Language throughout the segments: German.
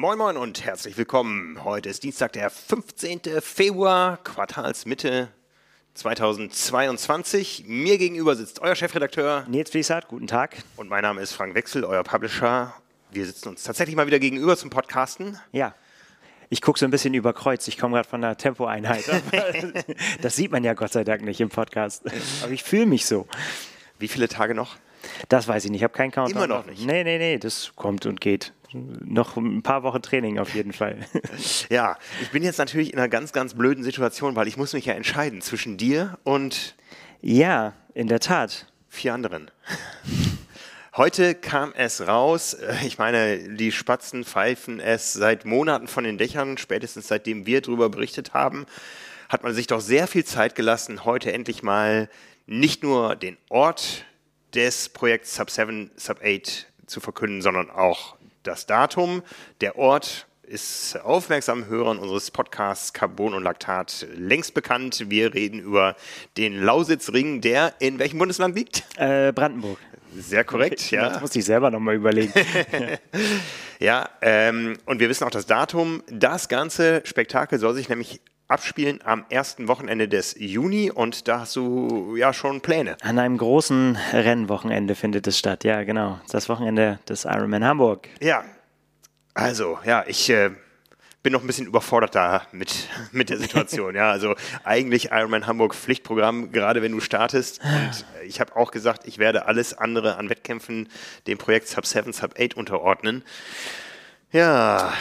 Moin Moin und herzlich willkommen. Heute ist Dienstag, der 15. Februar, Quartalsmitte 2022. Mir gegenüber sitzt euer Chefredakteur Nils Fließhardt, guten Tag. und mein Name ist Frank Wechsel, euer Publisher. Wir sitzen uns tatsächlich mal wieder gegenüber zum Podcasten. Ja, ich gucke so ein bisschen über Kreuz. Ich komme gerade von der Tempoeinheit. das sieht man ja Gott sei Dank nicht im Podcast. Aber ich fühle mich so. Wie viele Tage noch? Das weiß ich nicht. Ich habe keinen Countdown. Immer noch nicht? Nee, nee, nee. Das kommt und geht. Noch ein paar Wochen Training auf jeden Fall. Ja, ich bin jetzt natürlich in einer ganz, ganz blöden Situation, weil ich muss mich ja entscheiden zwischen dir und ja, in der Tat. vier anderen. Heute kam es raus, äh, ich meine, die Spatzen pfeifen es seit Monaten von den Dächern, spätestens seitdem wir darüber berichtet haben, hat man sich doch sehr viel Zeit gelassen, heute endlich mal nicht nur den Ort des Projekts Sub 7, Sub 8 zu verkünden, sondern auch das Datum. Der Ort ist aufmerksamen Hörern unseres Podcasts Carbon und Laktat längst bekannt. Wir reden über den Lausitzring, der in welchem Bundesland liegt? Äh, Brandenburg. Sehr korrekt, ja. muss ich selber nochmal überlegen. Ja, ähm, und wir wissen auch das Datum. Das ganze Spektakel soll sich nämlich abspielen am ersten Wochenende des Juni und da hast du ja schon Pläne. An einem großen Rennwochenende findet es statt. Ja, genau. Das Wochenende des Ironman Hamburg. Ja, also, ja, ich äh, bin noch ein bisschen überfordert da mit, mit der Situation. ja, also eigentlich Ironman Hamburg Pflichtprogramm, gerade wenn du startest. Und äh, ich habe auch gesagt, ich werde alles andere an Wettkämpfen dem Projekt Sub 7, Sub 8 unterordnen. Ja,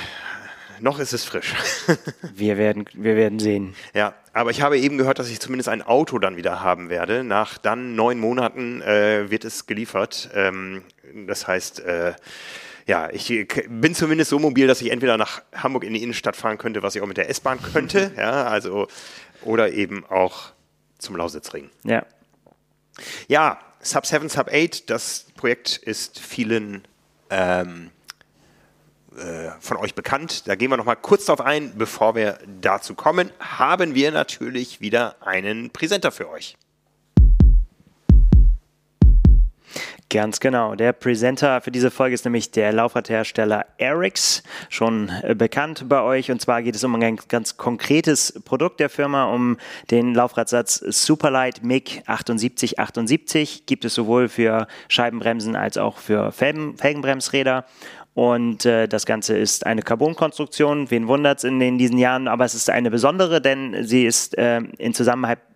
noch ist es frisch. Wir werden, wir werden sehen. Ja, aber ich habe eben gehört, dass ich zumindest ein Auto dann wieder haben werde. Nach dann neun Monaten äh, wird es geliefert. Ähm, das heißt, äh, ja, ich bin zumindest so mobil, dass ich entweder nach Hamburg in die Innenstadt fahren könnte, was ich auch mit der S-Bahn könnte, ja, also oder eben auch zum Lausitzring. Ja. Ja, Sub 7, Sub 8, das Projekt ist vielen ähm, äh, von euch bekannt. Da gehen wir noch mal kurz drauf ein. Bevor wir dazu kommen, haben wir natürlich wieder einen Präsenter für euch. Ganz genau. Der Presenter für diese Folge ist nämlich der Laufradhersteller Arix, schon äh, bekannt bei euch. Und zwar geht es um ein ganz, ganz konkretes Produkt der Firma, um den Laufradsatz Superlight MIG 7878. Gibt es sowohl für Scheibenbremsen als auch für Felgen, Felgenbremsräder. Und äh, das Ganze ist eine Carbonkonstruktion. Wen wundert es in, den- diesen Jahren? Aber es ist eine besondere, denn sie ist äh, in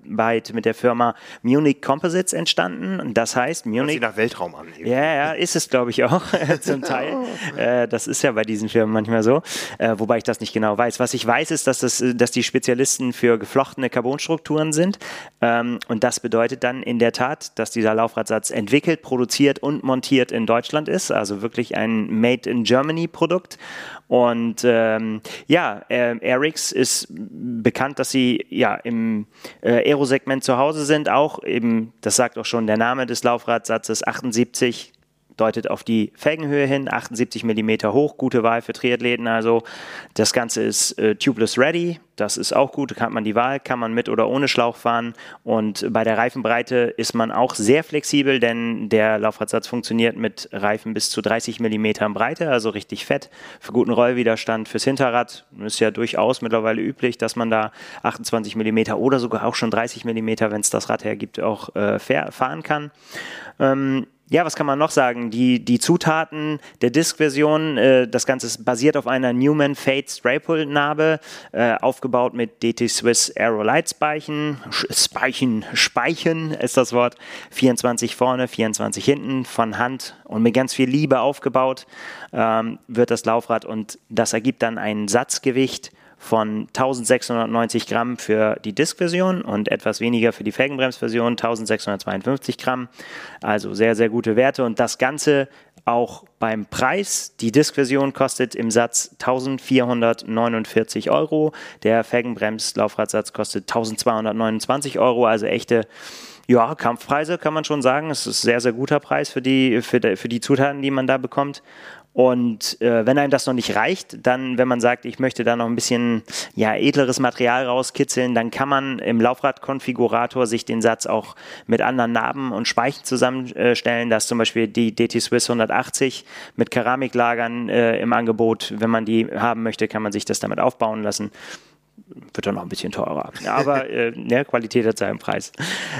Zusammenarbeit mit der Firma Munich Composites entstanden. Und das heißt, Munich sich nach Weltraum an. ja, ja, ist es, glaube ich, auch zum Teil. Äh, das ist ja bei diesen Firmen manchmal so, äh, wobei ich das nicht genau weiß. Was ich weiß, ist, dass, das, äh, dass die Spezialisten für geflochtene Carbonstrukturen sind. Ähm, und das bedeutet dann in der Tat, dass dieser Laufradsatz entwickelt, produziert und montiert in Deutschland ist. Also wirklich ein Made in Germany Produkt. Und ähm, ja, äh, Airix ist bekannt, dass sie ja im äh, Aerosegment zu Hause sind, auch eben, das sagt auch schon der Name des Laufradsatzes 78 deutet auf die Felgenhöhe hin, 78 mm hoch, gute Wahl für Triathleten. Also das Ganze ist äh, tubeless ready, das ist auch gut, kann man die Wahl, kann man mit oder ohne Schlauch fahren. Und bei der Reifenbreite ist man auch sehr flexibel, denn der Laufradsatz funktioniert mit Reifen bis zu 30 mm Breite, also richtig fett, für guten Rollwiderstand fürs Hinterrad. Ist ja durchaus mittlerweile üblich, dass man da 28 mm oder sogar auch schon 30 mm, wenn es das Rad hergibt, auch äh, fahren kann. Ähm, ja, was kann man noch sagen? Die, die Zutaten der Disk-Version, äh, das Ganze ist basiert auf einer Newman Fate Straypull-Narbe, äh, aufgebaut mit DT Swiss Aerolite Speichen, Sch- Speichen, Speichen ist das Wort, 24 vorne, 24 hinten, von Hand und mit ganz viel Liebe aufgebaut. Ähm, wird das Laufrad und das ergibt dann ein Satzgewicht von 1690 Gramm für die Disk-Version und etwas weniger für die Felgenbremsversion, 1652 Gramm. Also sehr, sehr gute Werte und das Ganze auch beim Preis. Die Disk-Version kostet im Satz 1449 Euro. Der Felgenbrems-Laufradsatz kostet 1229 Euro, also echte ja, Kampfpreise kann man schon sagen. Es ist ein sehr, sehr guter Preis für die, für, die- für die Zutaten, die man da bekommt. Und äh, wenn einem das noch nicht reicht, dann, wenn man sagt, ich möchte da noch ein bisschen ja, edleres Material rauskitzeln, dann kann man im Laufradkonfigurator sich den Satz auch mit anderen Narben und Speichen zusammenstellen. Da ist zum Beispiel die DT Swiss 180 mit Keramiklagern äh, im Angebot. Wenn man die haben möchte, kann man sich das damit aufbauen lassen wird dann noch ein bisschen teurer. Aber äh, ne, Qualität hat seinen Preis.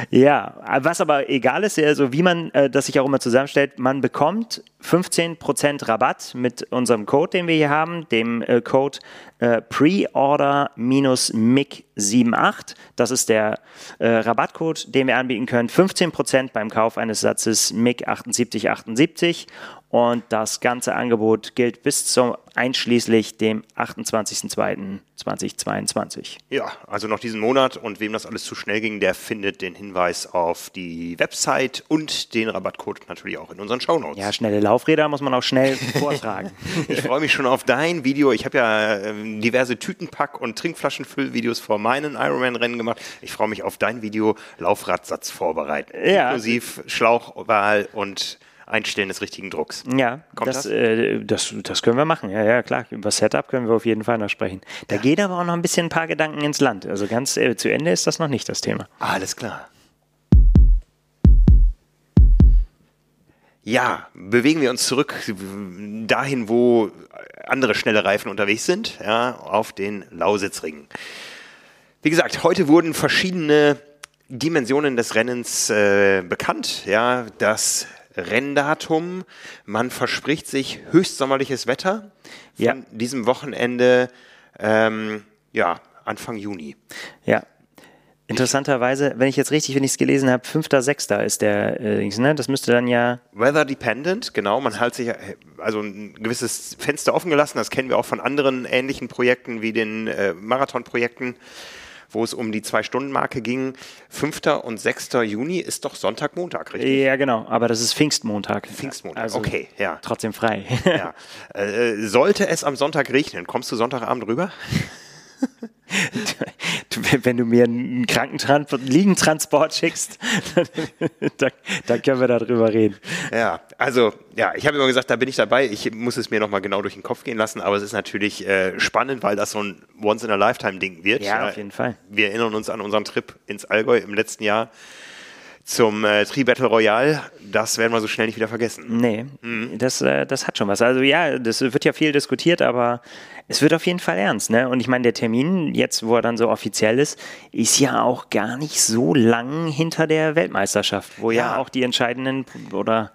Ja, was aber egal ist, also wie man äh, das sich auch immer zusammenstellt, man bekommt 15% Rabatt mit unserem Code, den wir hier haben, dem äh, Code äh, Preorder-MIG78. Das ist der äh, Rabattcode, den wir anbieten können. 15% beim Kauf eines Satzes MIG 7878 und das ganze Angebot gilt bis zum einschließlich dem 28.02.2022. Ja, also noch diesen Monat und wem das alles zu schnell ging, der findet den Hinweis auf die Website und den Rabattcode natürlich auch in unseren Shownotes. Ja, schnelle Laufräder muss man auch schnell vortragen. ich freue mich schon auf dein Video. Ich habe ja äh, diverse Tütenpack- und Trinkflaschenfüllvideos vor meinen Ironman-Rennen gemacht. Ich freue mich auf dein Video Laufradsatz vorbereiten. Ja. Inklusive Schlauchwahl und Einstellen des richtigen Drucks. Ja, Kommt das, das? Äh, das, das können wir machen. Ja, ja, klar. Über Setup können wir auf jeden Fall noch sprechen. Da ja. geht aber auch noch ein bisschen ein paar Gedanken ins Land. Also ganz äh, zu Ende ist das noch nicht das Thema. Alles klar. Ja, bewegen wir uns zurück dahin, wo andere schnelle Reifen unterwegs sind, ja, auf den Lausitzringen. Wie gesagt, heute wurden verschiedene Dimensionen des Rennens äh, bekannt. Ja, das Renndatum. Man verspricht sich höchstsommerliches Wetter von ja. diesem Wochenende, ähm, ja, Anfang Juni. Ja. Interessanterweise, wenn ich jetzt richtig, wenn ich es gelesen habe, 5.6. ist der, äh, ne? das müsste dann ja. Weather dependent, genau. Man hat sich also ein gewisses Fenster offen gelassen. Das kennen wir auch von anderen ähnlichen Projekten wie den äh, Marathonprojekten wo es um die Zwei-Stunden-Marke ging. 5. und 6. Juni ist doch Sonntag, Montag, richtig? Ja, genau, aber das ist Pfingstmontag. Pfingstmontag, also okay, ja. Trotzdem frei. ja. Äh, sollte es am Sonntag regnen, kommst du Sonntagabend rüber? wenn du mir einen Krankentransport, Liegentransport schickst, dann, dann, können wir darüber reden. Ja, also ja, ich habe immer gesagt, da bin ich dabei. Ich muss es mir nochmal genau durch den Kopf gehen lassen, aber es ist natürlich äh, spannend, weil das so ein Once-in-a-Lifetime-Ding wird. Ja, auf jeden Fall. Wir erinnern uns an unseren Trip ins Allgäu im letzten Jahr zum äh, Tri-Battle Royale, das werden wir so schnell nicht wieder vergessen. Nee, mhm. das, äh, das hat schon was. Also ja, das wird ja viel diskutiert, aber es wird auf jeden Fall ernst. Ne? Und ich meine, der Termin, jetzt wo er dann so offiziell ist, ist ja auch gar nicht so lang hinter der Weltmeisterschaft, wo ja, ja auch die entscheidenden oder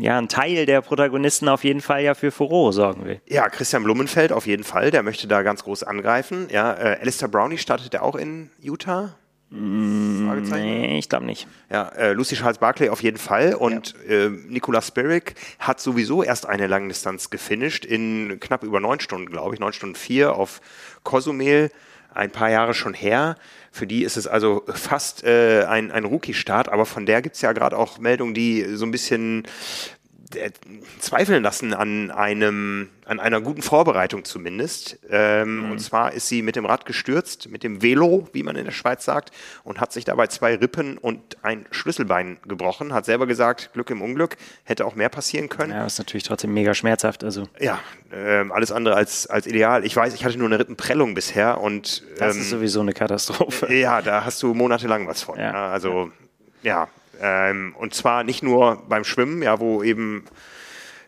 ja, ein Teil der Protagonisten auf jeden Fall ja für Furore sorgen will. Ja, Christian Blumenfeld auf jeden Fall, der möchte da ganz groß angreifen. Ja, äh, Alistair Brownie startet er auch in Utah. Nee, ich glaube nicht. Ja, äh, Lucy Charles Barclay auf jeden Fall und ja. äh, Nicolas Spirik hat sowieso erst eine Langdistanz gefinisht in knapp über neun Stunden, glaube ich, neun Stunden vier auf Cozumel, ein paar Jahre schon her. Für die ist es also fast äh, ein, ein Rookie-Start, aber von der gibt es ja gerade auch Meldungen, die so ein bisschen zweifeln lassen an einem, an einer guten Vorbereitung zumindest. Ähm, mhm. Und zwar ist sie mit dem Rad gestürzt, mit dem Velo, wie man in der Schweiz sagt, und hat sich dabei zwei Rippen und ein Schlüsselbein gebrochen. Hat selber gesagt, Glück im Unglück, hätte auch mehr passieren können. Ja, ist natürlich trotzdem mega schmerzhaft. Also. Ja, ähm, alles andere als, als ideal. Ich weiß, ich hatte nur eine Rippenprellung bisher und. Ähm, das ist ähm, sowieso eine Katastrophe. Ja, da hast du monatelang was von. Ja. Also, ja, ähm, und zwar nicht nur beim Schwimmen, ja, wo eben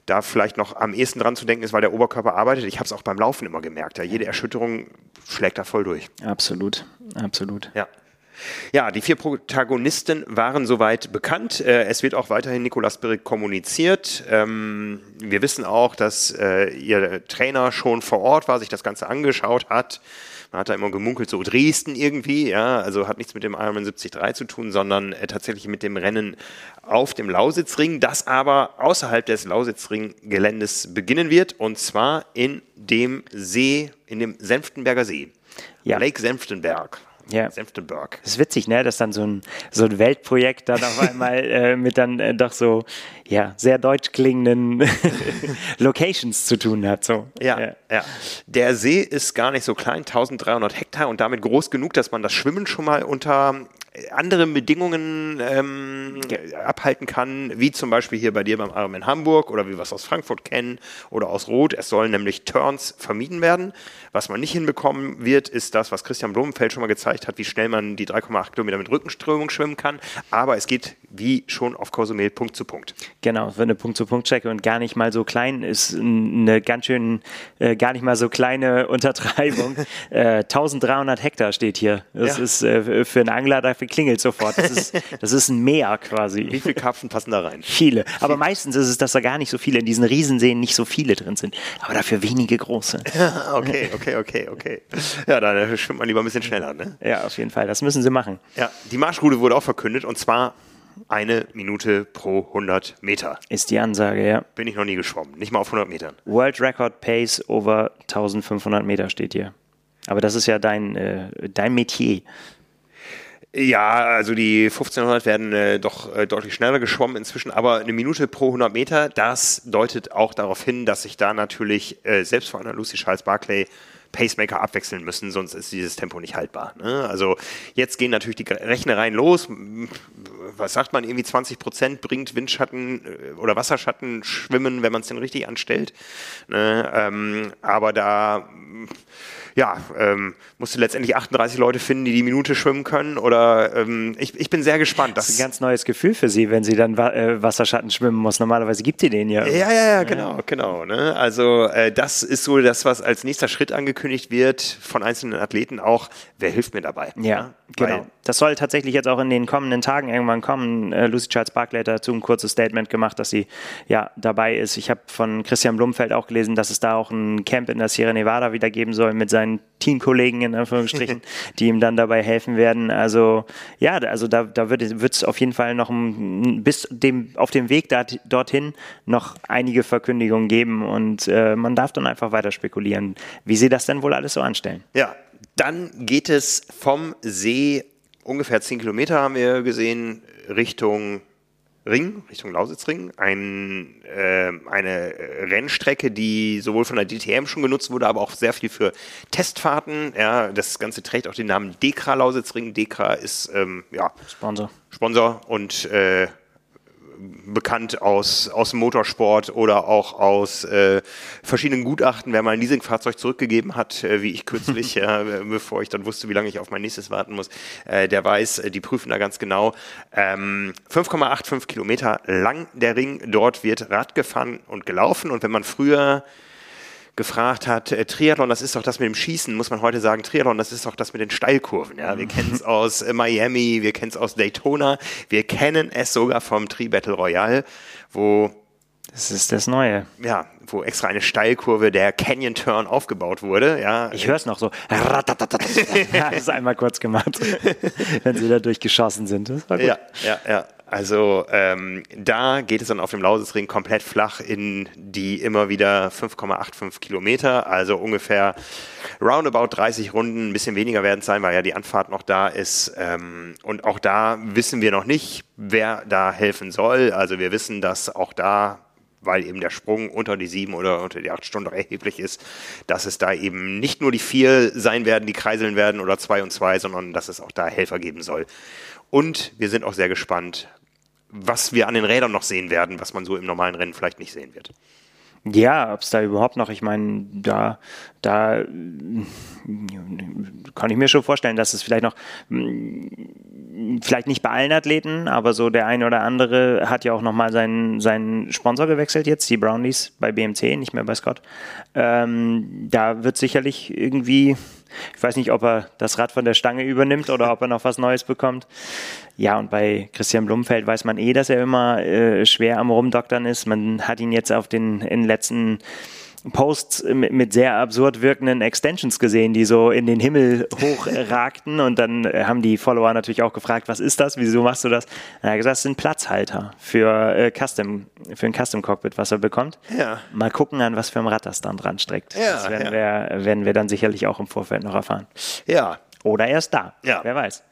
da vielleicht noch am ehesten dran zu denken ist, weil der Oberkörper arbeitet. Ich habe es auch beim Laufen immer gemerkt. Ja, jede Erschütterung schlägt da voll durch. Absolut, absolut. Ja. Ja, die vier Protagonisten waren soweit bekannt. Äh, es wird auch weiterhin Nicolas Birk kommuniziert. Ähm, wir wissen auch, dass äh, ihr Trainer schon vor Ort war, sich das Ganze angeschaut hat. Man hat da immer gemunkelt, so Dresden irgendwie, ja, also hat nichts mit dem Ironman 73 zu tun, sondern äh, tatsächlich mit dem Rennen auf dem Lausitzring, das aber außerhalb des Lausitzring-Geländes beginnen wird und zwar in dem See, in dem Senftenberger See. Ja. Lake Senftenberg. Ja. Senftenberg. Das ist witzig, ne, dass dann so ein, so ein Weltprojekt dann auf einmal äh, mit dann äh, doch so ja, sehr deutsch klingenden Locations zu tun hat. So. Ja, ja, ja. Der See ist gar nicht so klein, 1300 Hektar und damit groß genug, dass man das Schwimmen schon mal unter andere Bedingungen ähm, abhalten kann, wie zum Beispiel hier bei dir beim Arm in Hamburg oder wie wir es aus Frankfurt kennen oder aus Rot. Es sollen nämlich Turns vermieden werden. Was man nicht hinbekommen wird, ist das, was Christian Blumenfeld schon mal gezeigt hat, wie schnell man die 3,8 Kilometer mit Rückenströmung schwimmen kann. Aber es geht wie schon auf Cozumel Punkt zu Punkt. Genau, für eine Punkt-zu-Punkt-Strecke und gar nicht mal so klein ist eine ganz schön, äh, gar nicht mal so kleine Untertreibung. äh, 1300 Hektar steht hier. Das ja. ist äh, für einen Angler, dafür klingelt sofort. Das ist, das ist ein Meer quasi. Wie viele Karpfen passen da rein? Viele. Aber meistens ist es, dass da gar nicht so viele, in diesen Riesenseen nicht so viele drin sind. Aber dafür wenige große. okay, okay, okay, okay. Ja, da schwimmt man lieber ein bisschen schneller, ne? Ja, auf jeden Fall. Das müssen sie machen. Ja, die Marschroute wurde auch verkündet und zwar eine Minute pro 100 Meter. Ist die Ansage, ja. Bin ich noch nie geschwommen, nicht mal auf 100 Metern. World Record Pace over 1500 Meter steht hier. Aber das ist ja dein, äh, dein Metier. Ja, also die 1500 werden äh, doch äh, deutlich schneller geschwommen inzwischen, aber eine Minute pro 100 Meter, das deutet auch darauf hin, dass sich da natürlich äh, selbst vor einer Lucy Charles Barclay Pacemaker abwechseln müssen, sonst ist dieses Tempo nicht haltbar. Ne? Also jetzt gehen natürlich die Rechnereien los. Was sagt man, irgendwie 20 Prozent bringt Windschatten äh, oder Wasserschatten schwimmen, wenn man es denn richtig anstellt. Ne? Ähm, aber da ja, ähm, musst du letztendlich 38 Leute finden, die die Minute schwimmen können. Oder ähm, ich, ich bin sehr gespannt. Das, das ist ein ganz neues Gefühl für sie, wenn sie dann äh, Wasserschatten schwimmen muss. Normalerweise gibt sie den ja. Ja, ja, ja, genau, ja. genau. Ne? Also äh, das ist so das, was als nächster Schritt angekündigt wird von einzelnen Athleten auch. Wer hilft mir dabei? Ja, ja? genau. Weil, das soll tatsächlich jetzt auch in den kommenden Tagen irgendwann kommen. Äh, Lucy Charles Barclay hat dazu ein kurzes Statement gemacht, dass sie ja dabei ist. Ich habe von Christian Blumfeld auch gelesen, dass es da auch ein Camp in der Sierra Nevada wieder geben soll mit seinen Teamkollegen in Anführungsstrichen, die ihm dann dabei helfen werden. Also ja, also da, da wird es auf jeden Fall noch ein, bis dem, auf dem Weg da, dorthin noch einige Verkündigungen geben und äh, man darf dann einfach weiter spekulieren, wie sie das denn wohl alles so anstellen. Ja, dann geht es vom See ungefähr 10 Kilometer, haben wir gesehen, Richtung Ring, Richtung Lausitzring, ein, äh, eine Rennstrecke, die sowohl von der DTM schon genutzt wurde, aber auch sehr viel für Testfahrten. Ja, das Ganze trägt auch den Namen Dekra Lausitzring. Dekra ist ähm, ja, Sponsor. Sponsor und äh, bekannt aus, aus dem Motorsport oder auch aus äh, verschiedenen Gutachten, wer mal ein Leasingfahrzeug zurückgegeben hat, äh, wie ich kürzlich, ja, bevor ich dann wusste, wie lange ich auf mein nächstes warten muss, äh, der weiß, äh, die prüfen da ganz genau. Ähm, 5,85 Kilometer lang der Ring, dort wird Rad gefahren und gelaufen. Und wenn man früher gefragt hat, äh, Triathlon, das ist doch das mit dem Schießen, muss man heute sagen, Triathlon, das ist doch das mit den Steilkurven. Ja? Wir kennen es aus äh, Miami, wir kennen es aus Daytona, wir kennen es sogar vom Tri-Battle Royale, wo das ist das Neue. Ja, wo extra eine Steilkurve der Canyon Turn aufgebaut wurde. Ja. Ich höre es noch so. das ist einmal kurz gemacht, wenn sie da durchgeschossen sind. Ja, ja, ja. Also ähm, da geht es dann auf dem Lausitzring komplett flach in die immer wieder 5,85 Kilometer, also ungefähr roundabout 30 Runden, ein bisschen weniger werden es sein, weil ja die Anfahrt noch da ist. Ähm, und auch da wissen wir noch nicht, wer da helfen soll. Also wir wissen, dass auch da weil eben der Sprung unter die sieben oder unter die acht Stunden erheblich ist, dass es da eben nicht nur die vier sein werden, die kreiseln werden oder zwei und zwei, sondern dass es auch da Helfer geben soll. Und wir sind auch sehr gespannt, was wir an den Rädern noch sehen werden, was man so im normalen Rennen vielleicht nicht sehen wird. Ja, ob es da überhaupt noch, ich meine, da, da kann ich mir schon vorstellen, dass es vielleicht noch, vielleicht nicht bei allen Athleten, aber so der eine oder andere hat ja auch nochmal seinen, seinen Sponsor gewechselt jetzt, die Brownies bei BMC, nicht mehr bei Scott. Ähm, da wird sicherlich irgendwie ich weiß nicht, ob er das Rad von der Stange übernimmt oder ob er noch was Neues bekommt. Ja, und bei Christian Blumfeld weiß man eh, dass er immer äh, schwer am Rumdoktern ist. Man hat ihn jetzt auf den, in den letzten Posts mit, sehr absurd wirkenden Extensions gesehen, die so in den Himmel hochragten und dann äh, haben die Follower natürlich auch gefragt, was ist das, wieso machst du das? er hat gesagt, das sind Platzhalter für äh, Custom, für ein Custom Cockpit, was er bekommt. Ja. Mal gucken, an was für ein Rad das dann dran streckt. Ja, das werden, ja. wir, werden wir dann sicherlich auch im Vorfeld noch erfahren. Ja. Oder erst da. Ja. Wer weiß.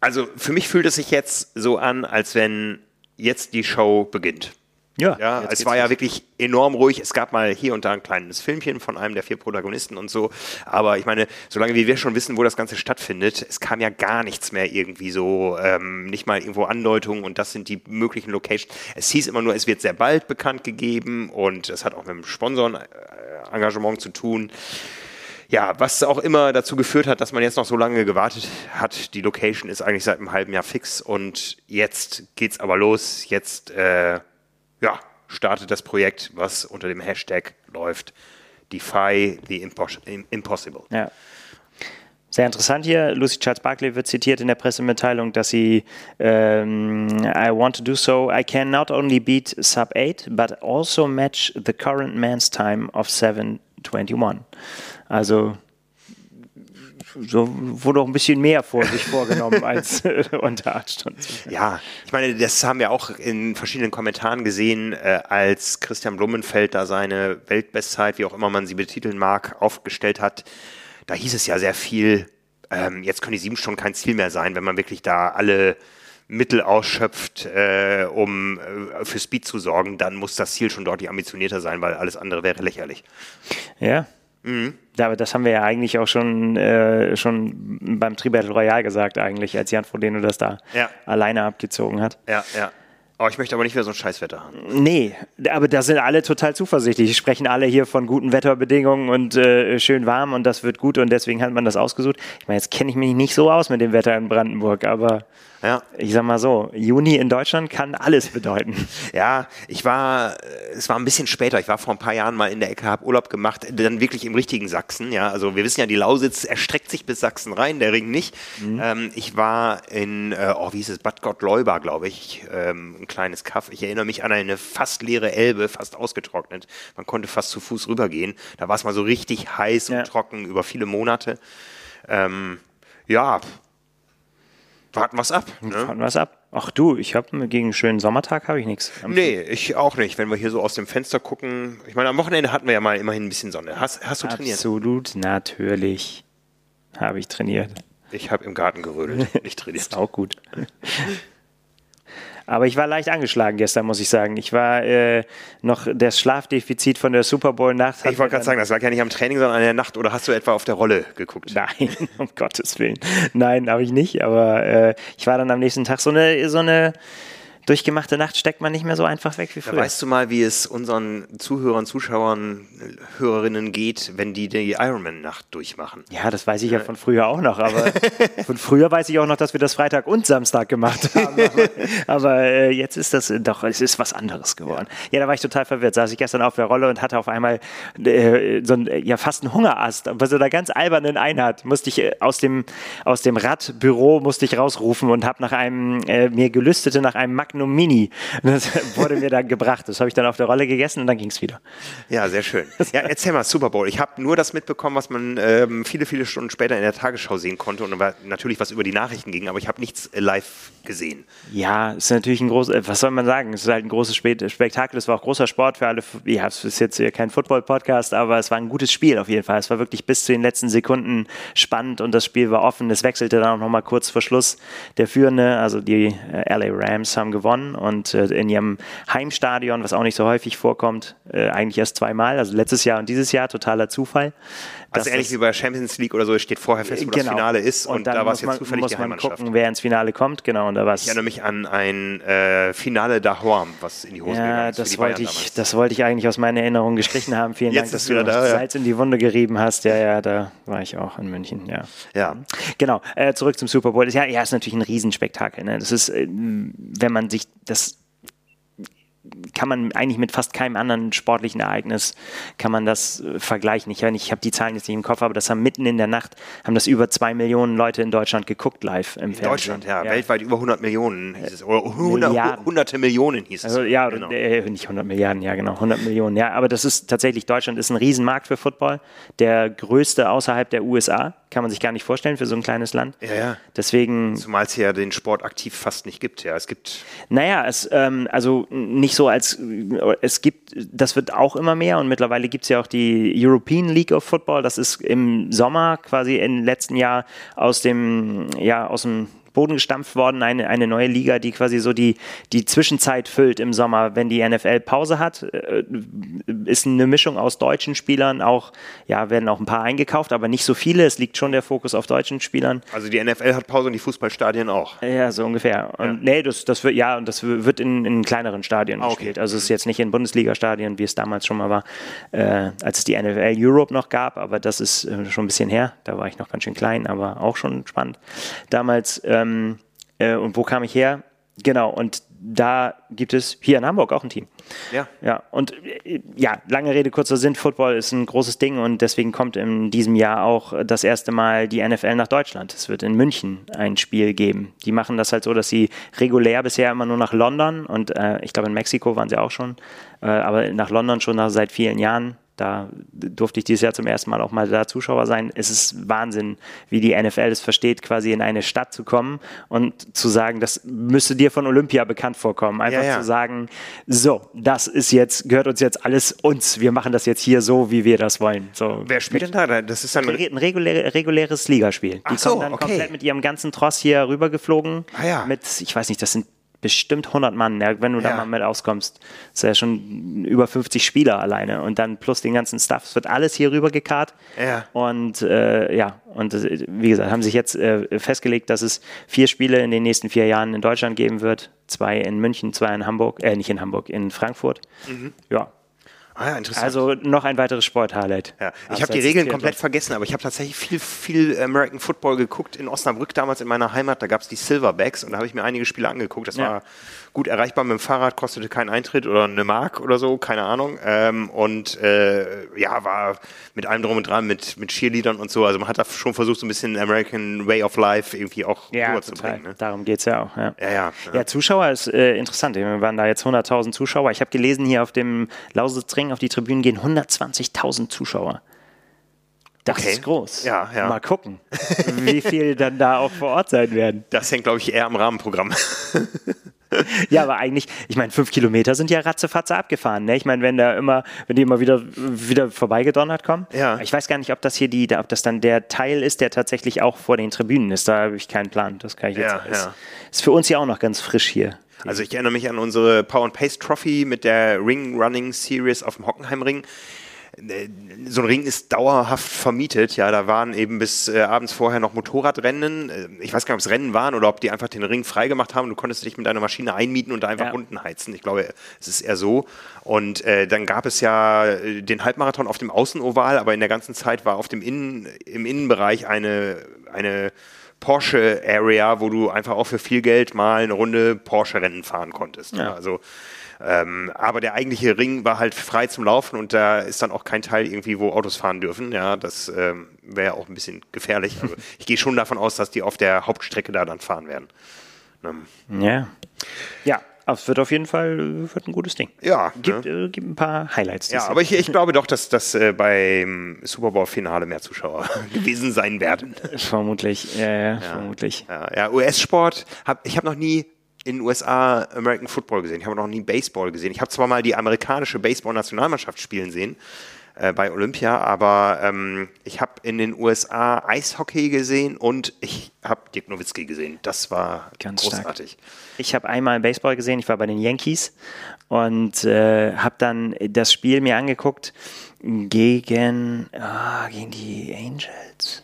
Also für mich fühlt es sich jetzt so an, als wenn jetzt die Show beginnt. Ja, ja es war ja wirklich enorm ruhig. Es gab mal hier und da ein kleines Filmchen von einem der vier Protagonisten und so. Aber ich meine, solange wie wir schon wissen, wo das Ganze stattfindet, es kam ja gar nichts mehr irgendwie so, ähm, nicht mal irgendwo Andeutungen und das sind die möglichen Locations. Es hieß immer nur, es wird sehr bald bekannt gegeben und es hat auch mit dem Sponsorenengagement zu tun ja, was auch immer dazu geführt hat, dass man jetzt noch so lange gewartet hat. Die Location ist eigentlich seit einem halben Jahr fix und jetzt geht's aber los. Jetzt äh, ja, startet das Projekt, was unter dem Hashtag läuft. Defy the Impossible. Ja. Sehr interessant hier. Lucy Charles Barkley wird zitiert in der Pressemitteilung, dass sie ähm, I want to do so. I can not only beat sub 8, but also match the current man's time of 721. Also so wurde auch ein bisschen mehr vor sich vorgenommen als äh, unter acht Stunden. Ja, ich meine, das haben wir auch in verschiedenen Kommentaren gesehen, äh, als Christian Blumenfeld da seine Weltbestzeit, wie auch immer man sie betiteln mag, aufgestellt hat. Da hieß es ja sehr viel, ähm, jetzt können die sieben Stunden kein Ziel mehr sein, wenn man wirklich da alle Mittel ausschöpft, äh, um äh, für Speed zu sorgen, dann muss das Ziel schon deutlich ambitionierter sein, weil alles andere wäre lächerlich. Ja, Mhm. Aber das haben wir ja eigentlich auch schon, äh, schon beim Tribattle Royale gesagt, eigentlich, als Jan Frodeno das da ja. alleine abgezogen hat. Ja, ja. Oh, ich möchte aber nicht mehr so ein Scheißwetter haben. Nee, aber da sind alle total zuversichtlich. Sprechen alle hier von guten Wetterbedingungen und äh, schön warm und das wird gut und deswegen hat man das ausgesucht. Ich meine, jetzt kenne ich mich nicht so aus mit dem Wetter in Brandenburg, aber ja. Ich sag mal so, Juni in Deutschland kann alles bedeuten. Ja, ich war, es war ein bisschen später. Ich war vor ein paar Jahren mal in der Ecke, habe Urlaub gemacht, dann wirklich im richtigen Sachsen. Ja, also wir wissen ja, die Lausitz erstreckt sich bis Sachsen rein, der Ring nicht. Mhm. Ähm, ich war in, äh, oh, wie hieß es, Bad Gottleuba, glaube ich, ähm, ein kleines Kaff. Ich erinnere mich an eine fast leere Elbe, fast ausgetrocknet. Man konnte fast zu Fuß rübergehen. Da war es mal so richtig heiß ja. und trocken über viele Monate. Ähm, ja, warten wir es ab. Ne? Warten wir es ab. Ach du, ich habe gegen einen schönen Sommertag habe ich nichts. Nee, ich auch nicht. Wenn wir hier so aus dem Fenster gucken. Ich meine, am Wochenende hatten wir ja mal immerhin ein bisschen Sonne. Hast, hast du trainiert? Absolut, natürlich habe ich trainiert. Ich habe im Garten gerödelt, nicht trainiert. ist auch gut. Aber ich war leicht angeschlagen gestern, muss ich sagen. Ich war äh, noch das Schlafdefizit von der Super Bowl-Nacht. Ich wollte gerade sagen, das lag ja nicht am Training, sondern an der Nacht. Oder hast du etwa auf der Rolle geguckt? Nein, um Gottes Willen. Nein, habe ich nicht. Aber äh, ich war dann am nächsten Tag so eine, so eine durchgemachte Nacht steckt man nicht mehr so einfach weg wie früher. Da weißt du mal, wie es unseren Zuhörern, Zuschauern, Hörerinnen geht, wenn die die Ironman-Nacht durchmachen? Ja, das weiß ich ja von früher auch noch, aber von früher weiß ich auch noch, dass wir das Freitag und Samstag gemacht haben. Aber, aber äh, jetzt ist das doch, es ist was anderes geworden. Ja. ja, da war ich total verwirrt. Saß ich gestern auf der Rolle und hatte auf einmal äh, so ein, ja, fast einen Hungerast, bei so einer ganz albernen Einheit. Musste ich äh, aus dem, aus dem Radbüro musste ich rausrufen und habe nach einem, äh, mir gelüstete nach einem Magnum Mini. Das wurde mir dann gebracht. Das habe ich dann auf der Rolle gegessen und dann ging es wieder. Ja, sehr schön. Ja, erzähl mal, Super Bowl. Ich habe nur das mitbekommen, was man ähm, viele, viele Stunden später in der Tagesschau sehen konnte und natürlich was über die Nachrichten ging, aber ich habe nichts äh, live gesehen. Ja, es ist natürlich ein großes, äh, was soll man sagen? Es ist halt ein großes Spektakel. Es war auch großer Sport für alle. Ja, es ist jetzt kein Football-Podcast, aber es war ein gutes Spiel auf jeden Fall. Es war wirklich bis zu den letzten Sekunden spannend und das Spiel war offen. Es wechselte dann auch nochmal kurz vor Schluss. Der Führende, also die äh, LA Rams, haben gewonnen gewonnen und äh, in ihrem Heimstadion, was auch nicht so häufig vorkommt, äh, eigentlich erst zweimal, also letztes Jahr und dieses Jahr, totaler Zufall. Also ähnlich wie bei Champions League oder so, steht vorher fest, wo genau. das Finale ist und, und da war es jetzt zufällig muss die man gucken, wer ins Finale kommt, genau. Und da ich erinnere mich an ein äh, Finale da Horm, was in die Hose ja, das wollte ich, Das wollte ich eigentlich aus meiner Erinnerung gestrichen haben. Vielen Dank, dass du da, Salz ja. in die Wunde gerieben hast. Ja, ja, da war ich auch in München, ja. Ja. Genau, äh, zurück zum Super Bowl. Ja, ja, ist natürlich ein Riesenspektakel. Ne? Das ist, äh, wenn man sich das kann man eigentlich mit fast keinem anderen sportlichen Ereignis kann man das äh, vergleichen. Ich, ich habe die Zahlen jetzt nicht im Kopf, aber das haben mitten in der Nacht haben das über zwei Millionen Leute in Deutschland geguckt live im in Fernsehen. Deutschland, ja, ja, weltweit über 100 Millionen hieß es oder 100, Milliarden. hunderte Millionen hieß es. Also, ja, genau. äh, nicht 100 Milliarden, ja genau, 100 Millionen. Ja, aber das ist tatsächlich Deutschland ist ein Riesenmarkt für Football, der größte außerhalb der USA kann man sich gar nicht vorstellen für so ein kleines Land. Ja, ja. Deswegen. Zumal es ja den Sport aktiv fast nicht gibt. Ja, es gibt. Naja, es, ähm, also nicht so als, es gibt, das wird auch immer mehr und mittlerweile gibt es ja auch die European League of Football. Das ist im Sommer quasi im letzten Jahr aus dem, ja, aus dem Boden gestampft worden, eine, eine neue Liga, die quasi so die, die Zwischenzeit füllt im Sommer, wenn die NFL Pause hat. Äh, ist eine Mischung aus deutschen Spielern, auch, ja, werden auch ein paar eingekauft, aber nicht so viele. Es liegt schon der Fokus auf deutschen Spielern. Also die NFL hat Pause und die Fußballstadien auch. Ja, so ungefähr. Und ja. nee, das, das wird, ja, und das wird in, in kleineren Stadien ah, gespielt. Also es ist jetzt nicht in Bundesliga-Stadien, wie es damals schon mal war, äh, als es die NFL Europe noch gab, aber das ist äh, schon ein bisschen her. Da war ich noch ganz schön klein, aber auch schon spannend. Damals, ähm, äh, und wo kam ich her? Genau, und da gibt es hier in Hamburg auch ein Team. Ja. Ja, und äh, ja, lange Rede, kurzer Sinn, Football ist ein großes Ding und deswegen kommt in diesem Jahr auch das erste Mal die NFL nach Deutschland. Es wird in München ein Spiel geben. Die machen das halt so, dass sie regulär bisher immer nur nach London und äh, ich glaube in Mexiko waren sie auch schon, äh, aber nach London schon nach, seit vielen Jahren da durfte ich dieses Jahr zum ersten Mal auch mal da Zuschauer sein. Es ist Wahnsinn, wie die NFL es versteht, quasi in eine Stadt zu kommen und zu sagen, das müsste dir von Olympia bekannt vorkommen. Einfach ja, ja. zu sagen, so, das ist jetzt, gehört uns jetzt alles uns. Wir machen das jetzt hier so, wie wir das wollen. So, Wer spielt denn da? Das ist dann ein regulär, reguläres Ligaspiel. Die Ach so, kommen dann okay. komplett mit ihrem ganzen Tross hier rübergeflogen. Ah, ja. Mit, ich weiß nicht, das sind bestimmt 100 Mann, ja, wenn du ja. da mal mit auskommst. Das ist ja schon über 50 Spieler alleine und dann plus den ganzen Stuff. Es wird alles hier rüber gekarrt. Ja. Und äh, ja, und äh, wie gesagt, haben sich jetzt äh, festgelegt, dass es vier Spiele in den nächsten vier Jahren in Deutschland geben wird. Zwei in München, zwei in Hamburg, äh, nicht in Hamburg, in Frankfurt. Mhm. Ja, Ah, ja, interessant. Also noch ein weiteres Sporthighlight. Ja. Ich habe die Regeln komplett vergessen, aber ich habe tatsächlich viel, viel American Football geguckt in Osnabrück damals in meiner Heimat. Da gab es die Silverbacks und da habe ich mir einige Spiele angeguckt. Das ja. war gut erreichbar mit dem Fahrrad, kostete keinen Eintritt oder eine Mark oder so, keine Ahnung. Ähm, und äh, ja, war mit allem drum und dran, mit, mit Cheerleadern und so. Also man hat da schon versucht, so ein bisschen American Way of Life irgendwie auch ja, rüberzubringen. Ne? Darum geht es ja auch. Ja, ja. ja, ja. Zuschauer ist äh, interessant. Wir waren da jetzt 100.000 Zuschauer. Ich habe gelesen, hier auf dem Lausitzring auf die Tribünen gehen 120.000 Zuschauer. Das okay. ist groß. Ja, ja. Mal gucken, wie viel dann da auch vor Ort sein werden. Das hängt, glaube ich, eher am Rahmenprogramm. ja, aber eigentlich, ich meine, fünf Kilometer sind ja ratzefatze abgefahren. Ne? Ich meine, wenn da immer, wenn die immer wieder, wieder vorbeigedonnert kommen. Ja. Ich weiß gar nicht, ob das hier die, ob das dann der Teil ist, der tatsächlich auch vor den Tribünen ist. Da habe ich keinen Plan. Das kann ich jetzt. Ja, ist, ja. ist für uns ja auch noch ganz frisch hier. Also ich erinnere mich an unsere Power and Pace Trophy mit der Ring Running Series auf dem Hockenheimring. Äh, so ein Ring ist dauerhaft vermietet. Ja, da waren eben bis äh, abends vorher noch Motorradrennen. Äh, ich weiß gar nicht, ob es Rennen waren oder ob die einfach den Ring freigemacht haben. Du konntest dich mit deiner Maschine einmieten und da einfach ja. unten heizen. Ich glaube, es ist eher so. Und äh, dann gab es ja äh, den Halbmarathon auf dem Außenoval, aber in der ganzen Zeit war auf dem Innen, im Innenbereich eine, eine Porsche Area, wo du einfach auch für viel Geld mal eine Runde Porsche Rennen fahren konntest. Ja. Also ähm, aber der eigentliche Ring war halt frei zum Laufen und da ist dann auch kein Teil irgendwie, wo Autos fahren dürfen. Ja, das ähm, wäre auch ein bisschen gefährlich. Also ich gehe schon davon aus, dass die auf der Hauptstrecke da dann fahren werden. Ähm. Ja. Ja, aber es wird auf jeden Fall wird ein gutes Ding. Ja. Gibt, ne? äh, gibt ein paar Highlights. Ja, aber ich, ich glaube doch, dass das äh, beim Super Bowl-Finale mehr Zuschauer gewesen sein werden. Vermutlich, ja, ja, ja. vermutlich. Ja, ja US-Sport, hab, ich habe noch nie in den USA American Football gesehen. Ich habe noch nie Baseball gesehen. Ich habe zwar mal die amerikanische Baseball-Nationalmannschaft spielen sehen äh, bei Olympia, aber ähm, ich habe in den USA Eishockey gesehen und ich habe Dirk Nowitzki gesehen. Das war Ganz großartig. Stark. Ich habe einmal Baseball gesehen. Ich war bei den Yankees und äh, habe dann das Spiel mir angeguckt gegen, ah, gegen die Angels,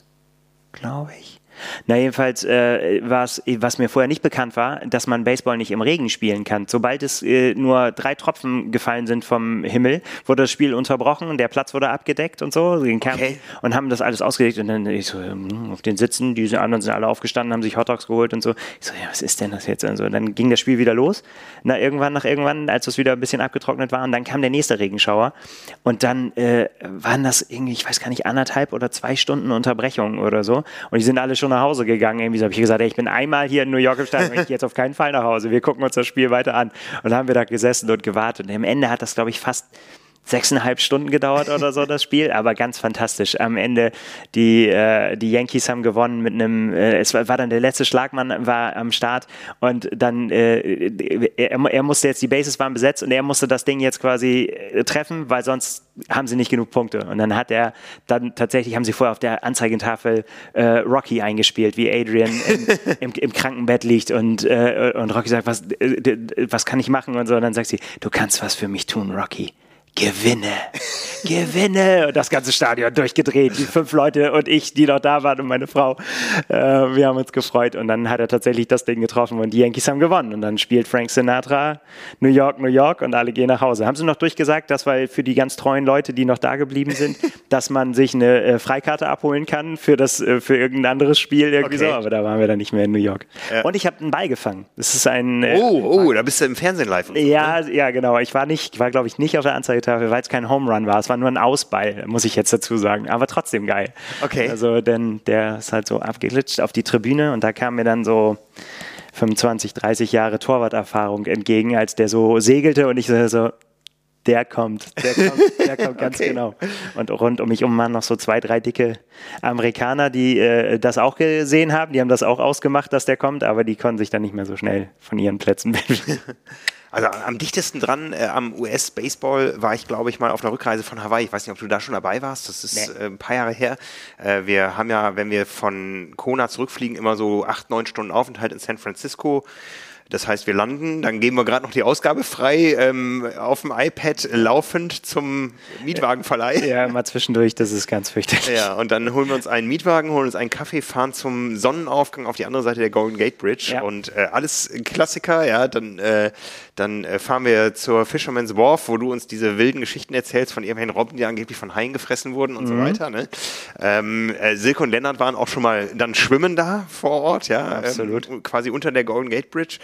glaube ich. Na, jedenfalls äh, war es, was mir vorher nicht bekannt war, dass man Baseball nicht im Regen spielen kann. Sobald es äh, nur drei Tropfen gefallen sind vom Himmel, wurde das Spiel unterbrochen, der Platz wurde abgedeckt und so, okay. und haben das alles ausgelegt und dann ich so, hm, auf den Sitzen, die anderen sind alle aufgestanden, haben sich Hotdogs geholt und so. Ich so, ja, was ist denn das jetzt? Und so, dann ging das Spiel wieder los. Na, irgendwann nach irgendwann, als es wieder ein bisschen abgetrocknet war, und dann kam der nächste Regenschauer und dann äh, waren das irgendwie, ich weiß gar nicht, anderthalb oder zwei Stunden Unterbrechung oder so und die sind alle schon nach Hause gegangen. Irgendwie so habe ich gesagt, ey, ich bin einmal hier in New York im Stadion, ich gehe jetzt auf keinen Fall nach Hause. Wir gucken uns das Spiel weiter an. Und dann haben wir da gesessen und gewartet. Und am Ende hat das, glaube ich, fast sechseinhalb Stunden gedauert oder so, das Spiel, aber ganz fantastisch. Am Ende, die, äh, die Yankees haben gewonnen mit einem, äh, es war, war, dann der letzte Schlagmann war am Start und dann, äh, er, er, musste jetzt, die Bases waren besetzt und er musste das Ding jetzt quasi äh, treffen, weil sonst haben sie nicht genug Punkte. Und dann hat er, dann tatsächlich haben sie vorher auf der Anzeigentafel äh, Rocky eingespielt, wie Adrian im, im, im Krankenbett liegt und, äh, und Rocky sagt, was, was kann ich machen und so. Und dann sagt sie, du kannst was für mich tun, Rocky gewinne, gewinne. Und das ganze Stadion durchgedreht. Die fünf Leute und ich, die noch da waren und meine Frau. Äh, wir haben uns gefreut. Und dann hat er tatsächlich das Ding getroffen und die Yankees haben gewonnen. Und dann spielt Frank Sinatra New York, New York und alle gehen nach Hause. Haben sie noch durchgesagt, dass weil für die ganz treuen Leute, die noch da geblieben sind, dass man sich eine äh, Freikarte abholen kann für das, äh, für irgendein anderes Spiel irgendwie okay. so. Aber da waren wir dann nicht mehr in New York. Ja. Und ich habe einen Ball gefangen. Das ist ein. Äh, oh, oh, da bist du im Fernsehen live. So, ja, ne? ja, genau. Ich war nicht, war glaube ich nicht auf der Anzeige Tafel, weil es kein Home Run war. Es war nur ein Ausball, muss ich jetzt dazu sagen. Aber trotzdem geil. Okay. Also, denn der ist halt so abgeglitscht auf die Tribüne und da kam mir dann so 25, 30 Jahre Torwarterfahrung entgegen, als der so segelte und ich so, der kommt, der kommt, der kommt ganz okay. genau. Und rund um mich um waren noch so zwei, drei dicke Amerikaner, die äh, das auch gesehen haben. Die haben das auch ausgemacht, dass der kommt, aber die konnten sich dann nicht mehr so schnell von ihren Plätzen bewegen. Also am dichtesten dran äh, am US-Baseball war ich, glaube ich, mal auf einer Rückreise von Hawaii. Ich weiß nicht, ob du da schon dabei warst. Das ist nee. äh, ein paar Jahre her. Äh, wir haben ja, wenn wir von Kona zurückfliegen, immer so acht, neun Stunden Aufenthalt in San Francisco. Das heißt, wir landen, dann geben wir gerade noch die Ausgabe frei ähm, auf dem iPad laufend zum Mietwagenverleih. Ja, mal zwischendurch, das ist ganz fürchterlich. Ja, und dann holen wir uns einen Mietwagen, holen uns einen Kaffee, fahren zum Sonnenaufgang auf die andere Seite der Golden Gate Bridge ja. und äh, alles Klassiker, ja, dann, äh, dann äh, fahren wir zur Fisherman's Wharf, wo du uns diese wilden Geschichten erzählst von irgendwelchen Robben, die angeblich von Haien gefressen wurden und mhm. so weiter. Ne? Ähm, äh, Silke und Lennart waren auch schon mal dann schwimmen da vor Ort, ja, absolut. Ähm, quasi unter der Golden Gate Bridge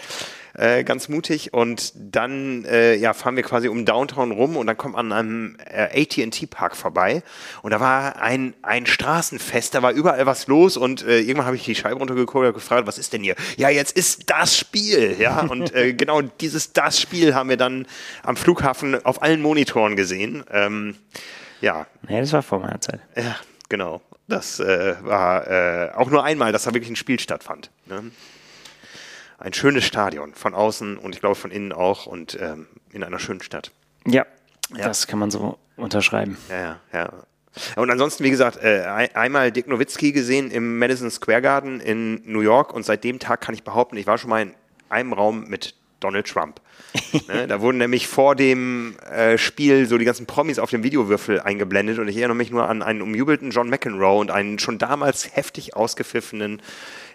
äh, ganz mutig. Und dann äh, ja, fahren wir quasi um Downtown rum und dann kommt man an einem äh, AT&T-Park vorbei. Und da war ein, ein Straßenfest, da war überall was los und äh, irgendwann habe ich die Scheibe runtergeguckt und gefragt, was ist denn hier? Ja, jetzt ist das Spiel. Ja, und äh, genau dieses das Spiel haben wir dann am Flughafen auf allen Monitoren gesehen. Ähm, ja. Ja, das war vor meiner Zeit. Ja, genau. Das äh, war äh, auch nur einmal, dass da wirklich ein Spiel stattfand. Ne? Ein schönes Stadion von außen und ich glaube von innen auch und ähm, in einer schönen Stadt. Ja, ja, das kann man so unterschreiben. Ja, ja, ja. Und ansonsten, wie gesagt, äh, einmal Dick Nowitzki gesehen im Madison Square Garden in New York und seit dem Tag kann ich behaupten, ich war schon mal in einem Raum mit Donald Trump. ne, da wurden nämlich vor dem äh, Spiel so die ganzen Promis auf dem Videowürfel eingeblendet und ich erinnere mich nur an einen umjubelten John McEnroe und einen schon damals heftig ausgepfiffenen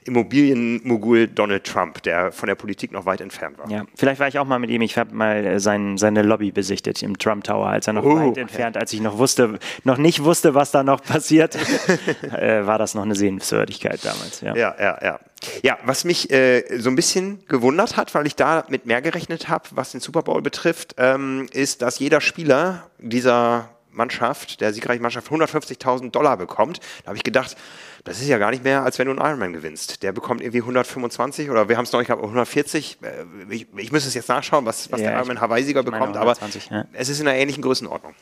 Immobilienmogul Donald Trump, der von der Politik noch weit entfernt war. Ja, vielleicht war ich auch mal mit ihm. Ich habe mal äh, sein, seine Lobby besichtigt im Trump Tower, als er noch oh, weit entfernt, als ich noch wusste, noch nicht wusste, was da noch passiert, äh, war das noch eine Sehenswürdigkeit damals. Ja, ja, ja. ja. Ja, was mich äh, so ein bisschen gewundert hat, weil ich da mit mehr gerechnet habe, was den Super Bowl betrifft, ähm, ist, dass jeder Spieler dieser Mannschaft, der siegreichen Mannschaft, 150.000 Dollar bekommt. Da habe ich gedacht, das ist ja gar nicht mehr, als wenn du einen Ironman gewinnst. Der bekommt irgendwie 125 oder wir haben es noch, ich glaube 140. Äh, ich, ich müsste es jetzt nachschauen, was, was ja, der Ironman Hawaii-Sieger bekommt, 120, aber ja. es ist in einer ähnlichen Größenordnung.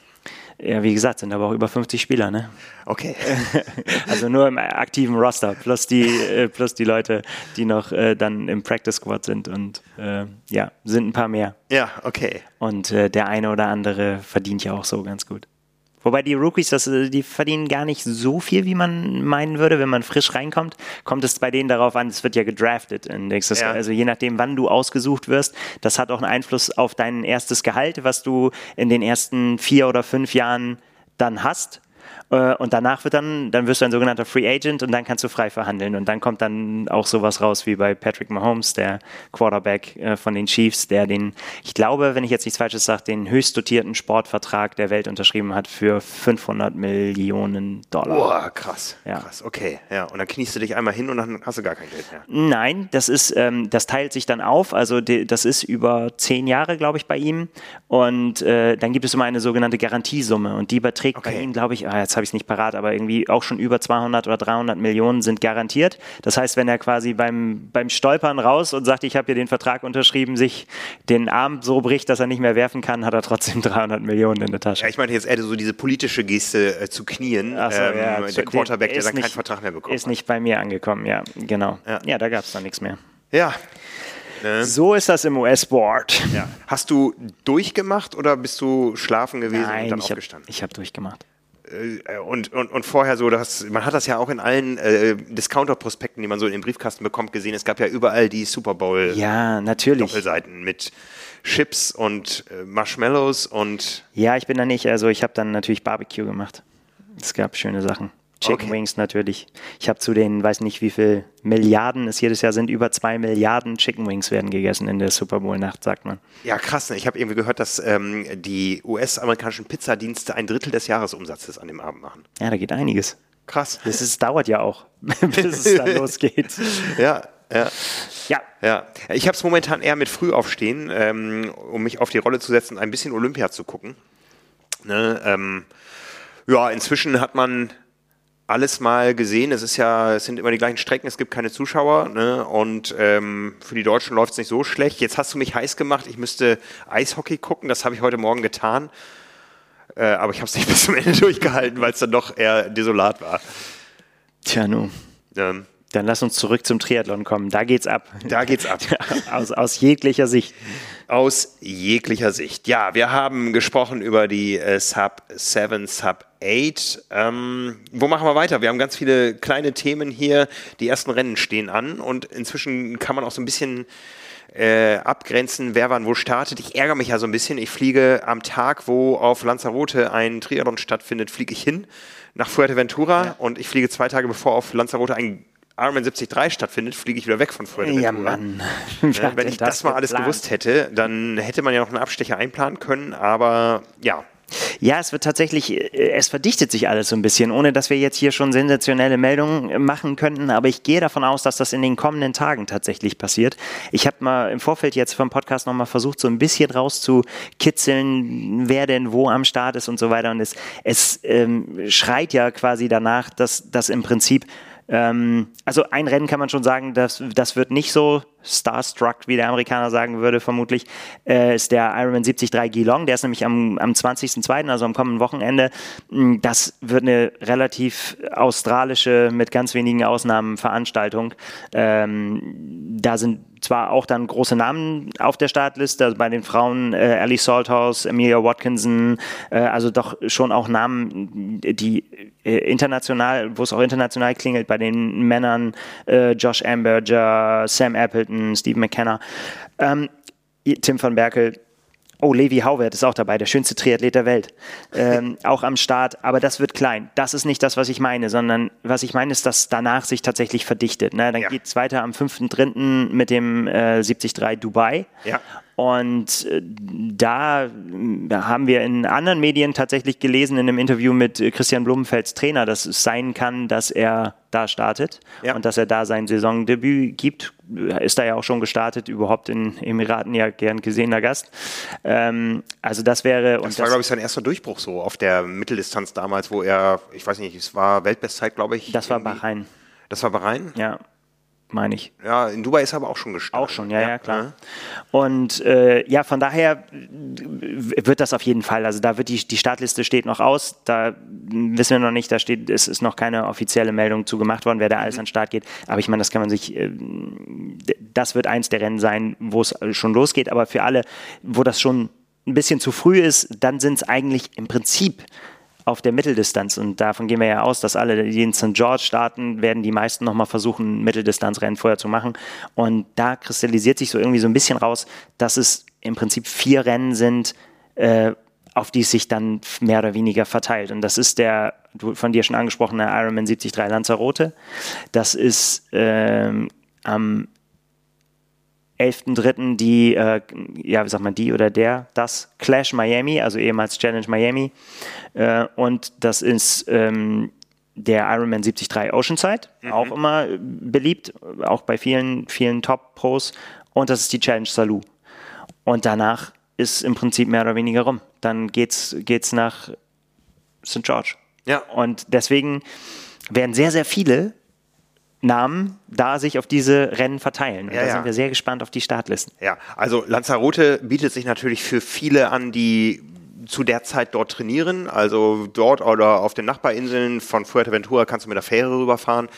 Ja, wie gesagt, sind aber auch über 50 Spieler, ne? Okay. also nur im aktiven Roster, plus die, äh, plus die Leute, die noch äh, dann im Practice Squad sind und äh, ja, sind ein paar mehr. Ja, okay. Und äh, der eine oder andere verdient ja auch so ganz gut. Wobei die Rookies, das, äh, die verdienen gar nicht so viel, wie man meinen würde, wenn man frisch reinkommt. Kommt es bei denen darauf an, es wird ja gedraftet. Ja. Also je nachdem, wann du ausgesucht wirst, das hat auch einen Einfluss auf dein erstes Gehalt, was du in den ersten vier oder fünf Jahren dann hast. Äh, und danach wird dann, dann wirst du ein sogenannter Free Agent und dann kannst du frei verhandeln. Und dann kommt dann auch sowas raus wie bei Patrick Mahomes, der Quarterback äh, von den Chiefs, der den, ich glaube, wenn ich jetzt nichts Falsches sage, den höchst dotierten Sportvertrag der Welt unterschrieben hat für 500 Millionen Dollar. Boah, krass. Ja. Krass, okay. Ja, und dann kniest du dich einmal hin und dann hast du gar kein Geld mehr. Nein, das ist, ähm, das teilt sich dann auf. Also die, das ist über zehn Jahre, glaube ich, bei ihm. Und äh, dann gibt es immer eine sogenannte Garantiesumme und die überträgt okay. bei ihm, glaube ich, ah, jetzt jetzt habe ich es nicht parat, aber irgendwie auch schon über 200 oder 300 Millionen sind garantiert. Das heißt, wenn er quasi beim, beim Stolpern raus und sagt, ich habe hier den Vertrag unterschrieben, sich den Arm so bricht, dass er nicht mehr werfen kann, hat er trotzdem 300 Millionen in der Tasche. Ja, ich meine jetzt eher so diese politische Geste äh, zu knien. So, ähm, ja, der Quarterback, der dann nicht, keinen Vertrag mehr bekommt. Ist nicht bei mir angekommen, ja, genau. Ja, ja da gab es dann nichts mehr. Ja, Ne? So ist das im US-Board. Ja. Hast du durchgemacht oder bist du schlafen gewesen Nein, und dann ich aufgestanden? Hab, ich habe durchgemacht. Äh, und, und, und vorher so, dass, man hat das ja auch in allen äh, Discounter-Prospekten, die man so in den Briefkasten bekommt, gesehen. Es gab ja überall die Super Bowl ja, natürlich. Doppelseiten mit Chips und äh, Marshmallows und. Ja, ich bin da nicht. Also ich habe dann natürlich Barbecue gemacht. Es gab schöne Sachen. Chicken okay. Wings natürlich. Ich habe zu den, weiß nicht wie viel Milliarden es jedes Jahr sind, über zwei Milliarden Chicken Wings werden gegessen in der Super Bowl-Nacht, sagt man. Ja, krass. Ne? Ich habe irgendwie gehört, dass ähm, die US-amerikanischen Pizzadienste ein Drittel des Jahresumsatzes an dem Abend machen. Ja, da geht einiges. Krass. Das ist, dauert ja auch, bis es dann losgeht. Ja, ja. Ja. ja. Ich habe es momentan eher mit Frühaufstehen, ähm, um mich auf die Rolle zu setzen, ein bisschen Olympia zu gucken. Ne, ähm, ja, inzwischen hat man alles mal gesehen. Es ist ja, es sind immer die gleichen Strecken, es gibt keine Zuschauer. Ne? Und ähm, für die Deutschen läuft es nicht so schlecht. Jetzt hast du mich heiß gemacht, ich müsste Eishockey gucken, das habe ich heute Morgen getan. Äh, aber ich habe es nicht bis zum Ende durchgehalten, weil es dann doch eher desolat war. Tja, nun. Ähm, dann lass uns zurück zum Triathlon kommen. Da geht's ab. Da geht's ab. aus, aus jeglicher Sicht. Aus jeglicher Sicht. Ja, wir haben gesprochen über die äh, Sub 7, Sub 8. Ähm, wo machen wir weiter? Wir haben ganz viele kleine Themen hier. Die ersten Rennen stehen an und inzwischen kann man auch so ein bisschen äh, abgrenzen, wer wann wo startet. Ich ärgere mich ja so ein bisschen. Ich fliege am Tag, wo auf Lanzarote ein Triathlon stattfindet, fliege ich hin nach Fuerteventura ja. und ich fliege zwei Tage bevor auf Lanzarote ein Ironman 73 stattfindet, fliege ich wieder weg von Fuerteventura. Ja, Mann. Ja, wenn ich das, das mal alles gewusst hätte, dann hätte man ja noch einen Abstecher einplanen können, aber ja, ja, es wird tatsächlich, äh, es verdichtet sich alles so ein bisschen, ohne dass wir jetzt hier schon sensationelle Meldungen machen könnten. Aber ich gehe davon aus, dass das in den kommenden Tagen tatsächlich passiert. Ich habe mal im Vorfeld jetzt vom Podcast nochmal versucht, so ein bisschen rauszukitzeln, wer denn wo am Start ist und so weiter. Und es, es ähm, schreit ja quasi danach, dass das im Prinzip ähm, also ein Rennen kann man schon sagen, das, das wird nicht so starstruck, wie der Amerikaner sagen würde, vermutlich, äh, ist der Ironman 73 Geelong. Der ist nämlich am, am 20.02., also am kommenden Wochenende. Mm, das wird eine relativ australische, mit ganz wenigen Ausnahmen Veranstaltung. Ähm, da sind zwar auch dann große Namen auf der Startliste, also bei den Frauen äh, Ellie Salthouse, Emilia Watkinson, äh, also doch schon auch Namen, die äh, international, wo es auch international klingelt, bei den Männern äh, Josh Amberger, Sam Appleton, Steve McKenna, ähm, Tim van Berkel, Oh, Levi Hauwert ist auch dabei, der schönste Triathlet der Welt. Ähm, auch am Start, aber das wird klein. Das ist nicht das, was ich meine, sondern was ich meine, ist, dass danach sich tatsächlich verdichtet. Ne? Dann ja. geht es weiter am 5.3. mit dem äh, 73 Dubai. Ja. Und äh, da haben wir in anderen Medien tatsächlich gelesen, in einem Interview mit äh, Christian Blumenfelds Trainer, dass es sein kann, dass er da startet ja. und dass er da sein Saisondebüt gibt. Ist da ja auch schon gestartet, überhaupt in Emiraten ja gern gesehener Gast. Ähm, also das wäre. Das war, glaube ich, sein erster Durchbruch so auf der Mitteldistanz damals, wo er, ich weiß nicht, es war Weltbestzeit, glaube ich. Das war Bahrain. Das war Bahrain? Ja meine ich. Ja, in Dubai ist er aber auch schon gestartet. Auch schon, ja, ja, ja klar. Ja. Und äh, ja, von daher wird das auf jeden Fall. Also da wird die, die Startliste steht noch aus. Da wissen wir noch nicht, da steht, es ist noch keine offizielle Meldung zu gemacht worden, wer da alles mhm. an den Start geht. Aber ich meine, das kann man sich, äh, das wird eins der Rennen sein, wo es schon losgeht. Aber für alle, wo das schon ein bisschen zu früh ist, dann sind es eigentlich im Prinzip auf der Mitteldistanz. Und davon gehen wir ja aus, dass alle, die in St. George starten, werden die meisten nochmal versuchen, Mitteldistanzrennen vorher zu machen. Und da kristallisiert sich so irgendwie so ein bisschen raus, dass es im Prinzip vier Rennen sind, äh, auf die es sich dann mehr oder weniger verteilt. Und das ist der von dir schon angesprochene Ironman 73 Lanzarote. Das ist ähm, am 11.3. die, äh, ja, wie sagt man, die oder der, das Clash Miami, also ehemals Challenge Miami. Äh, und das ist ähm, der Ironman 73 Oceanside, mhm. auch immer beliebt, auch bei vielen, vielen Top-Pros. Und das ist die Challenge Salou. Und danach ist im Prinzip mehr oder weniger rum. Dann geht's, geht's nach St. George. Ja. Und deswegen werden sehr, sehr viele Namen da sich auf diese Rennen verteilen. Und Ja, da ja. sind wir sehr gespannt auf die Startlisten. Ja, also Lanzarote bietet sich natürlich für viele an, die zu der Zeit dort trainieren. Also dort oder auf den Nachbarinseln von Fuerteventura kannst du mit der Fähre rüberfahren.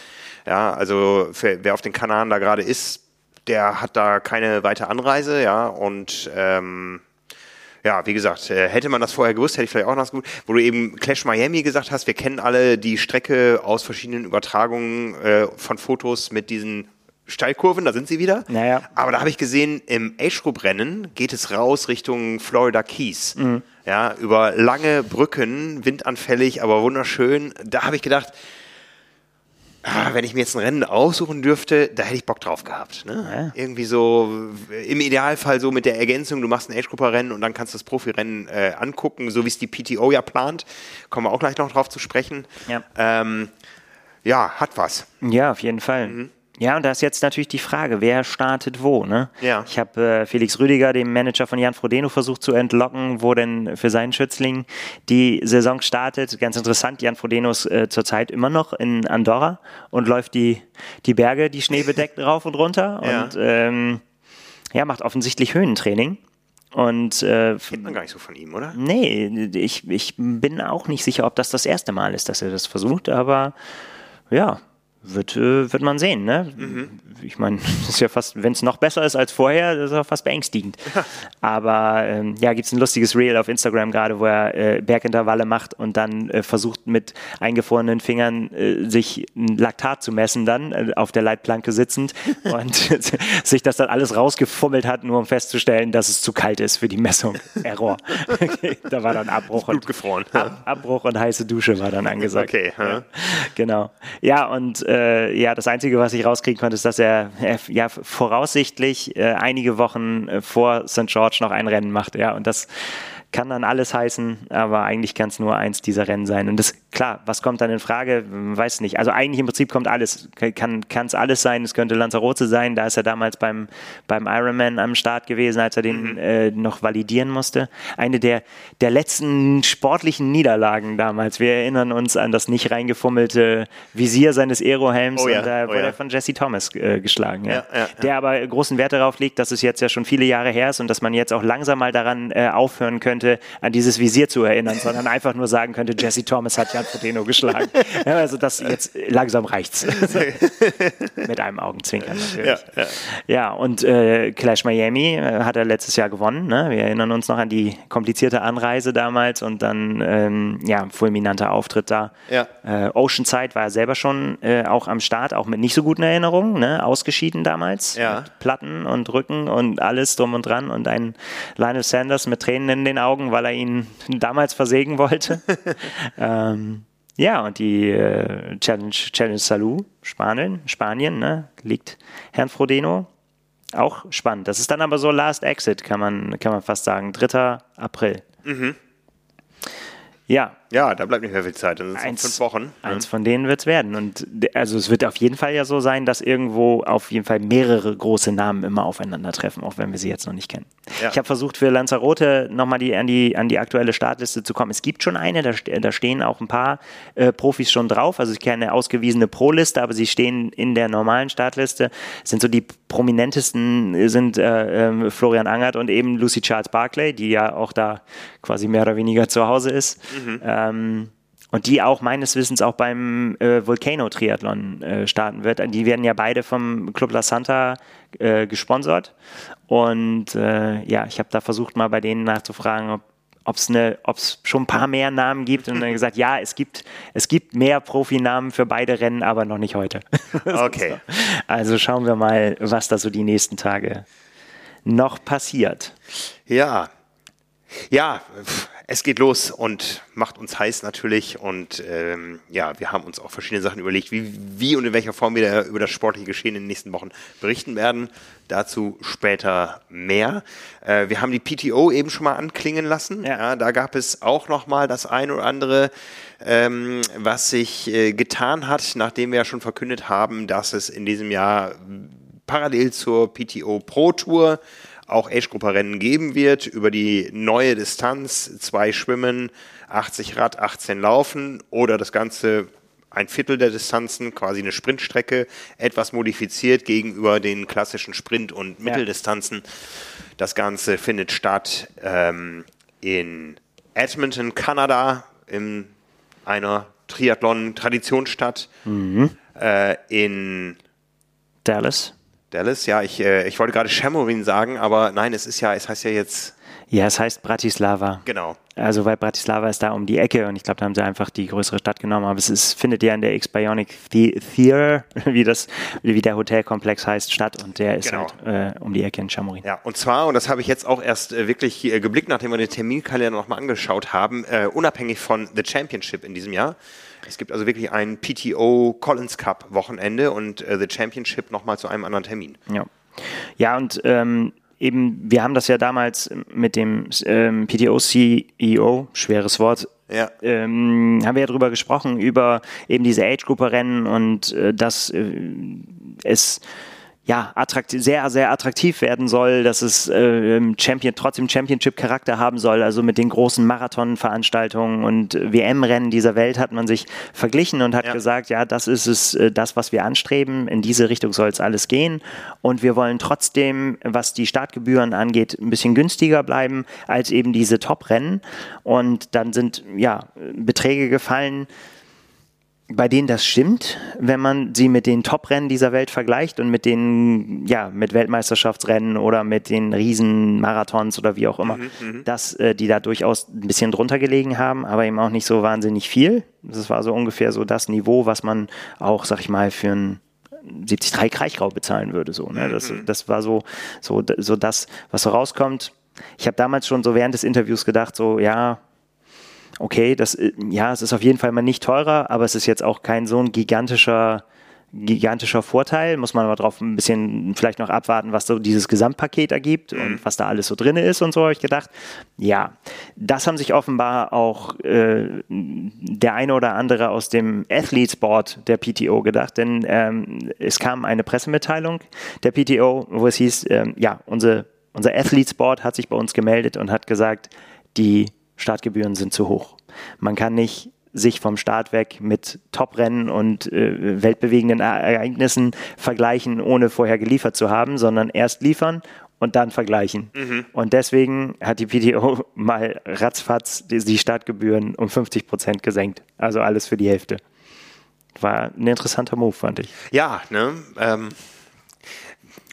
Ja, also für, wer auf den Kanaren da gerade ist, der hat da keine weite Anreise, ja, und ähm, ja, wie gesagt, äh, hätte man das vorher gewusst, hätte ich vielleicht auch noch was gut. Wo du eben Clash Miami gesagt hast, wir kennen alle die Strecke aus verschiedenen Übertragungen äh, von Fotos mit diesen Steilkurven, da sind sie wieder. Naja. Aber da habe ich gesehen, im Age Group Rennen geht es raus Richtung Florida Keys. Ja, über lange Brücken, windanfällig, aber wunderschön. Da habe ich gedacht, ah, wenn ich mir jetzt ein Rennen aussuchen dürfte, da hätte ich Bock drauf gehabt. Ne? Irgendwie so, im Idealfall so mit der Ergänzung, du machst ein Age Grouper Rennen und dann kannst du das Profirennen äh, angucken, so wie es die PTO ja plant. Kommen wir auch gleich noch drauf zu sprechen. Ja. Ähm, ja, hat was. Ja, auf jeden Fall. Mhm. Ja, und da ist jetzt natürlich die Frage, wer startet wo, ne? Ja. Ich habe äh, Felix Rüdiger, dem Manager von Jan Frodeno, versucht zu entlocken, wo denn für seinen Schützling die Saison startet. Ganz interessant, Jan Frodeno ist äh, zurzeit immer noch in Andorra und läuft die, die Berge, die schneebedeckt rauf und runter Ja. und ähm, ja, macht offensichtlich Höhentraining. Und äh, Kennt man gar nicht so von ihm, oder? Nee, ich, ich bin auch nicht sicher, ob das das erste Mal ist, dass er das versucht, aber ja, wird, äh, wird man sehen. Ne? Ich meine, ist ja fast, wenn es noch besser ist als vorher, das ist ja fast beängstigend. Aber ähm, ja, gibt es ein lustiges Reel auf Instagram gerade, wo er äh, Bergintervalle macht und dann äh, versucht mit eingefrorenen Fingern äh, sich ein Laktat zu messen dann äh, auf der Leitplanke sitzend und sich das dann alles rausgefummelt hat, nur um festzustellen, dass es zu kalt ist für die Messung. Error. Okay, da war dann Abbruch und gefroren. Ab, Abbruch und heiße Dusche war dann angesagt. Okay, ja. Genau. Ja, und äh, ja, das Einzige, was ich rauskriegen konnte, ist, dass er äh, ja voraussichtlich äh, einige Wochen äh, vor St. George noch ein Rennen macht. Ja, und das kann dann alles heißen, aber eigentlich kann es nur eins dieser Rennen sein. Und das, klar, was kommt dann in Frage? Weiß nicht. Also eigentlich im Prinzip kommt alles, kann es alles sein. Es könnte Lanzarote sein, da ist er damals beim, beim Ironman am Start gewesen, als er den äh, noch validieren musste. Eine der, der letzten sportlichen Niederlagen damals. Wir erinnern uns an das nicht reingefummelte Visier seines Aerohelms Oh ja, und da oh wurde ja. er von Jesse Thomas äh, geschlagen. Ja. Ja, ja, ja. Der aber großen Wert darauf legt, dass es jetzt ja schon viele Jahre her ist und dass man jetzt auch langsam mal daran äh, aufhören könnte, an dieses Visier zu erinnern, sondern einfach nur sagen könnte, Jesse Thomas hat Jan Frodeno geschlagen. Ja, also das jetzt langsam reicht's. Mit einem Augenzwinkern natürlich. Ja, ja. Ja, und äh, Clash Miami äh, hat er letztes Jahr gewonnen. Ne? Wir erinnern uns noch an die komplizierte Anreise damals und dann ähm, ja fulminanter Auftritt da. Ja. Äh, Oceanside war er selber schon äh, auch am Start, auch mit nicht so guten Erinnerungen, ne? ausgeschieden damals. Ja. Mit Platten und Rücken und alles drum und dran und ein Lionel Sanders mit Tränen in den Augen, weil er ihn damals versägen wollte. ähm, ja, und die äh, Challenge, Challenge Salou, Spanien, Spanien, ne, liegt Herrn Frodeno. Auch spannend. Das ist dann aber so Last Exit, kann man, kann man fast sagen. 3. April. Ja, Ja, da bleibt nicht mehr viel Zeit. Das sind Eins- fünf Wochen. Eins von denen wird es werden. Und also es wird auf jeden Fall ja so sein, dass irgendwo auf jeden Fall mehrere große Namen immer aufeinandertreffen, auch wenn wir sie jetzt noch nicht kennen. Ja. Ich habe versucht für Lanzarote nochmal die, an, die, an die aktuelle Startliste zu kommen. Es gibt schon eine, da, da stehen auch ein paar äh, Profis schon drauf. Also ich kenne eine ausgewiesene Pro-Liste, aber sie stehen in der normalen Startliste. Sind so die prominentesten äh, sind äh, ähm, Florian Angert und eben Lucy Charles Barclay, die ja auch da quasi mehr oder weniger zu Hause ist. Ähm, und die auch meines Wissens auch beim äh, Volcano-Triathlon äh, starten wird. Die werden ja beide vom Club La Santa äh, gesponsert. Und äh, ja, ich habe da versucht, mal bei denen nachzufragen, ob ob es ne, ob's schon ein paar mehr Namen gibt und dann gesagt, ja, es gibt, es gibt mehr Profinamen für beide Rennen, aber noch nicht heute. Okay. Also schauen wir mal, was da so die nächsten Tage noch passiert. Ja. Ja, es geht los und macht uns heiß natürlich. Und ähm, ja, wir haben uns auch verschiedene Sachen überlegt, wie, wie und in welcher Form wir da über das sportliche Geschehen in den nächsten Wochen berichten werden. Dazu später mehr. Äh, wir haben die PTO eben schon mal anklingen lassen. Ja. da gab es auch noch mal das ein oder andere, ähm, was sich äh, getan hat, nachdem wir ja schon verkündet haben, dass es in diesem Jahr parallel zur PTO Pro Tour auch Age-Grupper-Rennen geben wird über die neue Distanz, zwei Schwimmen, 80 Rad, 18 Laufen oder das Ganze ein Viertel der Distanzen, quasi eine Sprintstrecke, etwas modifiziert gegenüber den klassischen Sprint- und Mitteldistanzen. Das Ganze findet statt ähm, in Edmonton, Kanada, in einer Triathlon-Traditionsstadt. Mhm. Äh, in Dallas. Dallas, ja, ich, äh, ich wollte gerade Chamorin sagen, aber nein, es ist ja, es heißt ja jetzt. Ja, es heißt Bratislava. Genau. Also, weil Bratislava ist da um die Ecke und ich glaube, da haben sie einfach die größere Stadt genommen. Aber es ist, findet ja in der X-Bionic Theater, wie, das, wie der Hotelkomplex heißt, statt und der ist genau. halt äh, um die Ecke in Chamorin. Ja, und zwar, und das habe ich jetzt auch erst äh, wirklich äh, geblickt, nachdem wir den Terminkalender nochmal angeschaut haben, äh, unabhängig von The Championship in diesem Jahr. Es gibt also wirklich ein PTO Collins Cup Wochenende und äh, The Championship nochmal zu einem anderen Termin. Ja, ja und ähm, eben, wir haben das ja damals mit dem ähm, PTO-CEO, schweres Wort, ja. Ähm, haben wir ja drüber gesprochen, über eben diese Age-Gruppe-Rennen und äh, dass äh, es ja, attraktiv, sehr, sehr attraktiv werden soll, dass es äh, Champion, trotzdem Championship-Charakter haben soll. Also mit den großen Marathonveranstaltungen und WM-Rennen dieser Welt hat man sich verglichen und hat ja. gesagt, ja, das ist es, äh, das, was wir anstreben. In diese Richtung soll es alles gehen. Und wir wollen trotzdem, was die Startgebühren angeht, ein bisschen günstiger bleiben als eben diese Top-Rennen. Und dann sind ja Beträge gefallen, bei denen das stimmt, wenn man sie mit den Top-Rennen dieser Welt vergleicht und mit den, ja, mit Weltmeisterschaftsrennen oder mit den Riesenmarathons oder wie auch immer, mhm, mhm, dass äh, die da durchaus ein bisschen drunter gelegen haben, aber eben auch nicht so wahnsinnig viel. Das war so ungefähr so das Niveau, was man auch, sag ich mal, für ein 73 Kraichgau bezahlen würde. So, ne? das, mhm. das war so, so, so das, was so rauskommt. Ich habe damals schon so während des Interviews gedacht, so, ja, okay, das, äh, ja, es ist auf jeden Fall mal nicht teurer, aber es ist jetzt auch kein so ein gigantischer gigantischer Vorteil, muss man aber drauf ein bisschen vielleicht noch abwarten, was so dieses Gesamtpaket ergibt mhm. und was da alles so drin ist und so, habe ich gedacht. Ja, das haben sich offenbar auch äh, der eine oder andere aus dem Athletes Board der PTO gedacht, denn ähm, es kam eine Pressemitteilung der PTO, wo es hieß, ähm, ja, unser, unser Athletes Board hat sich bei uns gemeldet und hat gesagt, die Startgebühren sind zu hoch. Man kann nicht sich vom Start weg mit Top-Rennen und äh, weltbewegenden Ereignissen vergleichen, ohne vorher geliefert zu haben, sondern erst liefern und dann vergleichen. Mhm. Und deswegen hat die PTO mal ratzfatz die, die Startgebühren um 50 Prozent gesenkt. Also alles für die Hälfte. War ein interessanter Move, fand ich. Ja, ne? Ähm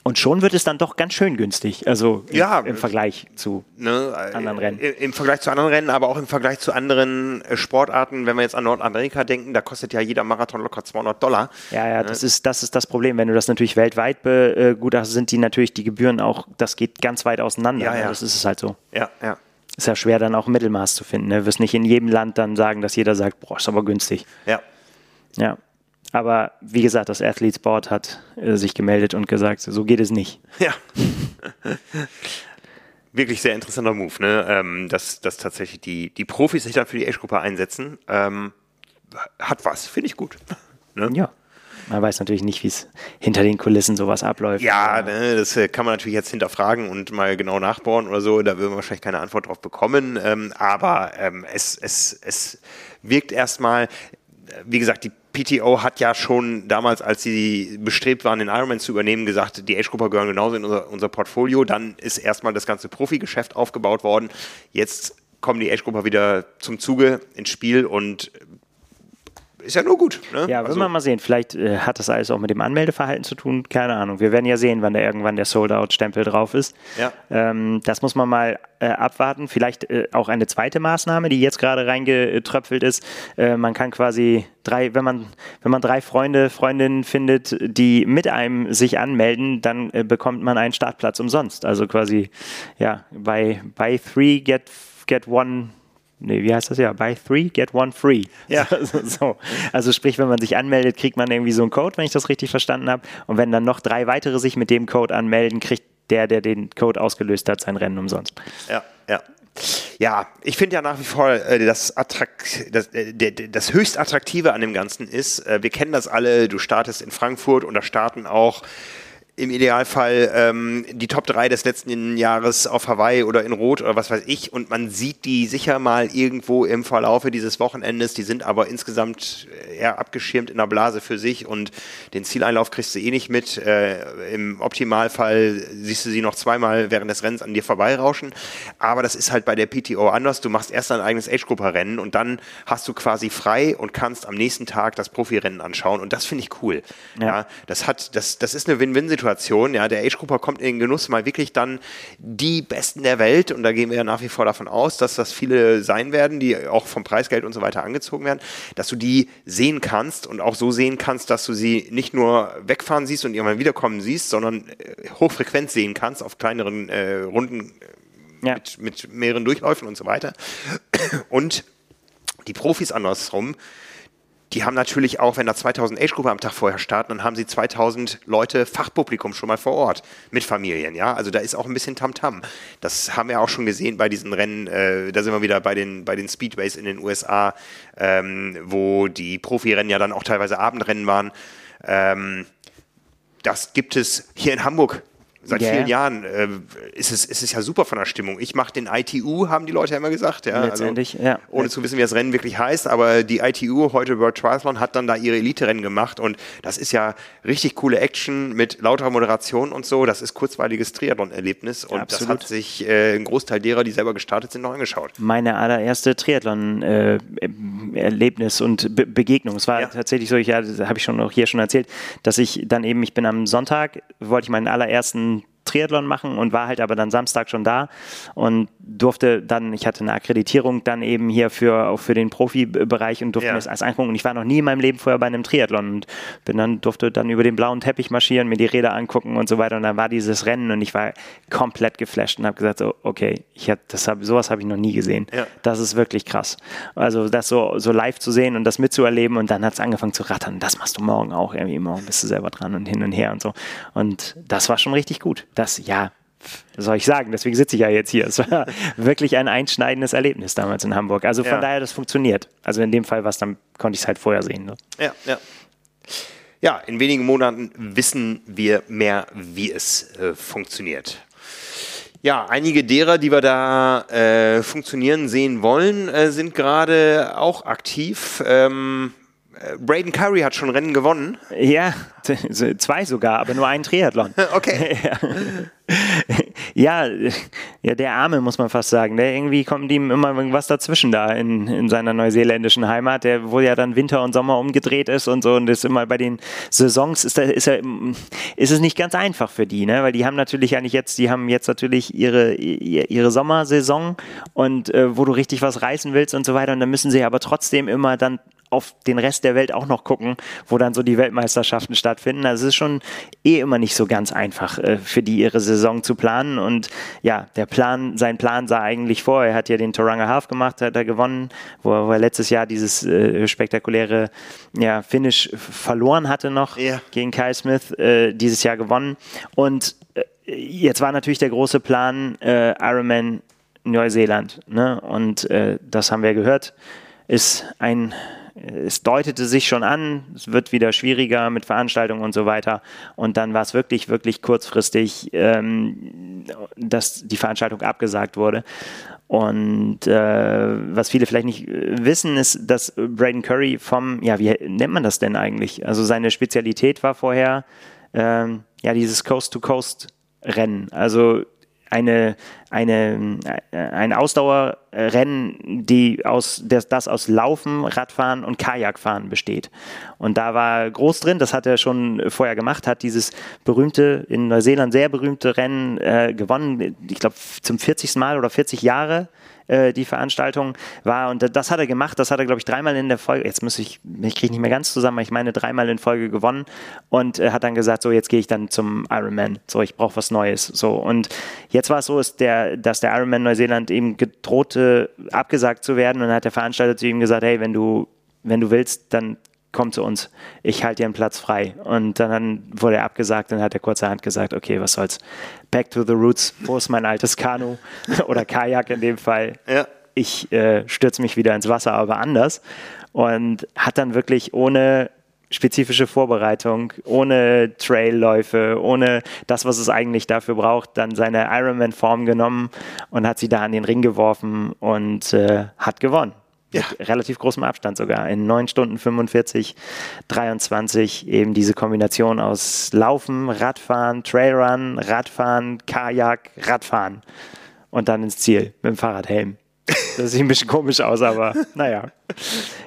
und schon wird es dann doch ganz schön günstig, also im, ja, im Vergleich zu ne, anderen Rennen. Im Vergleich zu anderen Rennen, aber auch im Vergleich zu anderen äh, Sportarten. Wenn wir jetzt an Nordamerika denken, da kostet ja jeder Marathon locker 200 Dollar. Ja, ja, das, ist, das ist das Problem. Wenn du das natürlich weltweit begutachtest, sind die natürlich die Gebühren auch, das geht ganz weit auseinander. Ja, ja. Das ist es halt so. Ja, ja. Ist ja schwer dann auch ein Mittelmaß zu finden. Ne? Du wirst nicht in jedem Land dann sagen, dass jeder sagt, boah, ist aber günstig. Ja. Ja. Aber wie gesagt, das Athletes Board hat äh, sich gemeldet und gesagt, so geht es nicht. Ja. Wirklich sehr interessanter Move, ne? Ähm, dass, dass tatsächlich die, die Profis sich dann für die Age-Gruppe einsetzen. Ähm, hat was, finde ich gut. Ne? Ja. Man weiß natürlich nicht, wie es hinter den Kulissen sowas abläuft. Ja, ne, das äh, kann man natürlich jetzt hinterfragen und mal genau nachbohren oder so. Da würden wir wahrscheinlich keine Antwort drauf bekommen. Ähm, aber ähm, es, es, es wirkt erstmal, wie gesagt, die PTO hat ja schon damals, als sie bestrebt waren, den Ironman zu übernehmen, gesagt, die Age-Grupper gehören genauso in unser, unser Portfolio. Dann ist erstmal das ganze Profi-Geschäft aufgebaut worden. Jetzt kommen die Age-Grupper wieder zum Zuge ins Spiel und ist ja nur gut. Ne? Ja, also. wir mal sehen. Vielleicht äh, hat das alles auch mit dem Anmeldeverhalten zu tun. Keine Ahnung. Wir werden ja sehen, wann da irgendwann der Sold-Out-Stempel drauf ist. Ja. Ähm, das muss man mal äh, abwarten. Vielleicht äh, auch eine zweite Maßnahme, die jetzt gerade reingetröpfelt ist. Äh, man kann quasi drei, wenn man, wenn man drei Freunde, Freundinnen findet, die mit einem sich anmelden, dann äh, bekommt man einen Startplatz umsonst. Also quasi, ja, bei, by three get, get one nee, wie heißt das ja? Buy three, get one free. Ja. so. Also sprich, wenn man sich anmeldet, kriegt man irgendwie so einen Code, wenn ich das richtig verstanden habe. Und wenn dann noch drei weitere sich mit dem Code anmelden, kriegt der, der den Code ausgelöst hat, sein Rennen umsonst. Ja, ja. Ja, ich finde ja nach wie vor, äh, das, Attrakt, das, äh, das höchst Attraktive an dem Ganzen ist, äh, wir kennen das alle, du startest in Frankfurt und da starten auch im Idealfall ähm, die Top 3 des letzten Jahres auf Hawaii oder in Rot oder was weiß ich und man sieht die sicher mal irgendwo im Verlaufe dieses Wochenendes, die sind aber insgesamt äh, eher abgeschirmt in der Blase für sich und den Zieleinlauf kriegst du eh nicht mit. Äh, Im Optimalfall siehst du sie noch zweimal während des Rennens an dir vorbeirauschen, aber das ist halt bei der PTO anders. Du machst erst ein eigenes Age-Grupper-Rennen und dann hast du quasi frei und kannst am nächsten Tag das Profirennen anschauen und das finde ich cool. Ja. ja. das hat, das, das ist eine Win-Win-Situation Situation. Ja, der Age Grouper kommt in den Genuss, mal wirklich dann die Besten der Welt, und da gehen wir ja nach wie vor davon aus, dass das viele sein werden, die auch vom Preisgeld und so weiter angezogen werden, dass du die sehen kannst und auch so sehen kannst, dass du sie nicht nur wegfahren siehst und irgendwann wiederkommen siehst, sondern äh, hochfrequent sehen kannst auf kleineren äh, Runden äh, ja. mit, mit mehreren Durchläufen und so weiter. Und die Profis andersrum, die haben natürlich auch, wenn da 2000 Age-Gruppe am Tag vorher starten, dann haben sie 2000 Leute Fachpublikum schon mal vor Ort mit Familien, ja. Also da ist auch ein bisschen Tamtam. -Tam. Das haben wir auch schon gesehen bei diesen Rennen, äh, da sind wir wieder bei den, bei den Speedways in den USA, ähm, wo die Profirennen ja dann auch teilweise Abendrennen waren. Ähm, das gibt es hier in Hamburg seit yeah. vielen Jahren äh, ist, es, ist es ja super von der Stimmung. Ich mache den ITU, haben die Leute ja immer gesagt. Ja? Also Letztendlich, also, ja. Ohne zu wissen, wie das Rennen wirklich heißt, aber die ITU, heute World Triathlon, hat dann da ihre Elite-Rennen gemacht und das ist ja richtig coole Action mit lauter Moderation und so. Das ist kurzweiliges Triathlon-Erlebnis und Absolut. das hat sich äh, ein Großteil derer, die selber gestartet sind, noch angeschaut. Meine allererste Triathlon-Erlebnis äh, und Be Begegnung. Es war ja. tatsächlich so, ich, ja, habe ich schon auch hier schon erzählt, dass ich dann eben, ich bin am Sonntag, wollte ich meinen allerersten Triathlon machen und war halt aber dann Samstag schon da und durfte dann, ich hatte eine Akkreditierung dann eben hier für, auch für den Profibereich und durfte ja. mir das alles angucken und ich war noch nie in meinem Leben vorher bei einem Triathlon und bin dann, durfte dann über den blauen Teppich marschieren, mir die Räder angucken und so weiter und dann war dieses Rennen und ich war komplett geflasht und habe gesagt, so, okay, ich hab, das hab, sowas habe ich noch nie gesehen. Ja. Das ist wirklich krass. Also das so, so live zu sehen und das mitzuerleben und dann hat es angefangen zu rattern. Das machst du morgen auch irgendwie, morgen bist du selber dran und hin und her und so. Und das war schon richtig gut das, ja, soll ich sagen? Deswegen sitze ich ja jetzt hier. Es war wirklich ein einschneidendes Erlebnis damals in Hamburg. Also von ja. daher, das funktioniert. Also in dem Fall, was dann konnte ich es halt vorher sehen. Ne? Ja, ja. Ja, in wenigen Monaten wissen wir mehr, wie es äh, funktioniert. Ja, einige derer, die wir da äh, funktionieren sehen wollen, äh, sind gerade auch aktiv. Ähm, äh, Braden Curry hat schon Rennen gewonnen. Ja, zwei sogar, aber nur einen Triathlon. Okay. ja, ja, der Arme muss man fast sagen. Der irgendwie kommt ihm immer irgendwas dazwischen da in, in seiner neuseeländischen Heimat, der wo ja dann Winter und Sommer umgedreht ist und so und ist immer bei den Saisons ist, da, ist, er, ist es nicht ganz einfach für die, ne? Weil die haben natürlich eigentlich jetzt, die haben jetzt natürlich ihre ihre Sommersaison und äh, wo du richtig was reißen willst und so weiter und dann müssen sie aber trotzdem immer dann auf den Rest der Welt auch noch gucken, wo dann so die Weltmeisterschaften stattfinden. Also es ist schon eh immer nicht so ganz einfach äh, für die ihre Saison zu planen. Und ja, der Plan, sein Plan sah eigentlich vor. Er hat ja den Toranga Half gemacht, hat er gewonnen, wo er, wo er letztes Jahr dieses äh, spektakuläre ja, Finish verloren hatte noch yeah. gegen Kyle Smith, äh, dieses Jahr gewonnen. Und äh, jetzt war natürlich der große Plan äh, Ironman Neuseeland. Ne? Und äh, das haben wir gehört, ist ein es deutete sich schon an, es wird wieder schwieriger mit Veranstaltungen und so weiter. Und dann war es wirklich, wirklich kurzfristig, ähm, dass die Veranstaltung abgesagt wurde. Und äh, was viele vielleicht nicht wissen, ist, dass Braden Curry vom, ja, wie nennt man das denn eigentlich? Also seine Spezialität war vorher, ähm, ja, dieses Coast-to-Coast-Rennen. Also eine, eine, äh, ein Ausdauerrennen, die aus, das, das aus Laufen, Radfahren und Kajakfahren besteht. Und da war groß drin, das hat er schon vorher gemacht, hat dieses berühmte, in Neuseeland sehr berühmte Rennen äh, gewonnen, ich glaube zum 40. Mal oder 40 Jahre äh, die Veranstaltung war. Und das hat er gemacht, das hat er, glaube ich, dreimal in der Folge, jetzt muss ich, ich kriege nicht mehr ganz zusammen, ich meine dreimal in Folge gewonnen und äh, hat dann gesagt, so jetzt gehe ich dann zum Ironman, so ich brauche was Neues. So und jetzt war es so, ist der, dass der Ironman Neuseeland eben gedrohte, abgesagt zu werden und dann hat der Veranstalter zu ihm gesagt, hey, wenn du wenn du willst, dann komm zu uns, ich halte dir einen Platz frei. Und dann wurde er abgesagt, dann hat er kurzerhand gesagt, okay, was soll's, back to the roots, wo ist mein altes Kanu oder Kajak in dem Fall? Ja. Ich äh, stürze mich wieder ins Wasser, aber anders. Und hat dann wirklich ohne spezifische Vorbereitung, ohne Trailläufe, ohne das, was es eigentlich dafür braucht, dann seine Ironman-Form genommen und hat sie da an den Ring geworfen und äh, hat gewonnen. Ja. Mit relativ großem Abstand sogar. In 9 Stunden 45, 23 eben diese Kombination aus Laufen, Radfahren, Trailrun, Radfahren, Kajak, Radfahren und dann ins Ziel mit dem Fahrradhelm. Das sieht ein bisschen komisch aus, aber naja.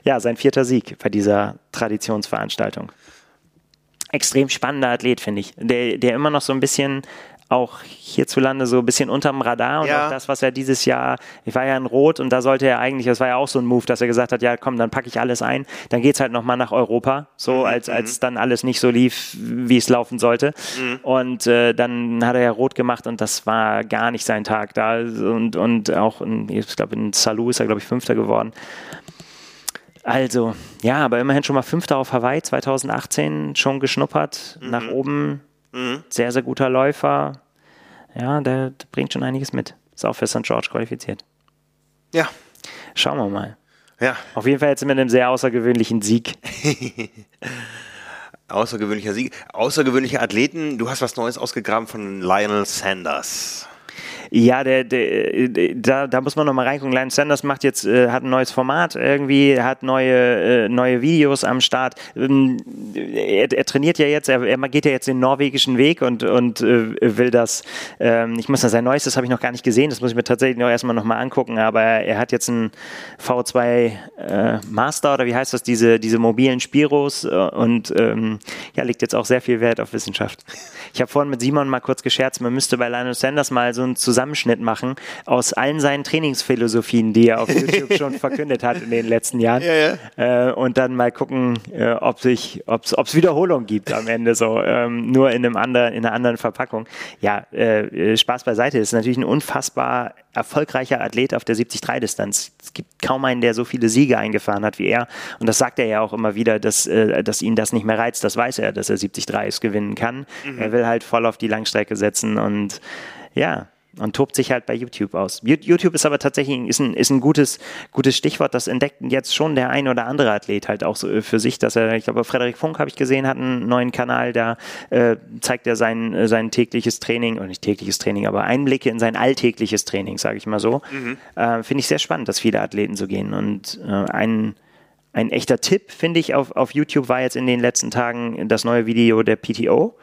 Ja, sein vierter Sieg bei dieser Traditionsveranstaltung. Extrem spannender Athlet, finde ich. Der, der immer noch so ein bisschen auch hierzulande so ein bisschen unterm Radar und ja. auch das, was er dieses Jahr, ich war ja in Rot und da sollte er eigentlich, das war ja auch so ein Move, dass er gesagt hat, ja komm, dann packe ich alles ein, dann geht es halt nochmal nach Europa, so mhm. als, als mhm. dann alles nicht so lief, wie es laufen sollte mhm. und äh, dann hat er ja Rot gemacht und das war gar nicht sein Tag da und, und auch, in, ich glaube in Salou ist er glaube ich Fünfter geworden. Also, ja, aber immerhin schon mal Fünfter auf Hawaii 2018 schon geschnuppert, mhm. nach oben Mhm. Sehr, sehr guter Läufer. Ja, der, der, bringt schon einiges mit. Ist auch für St. George qualifiziert. Ja. Schauen wir mal. Ja. Auf jeden Fall jetzt mit einem sehr außergewöhnlichen Sieg. Außergewöhnlicher Sieg. Außergewöhnliche Athleten. Du hast was Neues ausgegraben von Lionel Sanders. Ja, der, der, der, da, da muss man nochmal reingucken. Lance Sanders macht jetzt, äh, hat ein neues Format irgendwie, hat neue, äh, neue Videos am Start. Ähm, er, er, trainiert ja jetzt, er, er, geht ja jetzt den norwegischen Weg und, und äh, will das, ähm, ich muss sagen, sein neuestes habe ich noch gar nicht gesehen, das muss ich mir tatsächlich noch erstmal nochmal angucken, aber er hat jetzt ein V2 äh, Master oder wie heißt das, diese, diese mobilen Spiros äh, und ähm, ja, legt jetzt auch sehr viel Wert auf Wissenschaft. Ich habe vorhin mit Simon mal kurz gescherzt, man müsste bei Lionel Sanders mal so ein Zusammenschnitt machen aus allen seinen Trainingsphilosophien, die er auf YouTube schon verkündet hat in den letzten Jahren. Ja, ja. Äh, und dann mal gucken, äh, ob sich, ob es Wiederholung gibt am Ende so, ähm, nur in einem anderen, in einer anderen Verpackung. Ja, äh, Spaß beiseite. Das ist natürlich ein unfassbar erfolgreicher Athlet auf der 73-Distanz. Es gibt kaum einen, der so viele Siege eingefahren hat wie er. Und das sagt er ja auch immer wieder, dass, äh, dass ihn das nicht mehr reizt. Das weiß er, dass er 73 gewinnen kann. Mhm. Er will halt voll auf die Langstrecke setzen und ja, und tobt sich halt bei YouTube aus. YouTube ist aber tatsächlich ist ein, ist ein gutes, gutes Stichwort. Das entdeckt jetzt schon der ein oder andere Athlet halt auch so für sich, dass er, ich glaube, Frederik Funk habe ich gesehen, hat einen neuen Kanal, da äh, zeigt er sein, sein tägliches Training, oder nicht tägliches Training, aber Einblicke in sein alltägliches Training, sage ich mal so. Mhm. Äh, Finde ich sehr spannend, dass viele Athleten so gehen. Und äh, ein ein echter Tipp, finde ich, auf, auf YouTube war jetzt in den letzten Tagen das neue Video der PTO,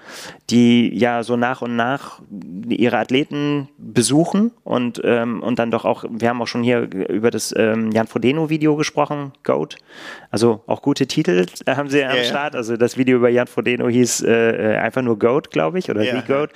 die ja so nach und nach ihre Athleten besuchen und, ähm, und dann doch auch, wir haben auch schon hier über das ähm, Jan Frodeno-Video gesprochen, Goat. Also auch gute Titel haben sie am ja, Start. Also das Video über Jan Frodeno hieß äh, äh einfach nur Goat, glaube ich, oder ja. The Goat.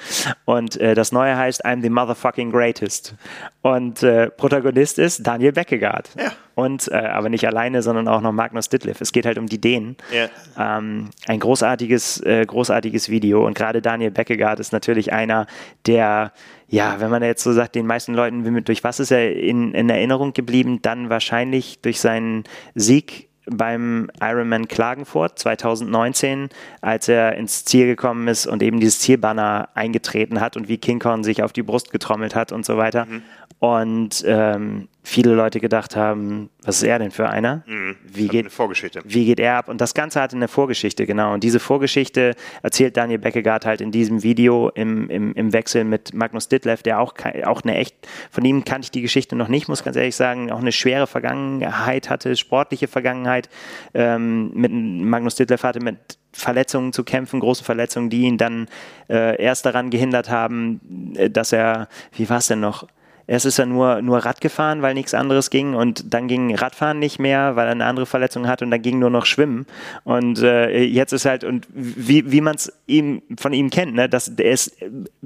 Und äh, das neue heißt I'm the motherfucking greatest. Und äh, Protagonist ist Daniel Beckegaard. Ja. Und, äh, aber nicht alleine, sondern auch noch Magnus Ditlev. Es geht halt um die Dänen. Ja. Ähm, ein großartiges, äh, großartiges Video. Und gerade Daniel Beckegaard ist natürlich einer, der ja, wenn man jetzt so sagt, den meisten Leuten, durch was ist er in, in Erinnerung geblieben, dann wahrscheinlich durch seinen Sieg beim Ironman Klagenfurt 2019, als er ins Ziel gekommen ist und eben dieses Zielbanner eingetreten hat und wie King Kong sich auf die Brust getrommelt hat und so weiter. Mhm. Und ähm, viele Leute gedacht haben, was ist er denn für einer? Mhm, wie, geht, wie geht er ab? Und das Ganze hatte eine Vorgeschichte, genau. Und diese Vorgeschichte erzählt Daniel Beckegaard halt in diesem Video im, im, im Wechsel mit Magnus Ditlev, der auch, auch eine echt, von ihm kannte ich die Geschichte noch nicht, muss ganz ehrlich sagen, auch eine schwere Vergangenheit hatte, sportliche Vergangenheit. Ähm, mit Magnus Ditlev hatte mit Verletzungen zu kämpfen, große Verletzungen, die ihn dann äh, erst daran gehindert haben, äh, dass er, wie war es denn noch, Erst ist er nur, nur Rad gefahren, weil nichts anderes ging und dann ging Radfahren nicht mehr, weil er eine andere Verletzung hat und dann ging nur noch Schwimmen. Und äh, jetzt ist halt, und wie, wie man es ihm, von ihm kennt, ne, dass er ist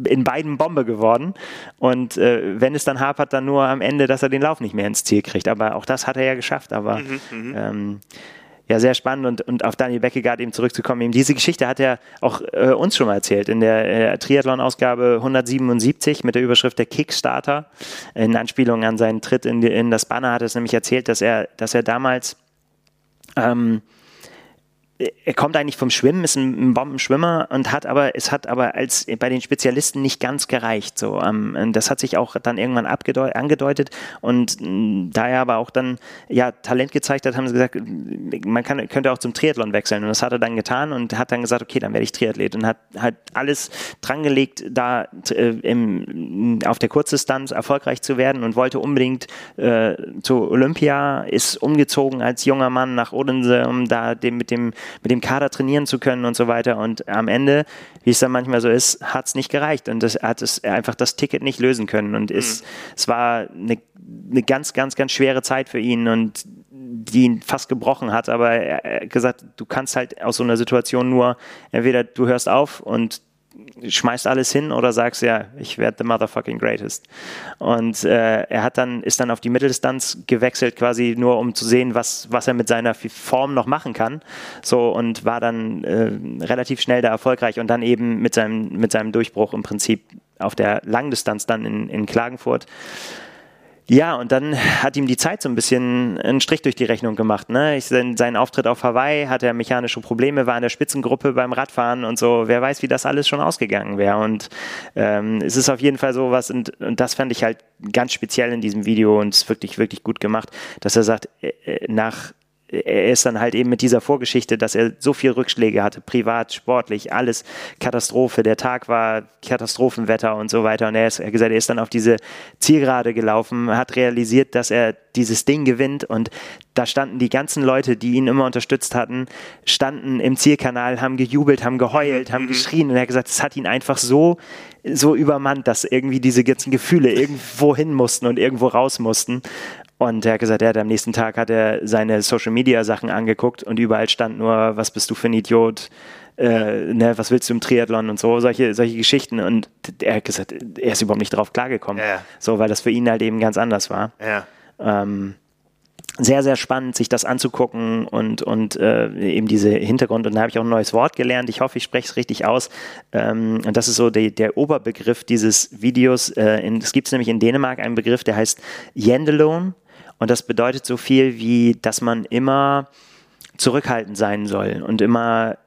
in beiden Bombe geworden. Und äh, wenn es dann hapert, dann nur am Ende, dass er den Lauf nicht mehr ins Ziel kriegt. Aber auch das hat er ja geschafft. Aber mhm, mhm. ähm, ja, sehr spannend und, und auf Daniel Beckegaard eben zurückzukommen. Eben diese Geschichte hat er auch äh, uns schon mal erzählt in der äh, Triathlon-Ausgabe 177 mit der Überschrift der Kickstarter. In Anspielung an seinen Tritt in, in das Banner hat er es nämlich erzählt, dass er, dass er damals ähm, er kommt eigentlich vom Schwimmen, ist ein, Bombenschwimmer und hat aber, es hat aber als bei den Spezialisten nicht ganz gereicht. So, ähm, das hat sich auch dann irgendwann angedeutet und äh, da er aber auch dann ja Talent gezeigt hat, haben sie gesagt, man kann, könnte auch zum Triathlon wechseln und das hat er dann getan und hat dann gesagt, okay, dann werde ich Triathlet und hat hat alles drangelegt, da äh, im, auf der Kurzdistanz erfolgreich zu werden und wollte unbedingt äh, zu Olympia, ist umgezogen als junger Mann nach Odense, um da dem, mit dem mit dem Kader trainieren zu können und so weiter. Und am Ende, wie es dann manchmal so ist, hat es nicht gereicht und das hat es einfach das Ticket nicht lösen können. Und ist, mhm. es war eine, eine ganz, ganz, ganz schwere Zeit für ihn und die ihn fast gebrochen hat. Aber er hat gesagt, du kannst halt aus so einer Situation nur entweder du hörst auf und schmeißt alles hin oder sagst ja, ich werde the motherfucking greatest. Und äh, er hat dann ist dann auf die Mitteldistanz gewechselt, quasi nur um zu sehen, was was er mit seiner Form noch machen kann. So und war dann äh, relativ schnell da erfolgreich und dann eben mit seinem mit seinem Durchbruch im Prinzip auf der Langdistanz dann in, in Klagenfurt ja, und dann hat ihm die Zeit so ein bisschen einen Strich durch die Rechnung gemacht. Ne? Ich, sein Auftritt auf Hawaii hatte er mechanische Probleme, war in der Spitzengruppe beim Radfahren und so. Wer weiß, wie das alles schon ausgegangen wäre. Und ähm, es ist auf jeden Fall so was, und, und das fand ich halt ganz speziell in diesem Video und es ist wirklich, wirklich gut gemacht, dass er sagt, äh, äh nach er ist dann halt eben mit dieser Vorgeschichte, dass er so viel Rückschläge hatte, privat, sportlich, alles Katastrophe. Der Tag war Katastrophenwetter und so weiter. Und er ist, er gesagt, er ist dann auf diese Zielgerade gelaufen, hat realisiert, dass er dieses Ding gewinnt und da standen die ganzen Leute, die ihn immer unterstützt hatten, standen im Zielkanal, haben gejubelt, haben geheult, haben mhm. geschrien und er hat gesagt, es hat ihn einfach so so übermannt, dass irgendwie diese ganzen Gefühle irgendwo hin mussten und irgendwo raus mussten. Und er hat gesagt, er hat am nächsten Tag hat er seine Social Media Sachen angeguckt und überall stand nur, was bist du für ein Idiot, äh, ne, was willst du im Triathlon und so, solche, solche Geschichten. Und er hat gesagt, er ist überhaupt nicht drauf klargekommen. Ja. So, weil das für ihn halt eben ganz anders war. Ja. Ähm, sehr, sehr spannend, sich das anzugucken und, und äh, eben diese Hintergrund. Und da habe ich auch ein neues Wort gelernt. Ich hoffe, ich spreche es richtig aus. Ähm, und das ist so die, der Oberbegriff dieses Videos. Äh, es gibt nämlich in Dänemark einen Begriff, der heißt Jendelon. Und das bedeutet so viel wie, dass man immer zurückhaltend sein soll und immer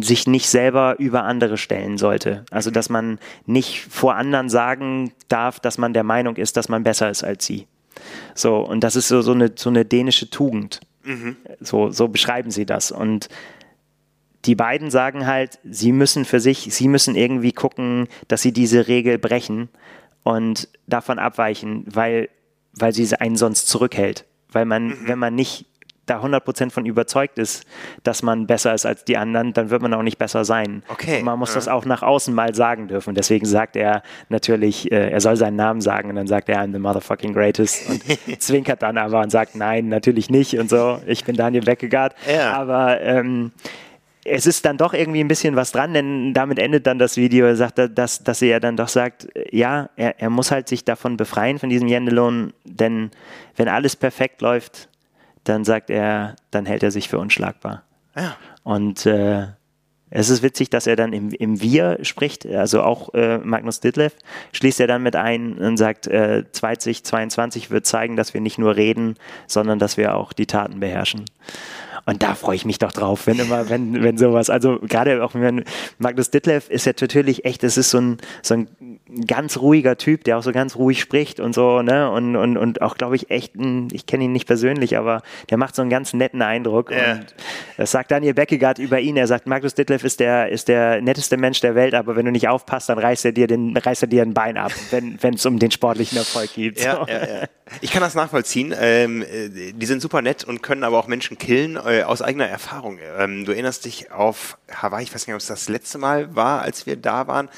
sich nicht selber über andere stellen sollte. Also dass man nicht vor anderen sagen darf, dass man der Meinung ist, dass man besser ist als sie. So, und das ist so, so, eine, so eine dänische Tugend. Mhm. So, so beschreiben sie das. Und die beiden sagen halt, sie müssen für sich, sie müssen irgendwie gucken, dass sie diese Regel brechen und davon abweichen, weil weil sie einen sonst zurückhält. Weil man, mhm. wenn man nicht da 100% von überzeugt ist, dass man besser ist als die anderen, dann wird man auch nicht besser sein. Okay. Und man muss ja. das auch nach außen mal sagen dürfen. Deswegen sagt er natürlich, äh, er soll seinen Namen sagen und dann sagt er, I'm the motherfucking greatest und zwinkert dann aber und sagt, nein, natürlich nicht und so. Ich bin Daniel Weckegaard. Ja. Aber ähm, es ist dann doch irgendwie ein bisschen was dran, denn damit endet dann das Video. Er sagt, dass, dass er ja dann doch sagt, ja, er, er muss halt sich davon befreien, von diesem Jendelon, denn wenn alles perfekt läuft, dann sagt er, dann hält er sich für unschlagbar. Ja. Und äh, es ist witzig, dass er dann im, im Wir spricht, also auch äh, Magnus Ditlev schließt er dann mit ein und sagt, äh, 2022 wird zeigen, dass wir nicht nur reden, sondern dass wir auch die Taten beherrschen. Und da freue ich mich doch drauf, wenn immer, wenn, wenn sowas, also gerade auch wenn Magnus Ditlev ist ja natürlich echt, es ist so ein, so ein ganz ruhiger Typ, der auch so ganz ruhig spricht und so, ne, und, und, und auch, glaube ich, echt, ein, ich kenne ihn nicht persönlich, aber der macht so einen ganz netten Eindruck. Ja. Und das sagt Daniel Beckegaard über ihn. Er sagt, Magnus Ditlev ist der, ist der netteste Mensch der Welt, aber wenn du nicht aufpasst, dann reißt er dir den, reißt er dir ein Bein ab, wenn es um den sportlichen Erfolg geht. Ja, so. ja, ja. Ich kann das nachvollziehen. Ähm, äh, die sind super nett und können aber auch Menschen killen, äh, aus eigener Erfahrung. Ähm, du erinnerst dich auf Hawaii, ich weiß nicht, ob es das letzte Mal war, als wir da waren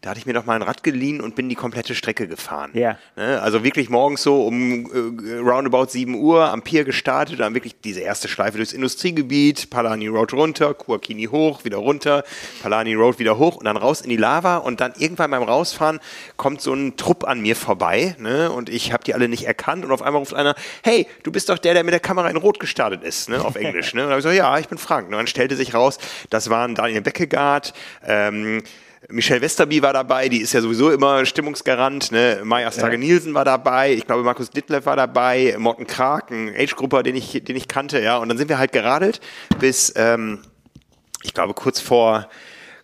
da hatte ich mir doch mal ein Rad geliehen und bin die komplette Strecke gefahren. Ja. Ne? Also wirklich morgens so um äh, roundabout 7 Uhr am Pier gestartet, dann wirklich diese erste Schleife durchs Industriegebiet, Palani Road runter, Kuakini hoch, wieder runter, Palani Road wieder hoch und dann raus in die Lava und dann irgendwann beim Rausfahren kommt so ein Trupp an mir vorbei ne? und ich habe die alle nicht erkannt und auf einmal ruft einer, hey, du bist doch der, der mit der Kamera in Rot gestartet ist, ne? auf Englisch. Ne? Und dann habe ich so, ja, ich bin Frank. Und dann stellte sich raus, das waren Daniel Beckegaard, ähm, Michelle Westerby war dabei, die ist ja sowieso immer Stimmungsgarant. Ne? Maya Stage Nielsen war dabei, ich glaube Markus Ditlev war dabei, Morten Krag, ein Age-Grupper, den ich, den ich kannte, ja. Und dann sind wir halt geradelt bis, ähm, ich glaube, kurz vor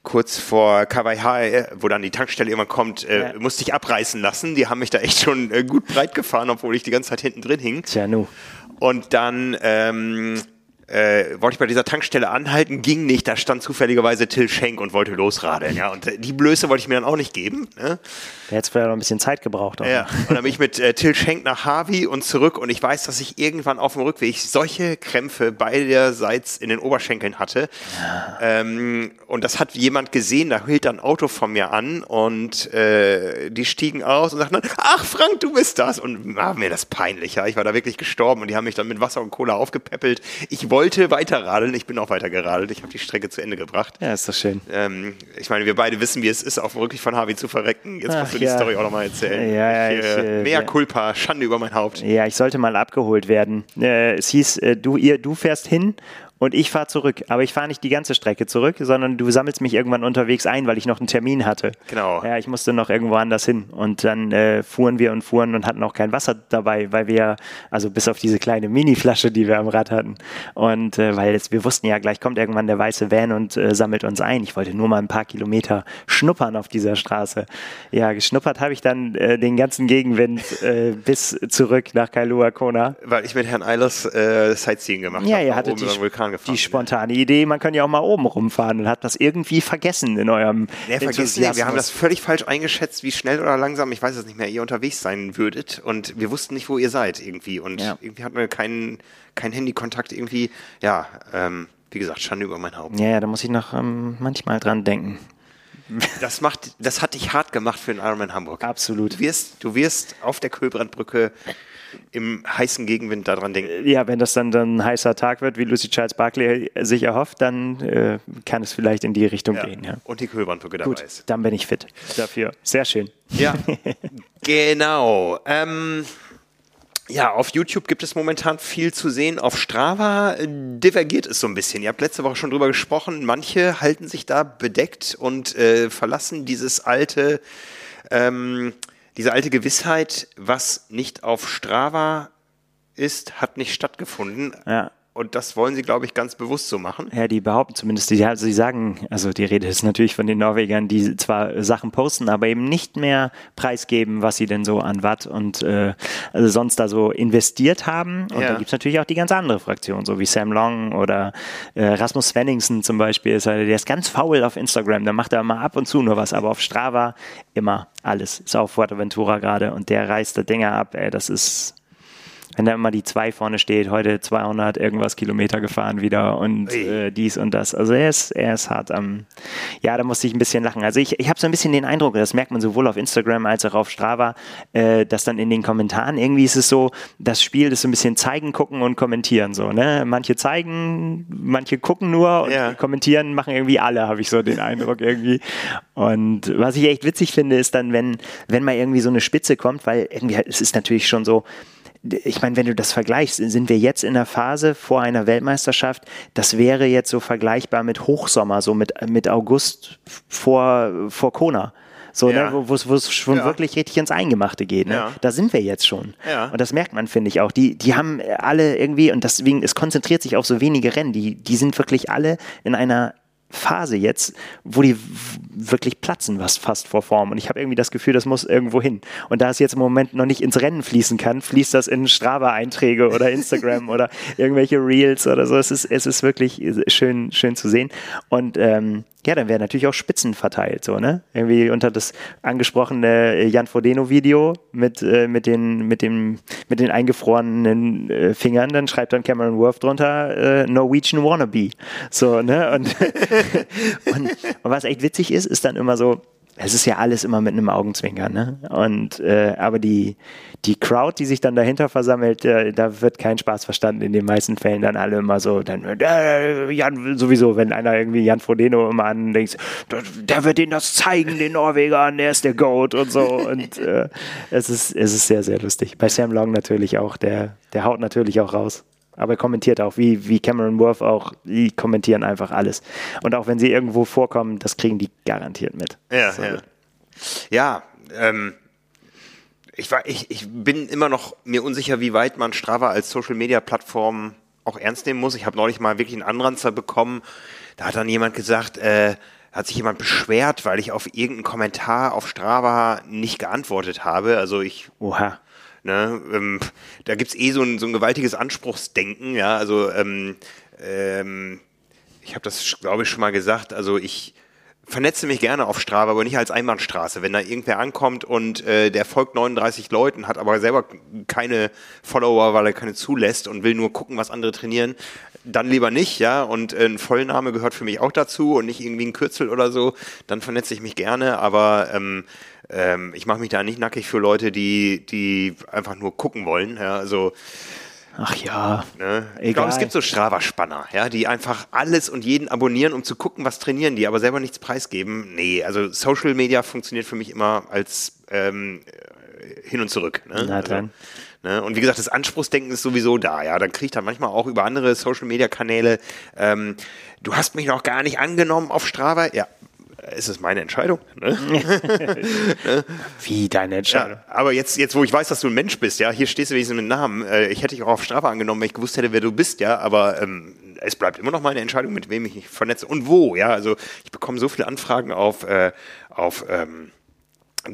kurz vor Kawaii, wo dann die Tankstelle irgendwann kommt, äh, ja. musste ich abreißen lassen. Die haben mich da echt schon äh, gut breit gefahren, obwohl ich die ganze Zeit hinten drin hing. Tja, nu. Und dann ähm, äh, wollte ich bei dieser Tankstelle anhalten, ging nicht, da stand zufälligerweise Till Schenk und wollte losradeln, ja, und äh, die Blöße wollte ich mir dann auch nicht geben. Ne? Der hätte vielleicht noch ein bisschen Zeit gebraucht. Auch. Ja, und dann bin ich mit äh, Till Schenk nach Harvey und zurück und ich weiß, dass ich irgendwann auf dem Rückweg solche Krämpfe beiderseits in den Oberschenkeln hatte ja. ähm, und das hat jemand gesehen, da hielt ein Auto von mir an und äh, die stiegen aus und sagten dann, ach Frank, du bist das und war mir das peinlich, ja, ich war da wirklich gestorben und die haben mich dann mit Wasser und Cola aufgepäppelt. Ich wollte wollte weiter radeln. Ich bin auch weiter geradelt. Ich habe die Strecke zu Ende gebracht. Ja, ist doch schön. Ähm, ich meine, wir beide wissen, wie es ist, auch wirklich von Harvey zu verrecken. Jetzt Ach, musst du ja. die Story auch nochmal erzählen. Ja, ja, ich, äh, mehr ja. Culpa, Schande über mein Haupt. Ja, ich sollte mal abgeholt werden. Äh, es hieß, äh, du, ihr, du fährst hin und ich fahre zurück. Aber ich fahre nicht die ganze Strecke zurück, sondern du sammelst mich irgendwann unterwegs ein, weil ich noch einen Termin hatte. Genau. Ja, ich musste noch irgendwo anders hin. Und dann äh, fuhren wir und fuhren und hatten auch kein Wasser dabei, weil wir, also bis auf diese kleine Mini-Flasche, die wir am Rad hatten. Und äh, weil jetzt, wir wussten ja, gleich kommt irgendwann der weiße Van und äh, sammelt uns ein. Ich wollte nur mal ein paar Kilometer schnuppern auf dieser Straße. Ja, geschnuppert habe ich dann äh, den ganzen Gegenwind äh, bis zurück nach Kailua Kona. Weil ich mit Herrn Eilers äh, Sightseeing gemacht ja, habe. Ja, ihr hattet die, Vulkan gefahren. Die spontane Idee, man kann ja auch mal oben rumfahren und hat das irgendwie vergessen in eurem nee, vergessen, nee, Wir haben das völlig falsch eingeschätzt, wie schnell oder langsam, ich weiß es nicht mehr, ihr unterwegs sein würdet und wir wussten nicht, wo ihr seid irgendwie und ja. irgendwie hatten wir keinen kein Handykontakt irgendwie, ja, ähm, wie gesagt, Schande über mein Haupt. Ja, ja, da muss ich noch ähm, manchmal dran denken. Das macht, das hat dich hart gemacht für den Ironman Hamburg. Absolut. Du wirst, du wirst auf der Kühlbrandbrücke im heißen Gegenwind daran denken. Ja, wenn das dann, dann ein heißer Tag wird, wie Lucy Charles Barkley sich erhofft, dann äh, kann es vielleicht in die Richtung ja. gehen. Ja. Und die Kühlbrandbrücke dabei Gut, ist. Dann bin ich fit dafür. Sehr schön. Ja, genau. Ähm, ja, auf YouTube gibt es momentan viel zu sehen. Auf Strava divergiert es so ein bisschen. Ihr habt letzte Woche schon drüber gesprochen. Manche halten sich da bedeckt und äh, verlassen dieses alte ähm, diese alte Gewissheit, was nicht auf Strava ist, hat nicht stattgefunden. Ja. Und das wollen sie, glaube ich, ganz bewusst so machen. Ja, die behaupten zumindest, die, also sie sagen, also die Rede ist natürlich von den Norwegern, die zwar Sachen posten, aber eben nicht mehr preisgeben, was sie denn so an Watt und äh, also sonst da so investiert haben. Und ja. da gibt es natürlich auch die ganz andere Fraktion, so wie Sam Long oder äh, Rasmus Svenningsen zum Beispiel, ist, der ist ganz faul auf Instagram, da macht er mal ab und zu nur was, aber auf Strava immer alles. Ist auf Fuerteventura gerade und der reißt da Dinger ab, ey, das ist wenn da immer die zwei vorne steht, heute 200 irgendwas Kilometer gefahren wieder und äh, dies und das. Also er ist, er ist hart am, ja, da musste ich ein bisschen lachen. Also ich, ich habe so ein bisschen den Eindruck, das merkt man sowohl auf Instagram als auch auf Strava, äh, dass dann in den Kommentaren irgendwie ist es so, das Spiel ist so ein bisschen zeigen, gucken und kommentieren so, ne? Manche zeigen, manche gucken nur und ja. kommentieren machen irgendwie alle, habe ich so den Eindruck irgendwie. Und was ich echt witzig finde, ist dann, wenn, wenn mal irgendwie so eine Spitze kommt, weil irgendwie, es ist natürlich schon so, ich meine, wenn du das vergleichst, sind wir jetzt in der Phase vor einer Weltmeisterschaft, das wäre jetzt so vergleichbar mit Hochsommer, so mit, mit August vor, vor Kona. So, ne, ja. ne, wo es schon ja. wirklich richtig ins Eingemachte geht. Ne? Ja. Da sind wir jetzt schon. Und das merkt man, finde ich auch. Die, die haben alle irgendwie, und deswegen, es konzentriert sich auf so wenige Rennen, die, die sind wirklich alle in einer Phase jetzt, wo die wirklich platzen, was fast vor Form. Und ich habe irgendwie das Gefühl, das muss irgendwo hin. Und da es jetzt im Moment noch nicht ins Rennen fließen kann, fließt das in Strava-Einträge oder Instagram oder irgendwelche Reels oder so. Es ist, es ist wirklich schön, schön zu sehen. Und ähm, ja, dann wäre natürlich auch Spitzen verteilt, so, ne? Irgendwie unter das angesprochene Jan Frodeno-Video mit, äh, mit, den, mit, dem, mit den eingefrorenen äh, Fingern, dann schreibt dann Cameron Worth drunter äh, Norwegian Wannabe. So, ne? Und, und, und was echt witzig ist, ist dann immer so, es ist ja alles immer mit einem Augenzwinkern, ne? Und äh, aber die, die Crowd, die sich dann dahinter versammelt, äh, da wird kein Spaß verstanden. In den meisten Fällen dann alle immer so, dann äh, Jan, sowieso, wenn einer irgendwie Jan Frodeno immer an denkt, der wird ihnen das zeigen, den Norwegern, der ist der Goat und so. Und äh, es ist, es ist sehr, sehr lustig. Bei Sam Long natürlich auch, der, der haut natürlich auch raus. Aber er kommentiert auch, wie, wie Cameron Worth auch, die kommentieren einfach alles. Und auch wenn sie irgendwo vorkommen, das kriegen die garantiert mit. Ja, so. ja. Ja, ähm, ich, war, ich, ich bin immer noch mir unsicher, wie weit man Strava als Social Media Plattform auch ernst nehmen muss. Ich habe neulich mal wirklich einen Anranzer bekommen. Da hat dann jemand gesagt, äh, hat sich jemand beschwert, weil ich auf irgendeinen Kommentar auf Strava nicht geantwortet habe. Also ich. Oha. Ne, ähm, da gibt's eh so ein, so ein gewaltiges Anspruchsdenken, ja. Also ähm, ähm, ich habe das, glaube ich, schon mal gesagt. Also ich vernetze mich gerne auf Strava, aber nicht als Einbahnstraße. Wenn da irgendwer ankommt und äh, der folgt 39 Leuten, hat aber selber keine Follower, weil er keine zulässt und will nur gucken, was andere trainieren, dann lieber nicht, ja. Und ein Vollname gehört für mich auch dazu und nicht irgendwie ein Kürzel oder so. Dann vernetze ich mich gerne, aber ähm, ähm, ich mache mich da nicht nackig für Leute, die, die einfach nur gucken wollen. Ja, also Ach ja. Ne? Ich glaube, es gibt so Strava-Spanner, ja, die einfach alles und jeden abonnieren, um zu gucken, was trainieren die, aber selber nichts preisgeben. Nee, also Social Media funktioniert für mich immer als ähm, hin und zurück. Ne? Na dann. Also, ne? Und wie gesagt, das Anspruchsdenken ist sowieso da, ja. Dann kriege ich dann manchmal auch über andere Social Media Kanäle, ähm, du hast mich noch gar nicht angenommen auf Strava. Ja, ist es meine Entscheidung. Ne? Wie deine Entscheidung? Ja, aber jetzt, jetzt, wo ich weiß, dass du ein Mensch bist, ja, hier stehst du wenigstens mit Namen. Äh, ich hätte dich auch auf Strafe angenommen, wenn ich gewusst hätte, wer du bist, ja, aber ähm, es bleibt immer noch meine Entscheidung, mit wem ich mich vernetze und wo, ja. Also ich bekomme so viele Anfragen auf, äh, auf ähm,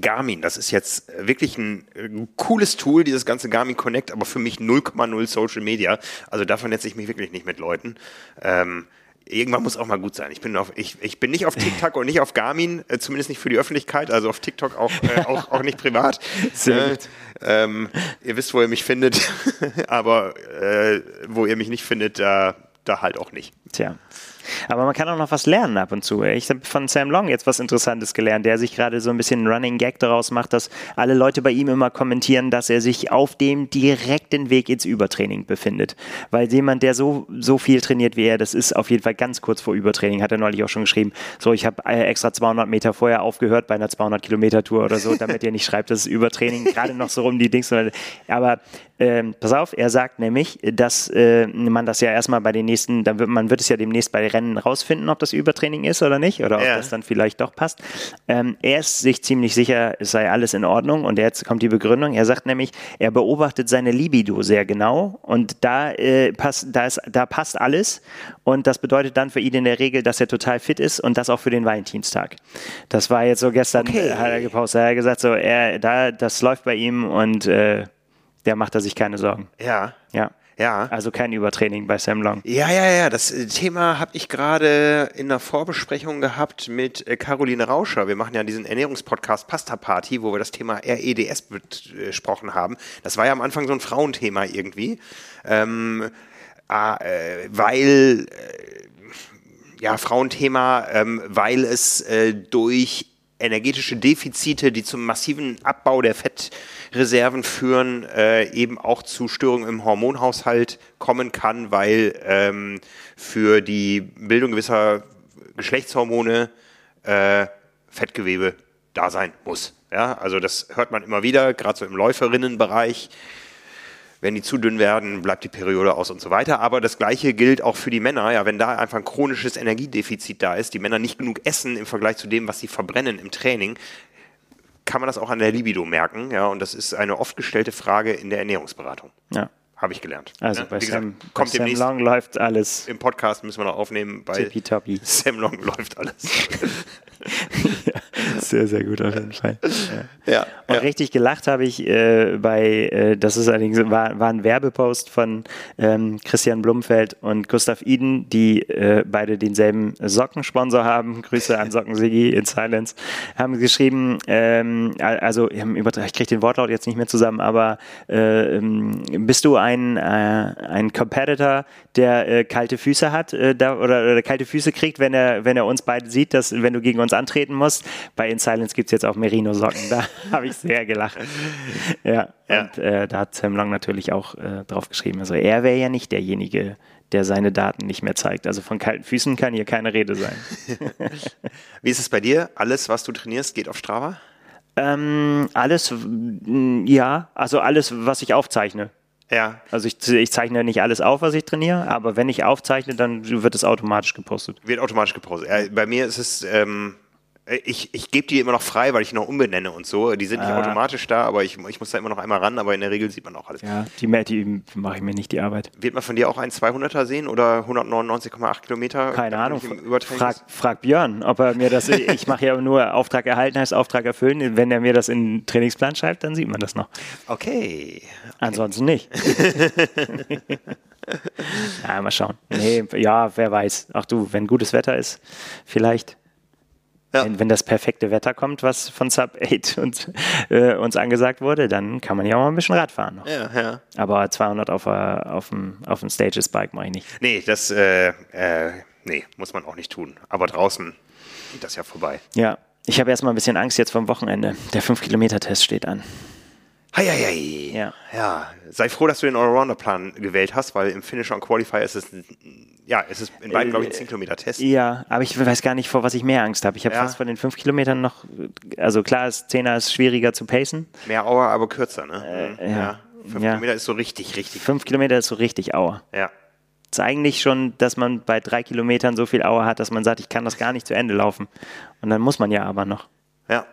Garmin, das ist jetzt wirklich ein, ein, äh, cooles Tool, dieses ganze Garmin Connect, aber für mich 0,0 Social Media. Also da vernetze ich mich wirklich nicht mit Leuten. Ähm, irgendwann muss auch mal gut sein. Ich bin, auf, ich, ich bin nicht auf TikTok und nicht auf Garmin, äh, zumindest nicht für die Öffentlichkeit, also auf TikTok auch, äh, auch, auch nicht privat. Sehr gut. Ähm, ihr wisst, wo ihr mich findet, aber äh, wo ihr mich nicht findet, da, da halt auch nicht. Tja. Aber man kann auch noch was lernen ab und zu. Ich habe von Sam Long jetzt was Interessantes gelernt, der sich gerade so ein bisschen einen Running Gag daraus macht, dass alle Leute bei ihm immer kommentieren, dass er sich auf dem direkten Weg ins Übertraining befindet. Weil jemand, der so, so viel trainiert wie er, das ist auf jeden Fall ganz kurz vor Übertraining, hat er neulich auch schon geschrieben. So, ich habe äh, extra 200 Meter vorher aufgehört bei einer 200 Kilometer Tour oder so, damit ihr nicht schreibt, das ist Übertraining, gerade noch so rum die Dings. Aber ähm, pass auf, er sagt nämlich, dass äh, man das ja erstmal bei den nächsten, dann wird, man wird es ja demnächst bei Rennen rausfinden, ob das Übertraining ist oder nicht, oder ob ja. das dann vielleicht doch passt. Ähm, er ist sich ziemlich sicher, es sei alles in Ordnung und jetzt kommt die Begründung. Er sagt nämlich, er beobachtet seine Libido sehr genau und da, äh, passt, da, ist, da passt alles und das bedeutet dann für ihn in der Regel, dass er total fit ist und das auch für den Valentinstag. Das war jetzt so gestern, okay. hat er gepostet, er hat gesagt, so, er, da, das läuft bei ihm und äh, der macht er sich keine Sorgen. Ja. Ja. Ja. Also kein Übertraining bei Sam Long. Ja, ja, ja. Das äh, Thema habe ich gerade in der Vorbesprechung gehabt mit äh, Caroline Rauscher. Wir machen ja diesen Ernährungspodcast Pasta Party, wo wir das Thema REDS besprochen haben. Das war ja am Anfang so ein Frauenthema irgendwie. Ähm, äh, weil, äh, ja, Frauenthema, ähm, weil es äh, durch energetische Defizite, die zum massiven Abbau der Fettreserven führen, äh, eben auch zu Störungen im Hormonhaushalt kommen kann, weil ähm, für die Bildung gewisser Geschlechtshormone äh, Fettgewebe da sein muss. Ja, also das hört man immer wieder, gerade so im Läuferinnenbereich wenn die zu dünn werden, bleibt die Periode aus und so weiter. Aber das Gleiche gilt auch für die Männer. Ja, wenn da einfach ein chronisches Energiedefizit da ist, die Männer nicht genug essen im Vergleich zu dem, was sie verbrennen im Training, kann man das auch an der Libido merken. Ja, und das ist eine oft gestellte Frage in der Ernährungsberatung. Ja. Habe ich gelernt. Also ja, bei, gesagt, Sam, bei Sam Long läuft alles. Im Podcast müssen wir noch aufnehmen. Bei Sam Long läuft alles. sehr, sehr gut auf jeden Fall. Ja. ja und ja. richtig gelacht habe ich äh, bei, äh, das ist allerdings, war, war ein Werbepost von ähm, Christian Blumfeld und Gustav Iden, die äh, beide denselben Sockensponsor haben. Grüße an Socken Sigi in Silence. Haben geschrieben, ähm, also ich kriege den Wortlaut jetzt nicht mehr zusammen, aber äh, ähm, bist du ein, äh, ein Competitor, der äh, kalte Füße hat da, oder, oder kalte Füße kriegt, wenn er, wenn er uns beide sieht, dass wenn du gegen uns antreten musst? Bei In Silence gibt es jetzt auch Merino-Socken. Da habe ich sehr gelacht. Ja, ja. und äh, da hat Sam Long natürlich auch äh, drauf geschrieben. Also er wäre ja nicht derjenige, der seine Daten nicht mehr zeigt. Also von kalten Füßen kann hier keine Rede sein. Wie ist es bei dir? Alles, was du trainierst, geht auf Strava? Ähm, alles, ja, also alles, was ich aufzeichne. Ja. Also ich, ich, zeichne nicht alles auf, was ich trainiere, aber wenn ich aufzeichne, dann wird es automatisch gepostet. Wird automatisch gepostet. Bei mir ist es, ähm, Äh, ich, ich gebe die immer noch frei, weil ich noch umbenenne und so. Die sind nicht Ah. automatisch da, aber ich, ich muss da immer noch einmal ran, aber in der Regel sieht man auch alles. Ja, die, die mache ich mir nicht die Arbeit. Wird man von dir auch einen 200er sehen oder 199,8 Kilometer? Keine Ahnung. Frag, frag Björn, ob er mir das. Ich mache ja nur Auftrag erhalten, heißt Auftrag erfüllen. Wenn er mir das in den Trainingsplan schreibt, dann sieht man das noch. Okay. Ansonsten nicht. ja, mal schauen. Nee, ja, wer weiß. Ach du, wenn gutes Wetter ist, vielleicht. Ja. Wenn, wenn das perfekte Wetter kommt, was von Sub 8 und, äh, uns angesagt wurde, dann kann man ja auch mal ein bisschen Rad fahren. Noch. Ja, ja. Aber 200 auf, der- auf dem, auf dem Stages-Bike mache ich nicht. Nee, das, äh, äh, nee, muss man auch nicht tun. Aber draußen geht das ja vorbei. Ja, ich habe erstmal ein bisschen Angst jetzt vom Wochenende. Der 5-Kilometer-Test steht an. Heieiei. Ja. ja. Sei froh, dass du den Allrounder-Plan gewählt hast, weil im Finisher und Qualifier ist es, ja, es ist in beiden, glaube ich, ein 10-Kilometer-Test. Ja, aber ich weiß gar nicht, vor was ich mehr Angst habe. Ich habe Ja. fast von den 5 Kilometern noch, also klar, ist 10er ist schwieriger zu pacen. Mehr Auer, aber kürzer, ne? Äh, ja. Fünf Ja. Kilometer ist so richtig, richtig. 5 Kilometer ist so richtig Aua. Ja. ist eigentlich schon, dass man bei drei Kilometern so viel Aua hat, dass man sagt, ich kann das gar nicht zu Ende laufen. Und dann muss man ja aber noch. Ja.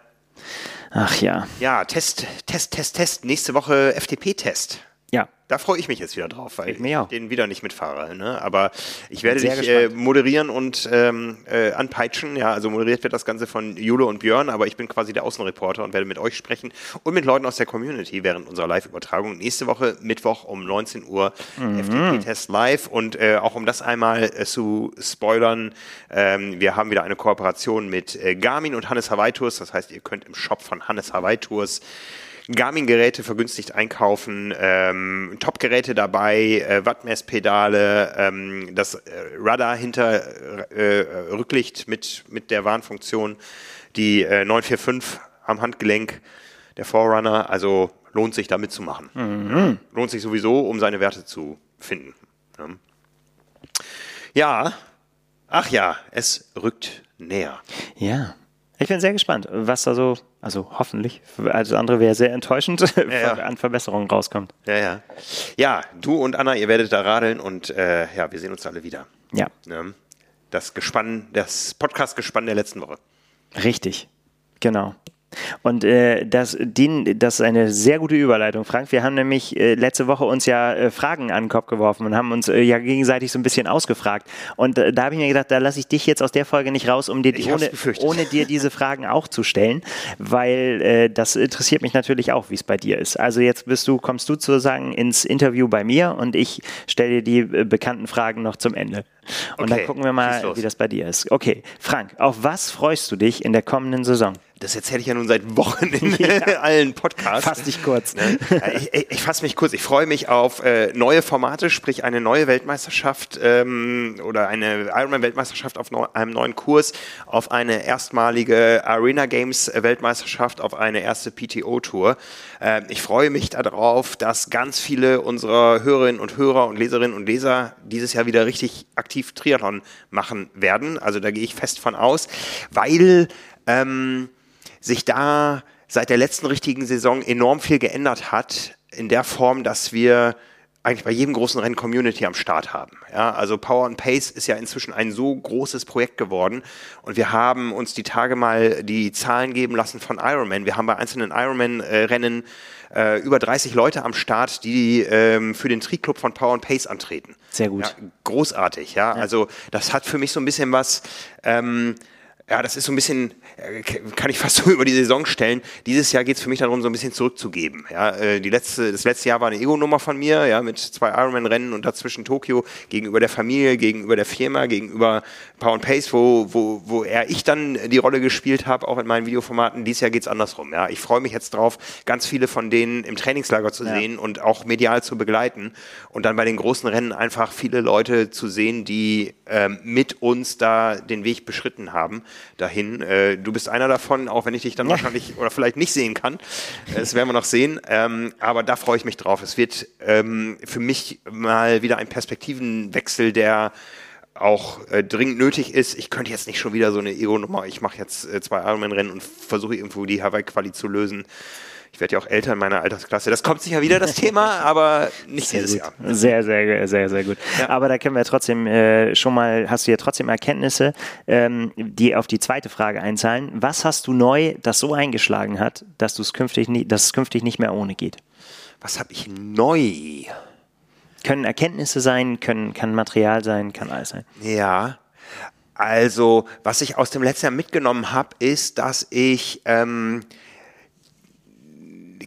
Ach ja, Ja, Test, Test, Test, Test. Nächste Woche FTP-Test. Da freue ich mich jetzt wieder drauf, weil Ich den wieder nicht mitfahre. Ne? Aber ich werde Sehr dich äh, moderieren und ähm, äh, anpeitschen. Ja, also moderiert wird das Ganze von Jule und Björn, aber ich bin quasi der Außenreporter und werde mit euch sprechen und mit Leuten aus der Community während unserer Live-Übertragung. Nächste Woche, Mittwoch um 19 Uhr, Mhm. FTP-Test live. Und äh, auch um das einmal äh, zu spoilern, ähm, wir haben wieder eine Kooperation mit äh, Garmin und Hannes Hawaii Tours. Das heißt, ihr könnt im Shop von Hannes Hawaii Tours Garmin-Geräte vergünstigt einkaufen, ähm, Top-Geräte dabei, äh, Wattmesspedale, ähm, das äh, Radar hinter äh, äh, Rücklicht mit, mit der Warnfunktion, die äh, 945 am Handgelenk, der Forerunner, also lohnt sich da mitzumachen. Lohnt sich sowieso, um seine Werte zu finden. ne? Ja, ach ja, es rückt näher. Ja. Ich bin sehr gespannt, was da so, also hoffentlich, alles andere wäre sehr enttäuschend, ja. an Verbesserungen rauskommt. Ja, ja. Ja, du und Anna, ihr werdet da radeln und äh, ja, wir sehen uns alle wieder. Ja, Ne? Das Gespann, das Podcast-Gespann der letzten Woche. richtig. Genau. Und äh, das, die, das ist eine sehr gute Überleitung, Frank. Wir haben nämlich äh, letzte Woche uns ja äh, Fragen an den Kopf geworfen und haben uns äh, ja gegenseitig so ein bisschen ausgefragt. Und äh, da habe ich mir gedacht, da lasse ich dich jetzt aus der Folge nicht raus, um dir ohne, ohne dir diese Fragen auch zu stellen, weil äh, das interessiert mich natürlich auch, wie es bei dir ist. Also jetzt bist du, kommst du sozusagen ins Interview bei mir und ich stelle dir die äh, bekannten Fragen noch zum Ende. Und Okay, dann gucken wir mal, wie das bei dir ist. Okay, Frank, auf was freust du dich in der kommenden Saison? Das erzähle ich ja nun seit Wochen in allen Podcasts. Fass dich kurz. Ne? Ja, ich ich, ich fasse mich kurz. Ich freue mich auf äh, neue Formate, sprich eine neue Weltmeisterschaft ähm, oder eine Ironman-Weltmeisterschaft auf neu, einem neuen Kurs, auf eine erstmalige Arena Games Weltmeisterschaft, auf eine erste PTO-Tour. Ähm, ich freue mich darauf, dass ganz viele unserer Hörerinnen und Hörer und Leserinnen und Leser dieses Jahr wieder richtig aktiv Triathlon machen werden. Also da gehe ich fest von aus, weil ähm, sich da seit der letzten richtigen Saison enorm viel geändert hat, in der Form, dass wir eigentlich bei jedem großen Rennen Community am Start haben. Ja, also Power and Pace ist ja inzwischen ein so großes Projekt geworden und wir haben uns die Tage mal die Zahlen geben lassen von Ironman. Wir haben bei einzelnen Ironman-Rennen äh, über 30 Leute am Start, die ähm, für den Tri-Club von Power and Pace antreten. Sehr gut. Ja, großartig, ja? Also das hat für mich so ein bisschen was. Ähm, ja, das ist so ein bisschen, äh, kann ich fast so über die Saison stellen. Dieses Jahr geht es für mich darum, so ein bisschen zurückzugeben. Ja, äh, die letzte, das letzte Jahr war eine Ego-Nummer von mir, ja, mit zwei Ironman-Rennen und dazwischen Tokio gegenüber der Familie, gegenüber der Firma, gegenüber Power and Pace, wo, wo, wo eher ich dann die Rolle gespielt habe, auch in meinen Videoformaten. Dieses Jahr geht's andersrum. Ja, ich freue mich jetzt drauf, ganz viele von denen im Trainingslager zu sehen und auch medial zu begleiten und dann bei den großen Rennen einfach viele Leute zu sehen, die ähm, mit uns da den Weg beschritten haben dahin. Äh, du bist einer davon, auch wenn ich dich dann wahrscheinlich oder vielleicht nicht sehen kann. Das werden wir noch sehen. Ähm, aber da freue ich mich drauf. Es wird ähm, für mich mal wieder ein Perspektivenwechsel, der auch äh, dringend nötig ist. Ich könnte jetzt nicht schon wieder so eine Ego-Nummer, ich mache jetzt äh, zwei Ironman-Rennen und versuche irgendwo die Hawaii-Quali zu lösen. Ich werde ja auch älter in meiner Altersklasse. Das kommt sicher wieder, das Thema, aber nicht Sehr dieses gut. Jahr. Sehr, sehr, sehr, sehr gut. Ja. Aber da können wir trotzdem äh, schon mal, hast du ja trotzdem Erkenntnisse, ähm, die auf die zweite Frage einzahlen. Was hast du neu, das so eingeschlagen hat, dass du es künftig, nie, dass es künftig nicht mehr ohne geht? Was habe ich neu? Können Erkenntnisse sein, können, kann Material sein, kann alles sein. Ja. Also, was ich aus dem letzten Jahr mitgenommen habe, ist, dass ich ähm,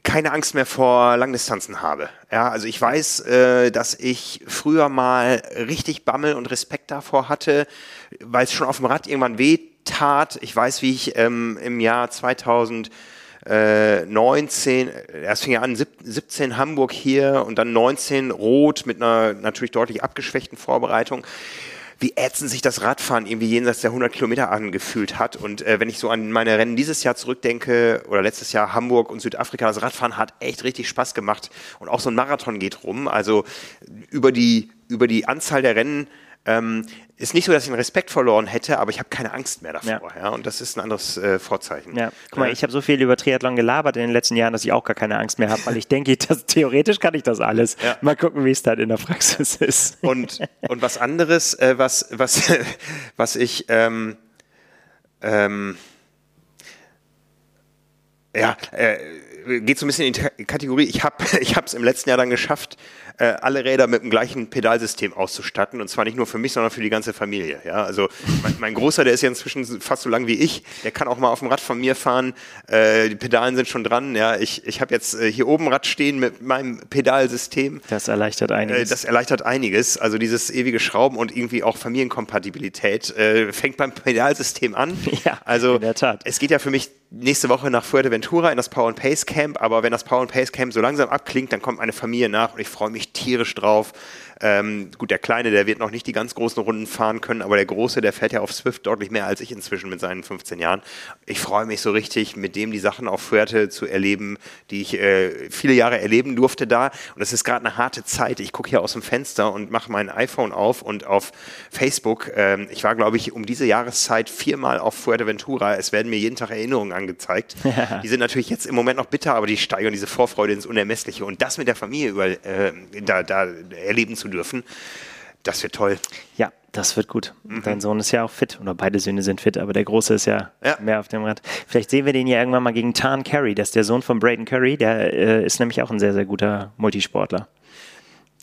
keine Angst mehr vor Langdistanzen habe. Ja, also ich weiß, äh, dass ich früher mal richtig Bammel und Respekt davor hatte, weil es schon auf dem Rad irgendwann weh tat. Ich weiß, wie ich ähm, im Jahr 2000 äh, 19, erst fing ja an, sieb- 17 Hamburg hier und dann 19 Rot mit einer natürlich deutlich abgeschwächten Vorbereitung. Wie ätzend sich das Radfahren irgendwie jenseits der 100 Kilometer angefühlt hat. Und äh, wenn ich so an meine Rennen dieses Jahr zurückdenke oder letztes Jahr Hamburg und Südafrika, das Radfahren hat echt richtig Spaß gemacht. Und auch so ein Marathon geht rum. Also über die, über die Anzahl der Rennen ähm, ist nicht so, dass ich einen Respekt verloren hätte, aber ich habe keine Angst mehr davor. Ja. Und das ist ein anderes äh, Vorzeichen. Ja, guck mal, ich habe so viel über Triathlon gelabert in den letzten Jahren, dass ich auch gar keine Angst mehr habe, weil ich denke, dass, theoretisch kann ich das alles. Ja. Mal gucken, wie es dann in der Praxis ist. Und, und was anderes, äh, was, was, was ich, ähm, ähm, ja, äh, geht so ein bisschen in die Kategorie, ich habe es im letzten Jahr dann geschafft, äh, alle Räder mit dem gleichen Pedalsystem auszustatten und zwar nicht nur für mich, sondern für die ganze Familie. Ja, also mein, mein Großer, der ist ja inzwischen fast so lang wie ich, der kann auch mal auf dem Rad von mir fahren. Äh, die Pedalen sind schon dran. Ja, ich, ich habe jetzt äh, hier oben Rad stehen mit meinem Pedalsystem. Das erleichtert Äh, einiges. Das erleichtert einiges. Also dieses ewige Schrauben und irgendwie auch Familienkompatibilität äh, fängt beim Pedalsystem an. Ja, also in der Tat. es geht ja für mich nächste Woche nach Fuerteventura in das Power and Pace Camp, aber wenn das Power and Pace Camp so langsam abklingt, dann kommt meine Familie nach und ich freue mich tierisch drauf. Ähm, gut, der Kleine, der wird noch nicht die ganz großen Runden fahren können, aber der Große, der fährt ja auf Swift deutlich mehr als ich inzwischen mit seinen 15 Jahren. Ich freue mich so richtig, mit dem die Sachen auf Fuerte zu erleben, die ich äh, viele Jahre erleben durfte da. Und es ist gerade eine harte Zeit. Ich gucke hier aus dem Fenster und mache mein iPhone auf und auf Facebook. Ähm, ich war, glaube ich, um diese Jahreszeit viermal auf Fuerteventura. Es werden mir jeden Tag Erinnerungen angezeigt. Die sind natürlich jetzt im Moment noch bitter, aber die steigern diese Vorfreude ins Unermessliche. Und das mit der Familie über, äh, da, da erleben zu dürfen, das wird toll. Ja, das wird gut. Dein Sohn ist ja auch fit, oder beide Söhne sind fit, aber der Große ist ja, Ja. mehr auf dem Rad. Vielleicht sehen wir den ja irgendwann mal gegen Tarn Curry, das ist der Sohn von Braden Curry, der äh, ist nämlich auch ein sehr, sehr guter Multisportler.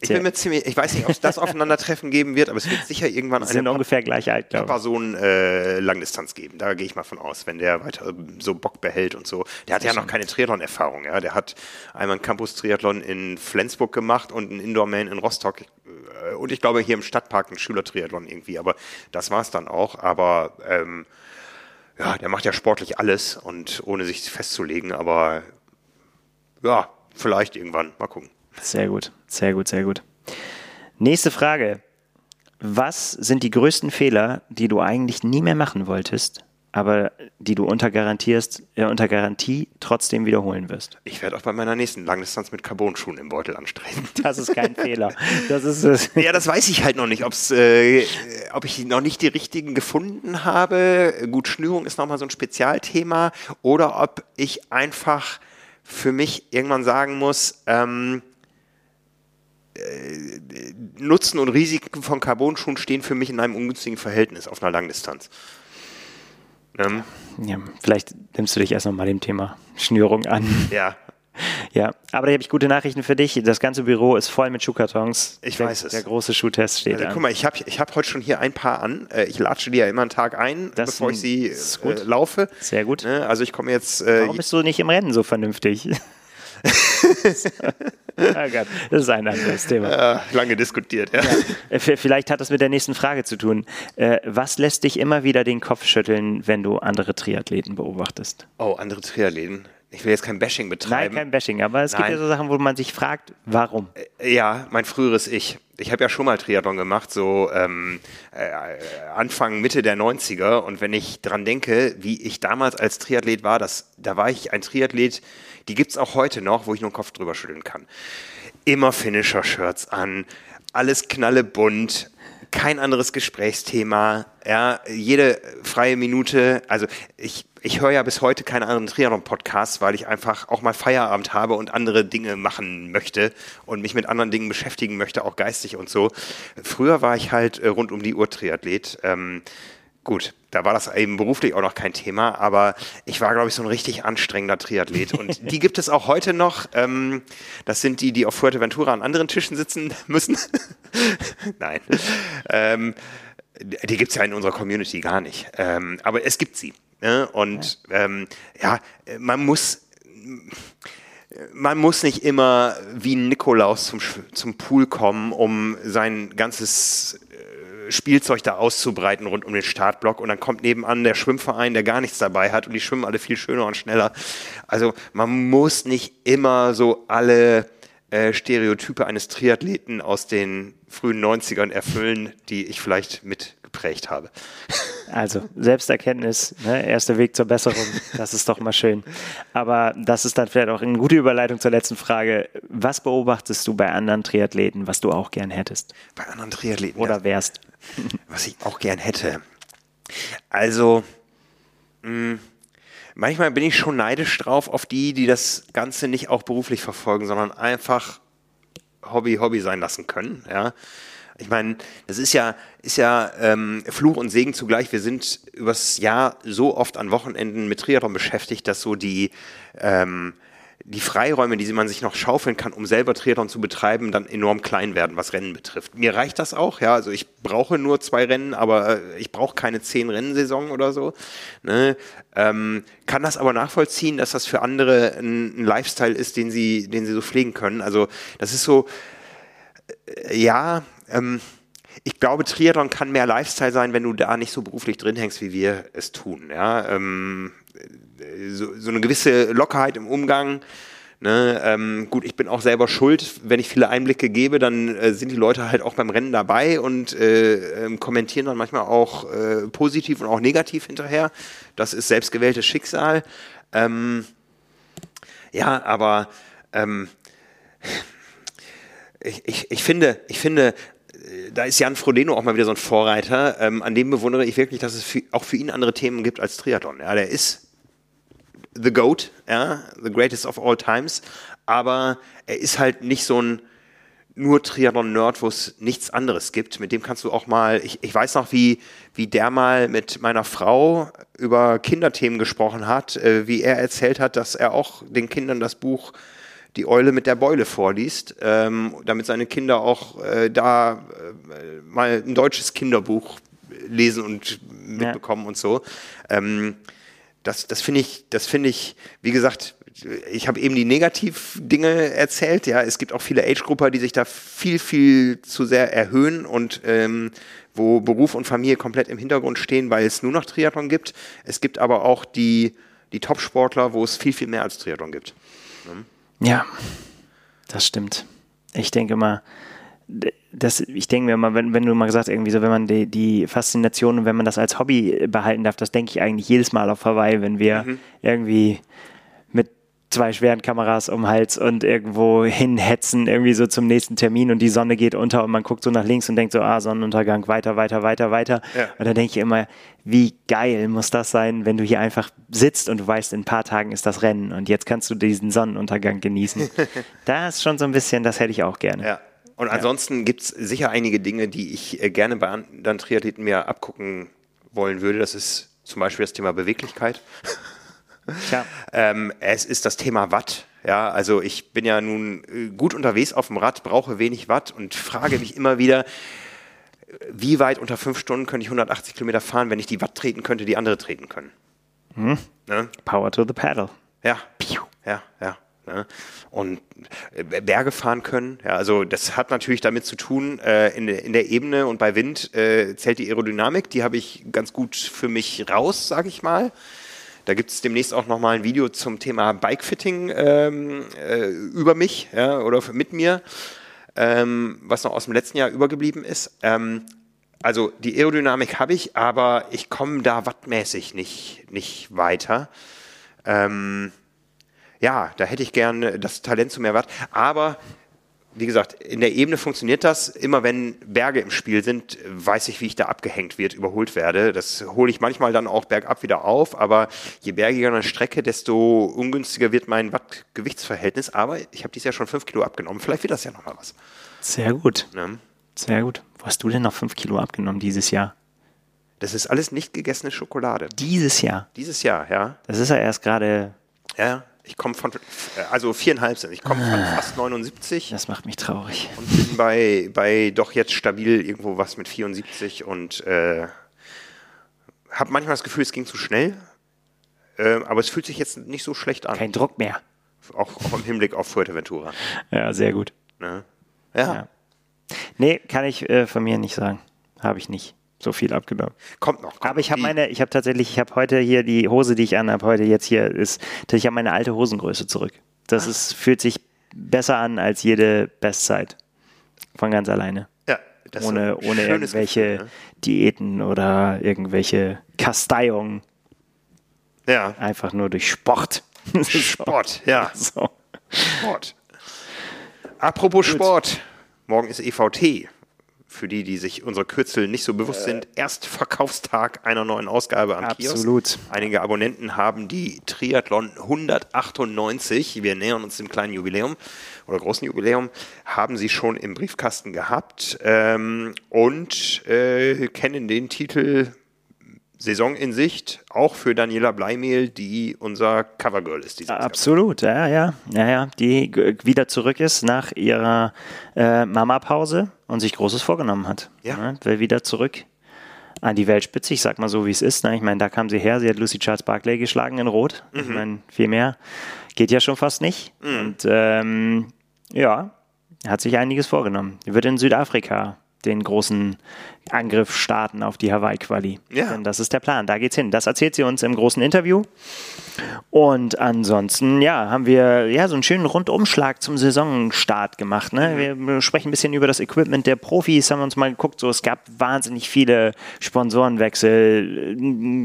Ich bin mir ziemlich, ich weiß nicht, ob es das Aufeinandertreffen geben wird, aber es wird sicher irgendwann Die sind eine ungefähr gleich alt, glaube ich. Äh, Langdistanz geben. Da gehe ich mal von aus, wenn der weiter ähm, so Bock behält und so. Der hat ja noch keine Triathlon-Erfahrung. Ja. Der hat einmal einen Campus-Triathlon in Flensburg gemacht und einen Indoor-Man in Rostock. Äh, Und ich glaube hier im Stadtpark einen Schüler-Triathlon irgendwie. Aber das war es dann auch. Aber ähm, ja, der macht ja sportlich alles und ohne sich festzulegen. Aber ja, vielleicht irgendwann. Mal gucken. Sehr gut, sehr gut, sehr gut. Nächste Frage. Was sind die größten Fehler, die du eigentlich nie mehr machen wolltest, aber die du unter, garantierst, äh, unter Garantie trotzdem wiederholen wirst? Ich werde auch bei meiner nächsten Langdistanz mit Carbon-Schuhen im Beutel anstreben. Das ist kein Fehler. Das ist es. Ja, das weiß ich halt noch nicht, ob's, äh, ob ich noch nicht die richtigen gefunden habe. Gut, Schnürung ist nochmal so ein Spezialthema. Oder ob ich einfach für mich irgendwann sagen muss, ähm, äh, Nutzen und Risiken von Carbonschuhen stehen für mich in einem ungünstigen Verhältnis auf einer Langdistanz. Ähm, Ja, vielleicht nimmst du dich erst noch mal dem Thema Schnürung an. ja, Ja, aber da habe ich gute Nachrichten für dich. Das ganze Büro ist voll mit Schuhkartons. Ich der, weiß es. Der große Schuhtest steht Also, an. guck mal, ich habe ich hab heute schon hier ein paar an. Äh, Ich latsche die ja immer einen Tag ein, Das bevor ich sie äh, laufe. Sehr gut. Ne, Also ich komme jetzt. Äh, Warum bist du nicht im Rennen so vernünftig? oh Gott, das ist ein anderes Thema. äh, lange diskutiert, ja. Äh, v- Vielleicht hat das mit der nächsten Frage zu tun. Äh, Was lässt dich immer wieder den Kopf schütteln, wenn du andere Triathleten beobachtest? Oh, andere Triathleten. Ich will jetzt kein Bashing Nein, betreiben. kein Bashing, aber es gibt Nein. ja so Sachen, wo man sich fragt, warum? Ja, mein früheres Ich. Ich habe ja schon mal Triathlon gemacht, so ähm, äh, Anfang, Mitte der 90er. Und wenn ich dran denke, wie ich damals als Triathlet war, das, da war ich ein Triathlet, die gibt's auch heute noch, wo ich nur den Kopf drüber schütteln kann. Immer Finisher-Shirts an, alles knallebunt, kein anderes Gesprächsthema. Ja, jede freie Minute. Also ich, ich höre ja bis heute keinen anderen Triathlon-Podcast, weil ich einfach auch mal Feierabend habe und andere Dinge machen möchte und mich mit anderen Dingen beschäftigen möchte, auch geistig und so. Früher war ich halt äh, rund um die Uhr Triathlet. Ähm, Gut, da war das eben beruflich auch noch kein Thema, aber ich war, glaube ich, so ein richtig anstrengender Triathlet. Und die gibt es auch heute noch. Ähm, das sind die, die auf Fuerteventura an anderen Tischen sitzen müssen. Nein. Ähm, die gibt es ja in unserer Community gar nicht. Ähm, aber es gibt sie. Ne? Und ja, man muss man muss nicht immer wie Nikolaus zum, zum Pool kommen, um sein ganzes Spielzeug da auszubreiten rund um den Startblock und dann kommt nebenan der Schwimmverein, der gar nichts dabei hat und die schwimmen alle viel schöner und schneller. Also man muss nicht immer so alle äh, Stereotype eines Triathleten aus den frühen 90ern erfüllen, die ich vielleicht mitgeprägt habe. Also Selbsterkenntnis, ne, erster Weg zur Besserung, das ist doch mal schön. Aber das ist dann vielleicht auch eine gute Überleitung zur letzten Frage. Was beobachtest du bei anderen Triathleten, was du auch gern hättest? Bei anderen Triathleten? Oder wärst? Was ich auch gern hätte. Also, mh, hm, manchmal bin ich schon neidisch drauf auf die, die das Ganze nicht auch beruflich verfolgen, sondern einfach Hobby, Hobby sein lassen können. Ja. Ich meine, das ist ja, ist ja ähm, Fluch und Segen zugleich. Wir sind übers Jahr so oft an Wochenenden mit Triathlon beschäftigt, dass so die ähm, die Freiräume, die man sich noch schaufeln kann, um selber Triathlon zu betreiben, dann enorm klein werden, was Rennen betrifft. Mir reicht das auch, ja. Also ich brauche nur zwei Rennen, aber äh, ich brauche keine zehn Rennsaison oder so. Ne? Ähm, kann das aber nachvollziehen, dass das für andere ein, ein, Lifestyle ist, den sie, den sie so pflegen können. Also das ist so, äh, ja, ähm, ich glaube, Triathlon kann mehr Lifestyle sein, wenn du da nicht so beruflich drin hängst, wie wir es tun. Ja? Ähm, so, so eine gewisse Lockerheit im Umgang. Ne, ähm, gut, ich bin auch selber schuld, wenn ich viele Einblicke gebe, dann äh, sind die Leute halt auch beim Rennen dabei und äh, äh, kommentieren dann manchmal auch äh, positiv und auch negativ hinterher. Das ist selbstgewähltes Schicksal. Ähm, ja, aber ähm, ich, ich, ich, finde, ich finde, äh, da ist Jan Frodeno auch mal wieder so ein Vorreiter. Ähm, an dem bewundere ich wirklich, dass es für, auch für ihn andere Themen gibt als Triathlon. Ja, der ist the GOAT, ja, the greatest of all times, aber er ist halt nicht so ein nur Triathlon-Nerd, wo es nichts anderes gibt. Mit dem kannst du auch mal, ich, ich weiß noch, wie, wie der mal mit meiner Frau über Kinderthemen gesprochen hat, äh, wie er erzählt hat, dass er auch den Kindern das Buch Die Eule mit der Beule vorliest, ähm, damit seine Kinder auch äh, da äh, mal ein deutsches Kinderbuch lesen und mitbekommen ja. und so. Ähm, das, das finde ich, das finde ich, wie gesagt, ich habe eben die Negativ-Dinge erzählt. Ja, es gibt auch viele Age-Grupper, die sich da viel, viel zu sehr erhöhen und ähm, wo Beruf und Familie komplett im Hintergrund stehen, weil es nur noch Triathlon gibt. Es gibt aber auch die, die Top-Sportler, wo es viel, viel mehr als Triathlon gibt. Ja, ja das stimmt. Ich denke mal, das, ich denke mir mal, wenn, wenn du mal gesagt irgendwie so, wenn man die, die Faszination und wenn man das als Hobby behalten darf, das denke ich eigentlich jedes Mal auf Hawaii, wenn wir mhm. irgendwie mit zwei schweren Kameras um den Hals und irgendwo hinhetzen, irgendwie so zum nächsten Termin und die Sonne geht unter und man guckt so nach links und denkt so, ah, Sonnenuntergang, weiter, weiter, weiter, weiter. Ja. Und dann denke ich immer, wie geil muss das sein, wenn du hier einfach sitzt und du weißt, in ein paar Tagen ist das Rennen und jetzt kannst du diesen Sonnenuntergang genießen. das ist schon so ein bisschen, das hätte ich auch gerne. Ja. Und ansonsten ja. gibt es sicher einige Dinge, die ich äh, gerne bei anderen Triathleten mir abgucken wollen würde. Das ist zum Beispiel das Thema Beweglichkeit. Ja. ähm, es ist das Thema Watt. Ja, also ich bin ja nun äh, gut unterwegs auf dem Rad, brauche wenig Watt und frage mich immer wieder, wie weit unter fünf Stunden könnte ich 180 Kilometer fahren, wenn ich die Watt treten könnte, die andere treten können. Hm. Ne? Power to the paddle. Ja. Ja, ja. Ne? Und äh, Berge fahren können. Ja, also das hat natürlich damit zu tun, äh, in, in, der Ebene und bei Wind äh, zählt die Aerodynamik, die habe ich ganz gut für mich raus, sage ich mal. Da gibt es demnächst auch nochmal ein Video zum Thema Bikefitting ähm, äh, über mich ja, oder mit mir, ähm, was noch aus dem letzten Jahr übergeblieben ist. Ähm, also die Aerodynamik habe ich, aber ich komme da wattmäßig nicht, nicht weiter. Ähm, ja, da hätte ich gern das Talent zu mehr Watt. Aber wie gesagt, in der Ebene funktioniert das. Immer wenn Berge im Spiel sind, weiß ich, wie ich da abgehängt wird, überholt werde. Das hole ich manchmal dann auch bergab wieder auf, aber je bergiger eine Strecke, desto ungünstiger wird mein Watt-Gewichtsverhältnis. Aber ich habe dieses Jahr schon fünf Kilo abgenommen. Vielleicht wird das ja nochmal was. Sehr gut. Ne? Sehr gut. Wo hast du denn noch fünf Kilo abgenommen dieses Jahr? Das ist alles nicht gegessene Schokolade. Dieses Jahr? Dieses Jahr, ja. Das ist ja erst gerade. Ja, ich komme von, also viereinhalb sind. Ich komme von ah. fast 79. Das macht mich traurig. Und bin bei, bei doch jetzt stabil irgendwo was mit 74 und äh, habe manchmal das Gefühl, es ging zu schnell. Äh, aber es fühlt sich jetzt nicht so schlecht an. Kein Druck mehr. Auch, auch im Hinblick auf Fuerteventura. Ja, sehr gut. Ne? Ja. ja. Nee, kann ich äh, von mir nicht sagen. Habe ich nicht so viel abgenommen. Kommt noch. Kommt Aber ich habe meine, ich habe tatsächlich, ich habe heute hier die Hose, die ich anhabe, heute jetzt hier ist, ich habe meine alte Hosengröße zurück. Das ist, fühlt sich besser an als jede Bestzeit. Von ganz alleine. Ja, das ohne, ohne irgendwelche Gefühl, ne? Diäten oder irgendwelche Kasteiungen. Ja. Einfach nur durch Sport. Sport, ja. So. Sport. Apropos Gut. Sport. Morgen ist EVT für die, die sich unsere Kürzel nicht so bewusst äh. sind, Erstverkaufstag einer neuen Ausgabe am Absolut. Kiosk. Einige Abonnenten haben die Triathlon 198, wir nähern uns dem kleinen Jubiläum oder großen Jubiläum, haben sie schon im Briefkasten gehabt ähm, und äh, kennen den Titel Saison in Sicht, auch für Daniela Bleimehl, die unser Covergirl ist. Dieses Absolut, ja, ja, ja, ja, die wieder zurück ist nach ihrer äh, Mama-Pause und sich Großes vorgenommen hat. Ja. ja. Will wieder zurück an die Weltspitze, ich sag mal so, wie es ist. Ne? Ich meine, da kam sie her, sie hat Lucy Charles Barclay geschlagen in Rot. Mhm. Ich meine, viel mehr geht ja schon fast nicht. Mhm. Und ähm, ja, hat sich einiges vorgenommen. Die wird in Südafrika den großen Angriff starten auf die Hawaii-Quali. Ja. Denn das ist der Plan, da geht's hin. Das erzählt sie uns im großen Interview. Und ansonsten, ja, haben wir ja so einen schönen Rundumschlag zum Saisonstart gemacht. Ne? Wir sprechen ein bisschen über das Equipment der Profis, haben uns mal geguckt, so es gab wahnsinnig viele Sponsorenwechsel,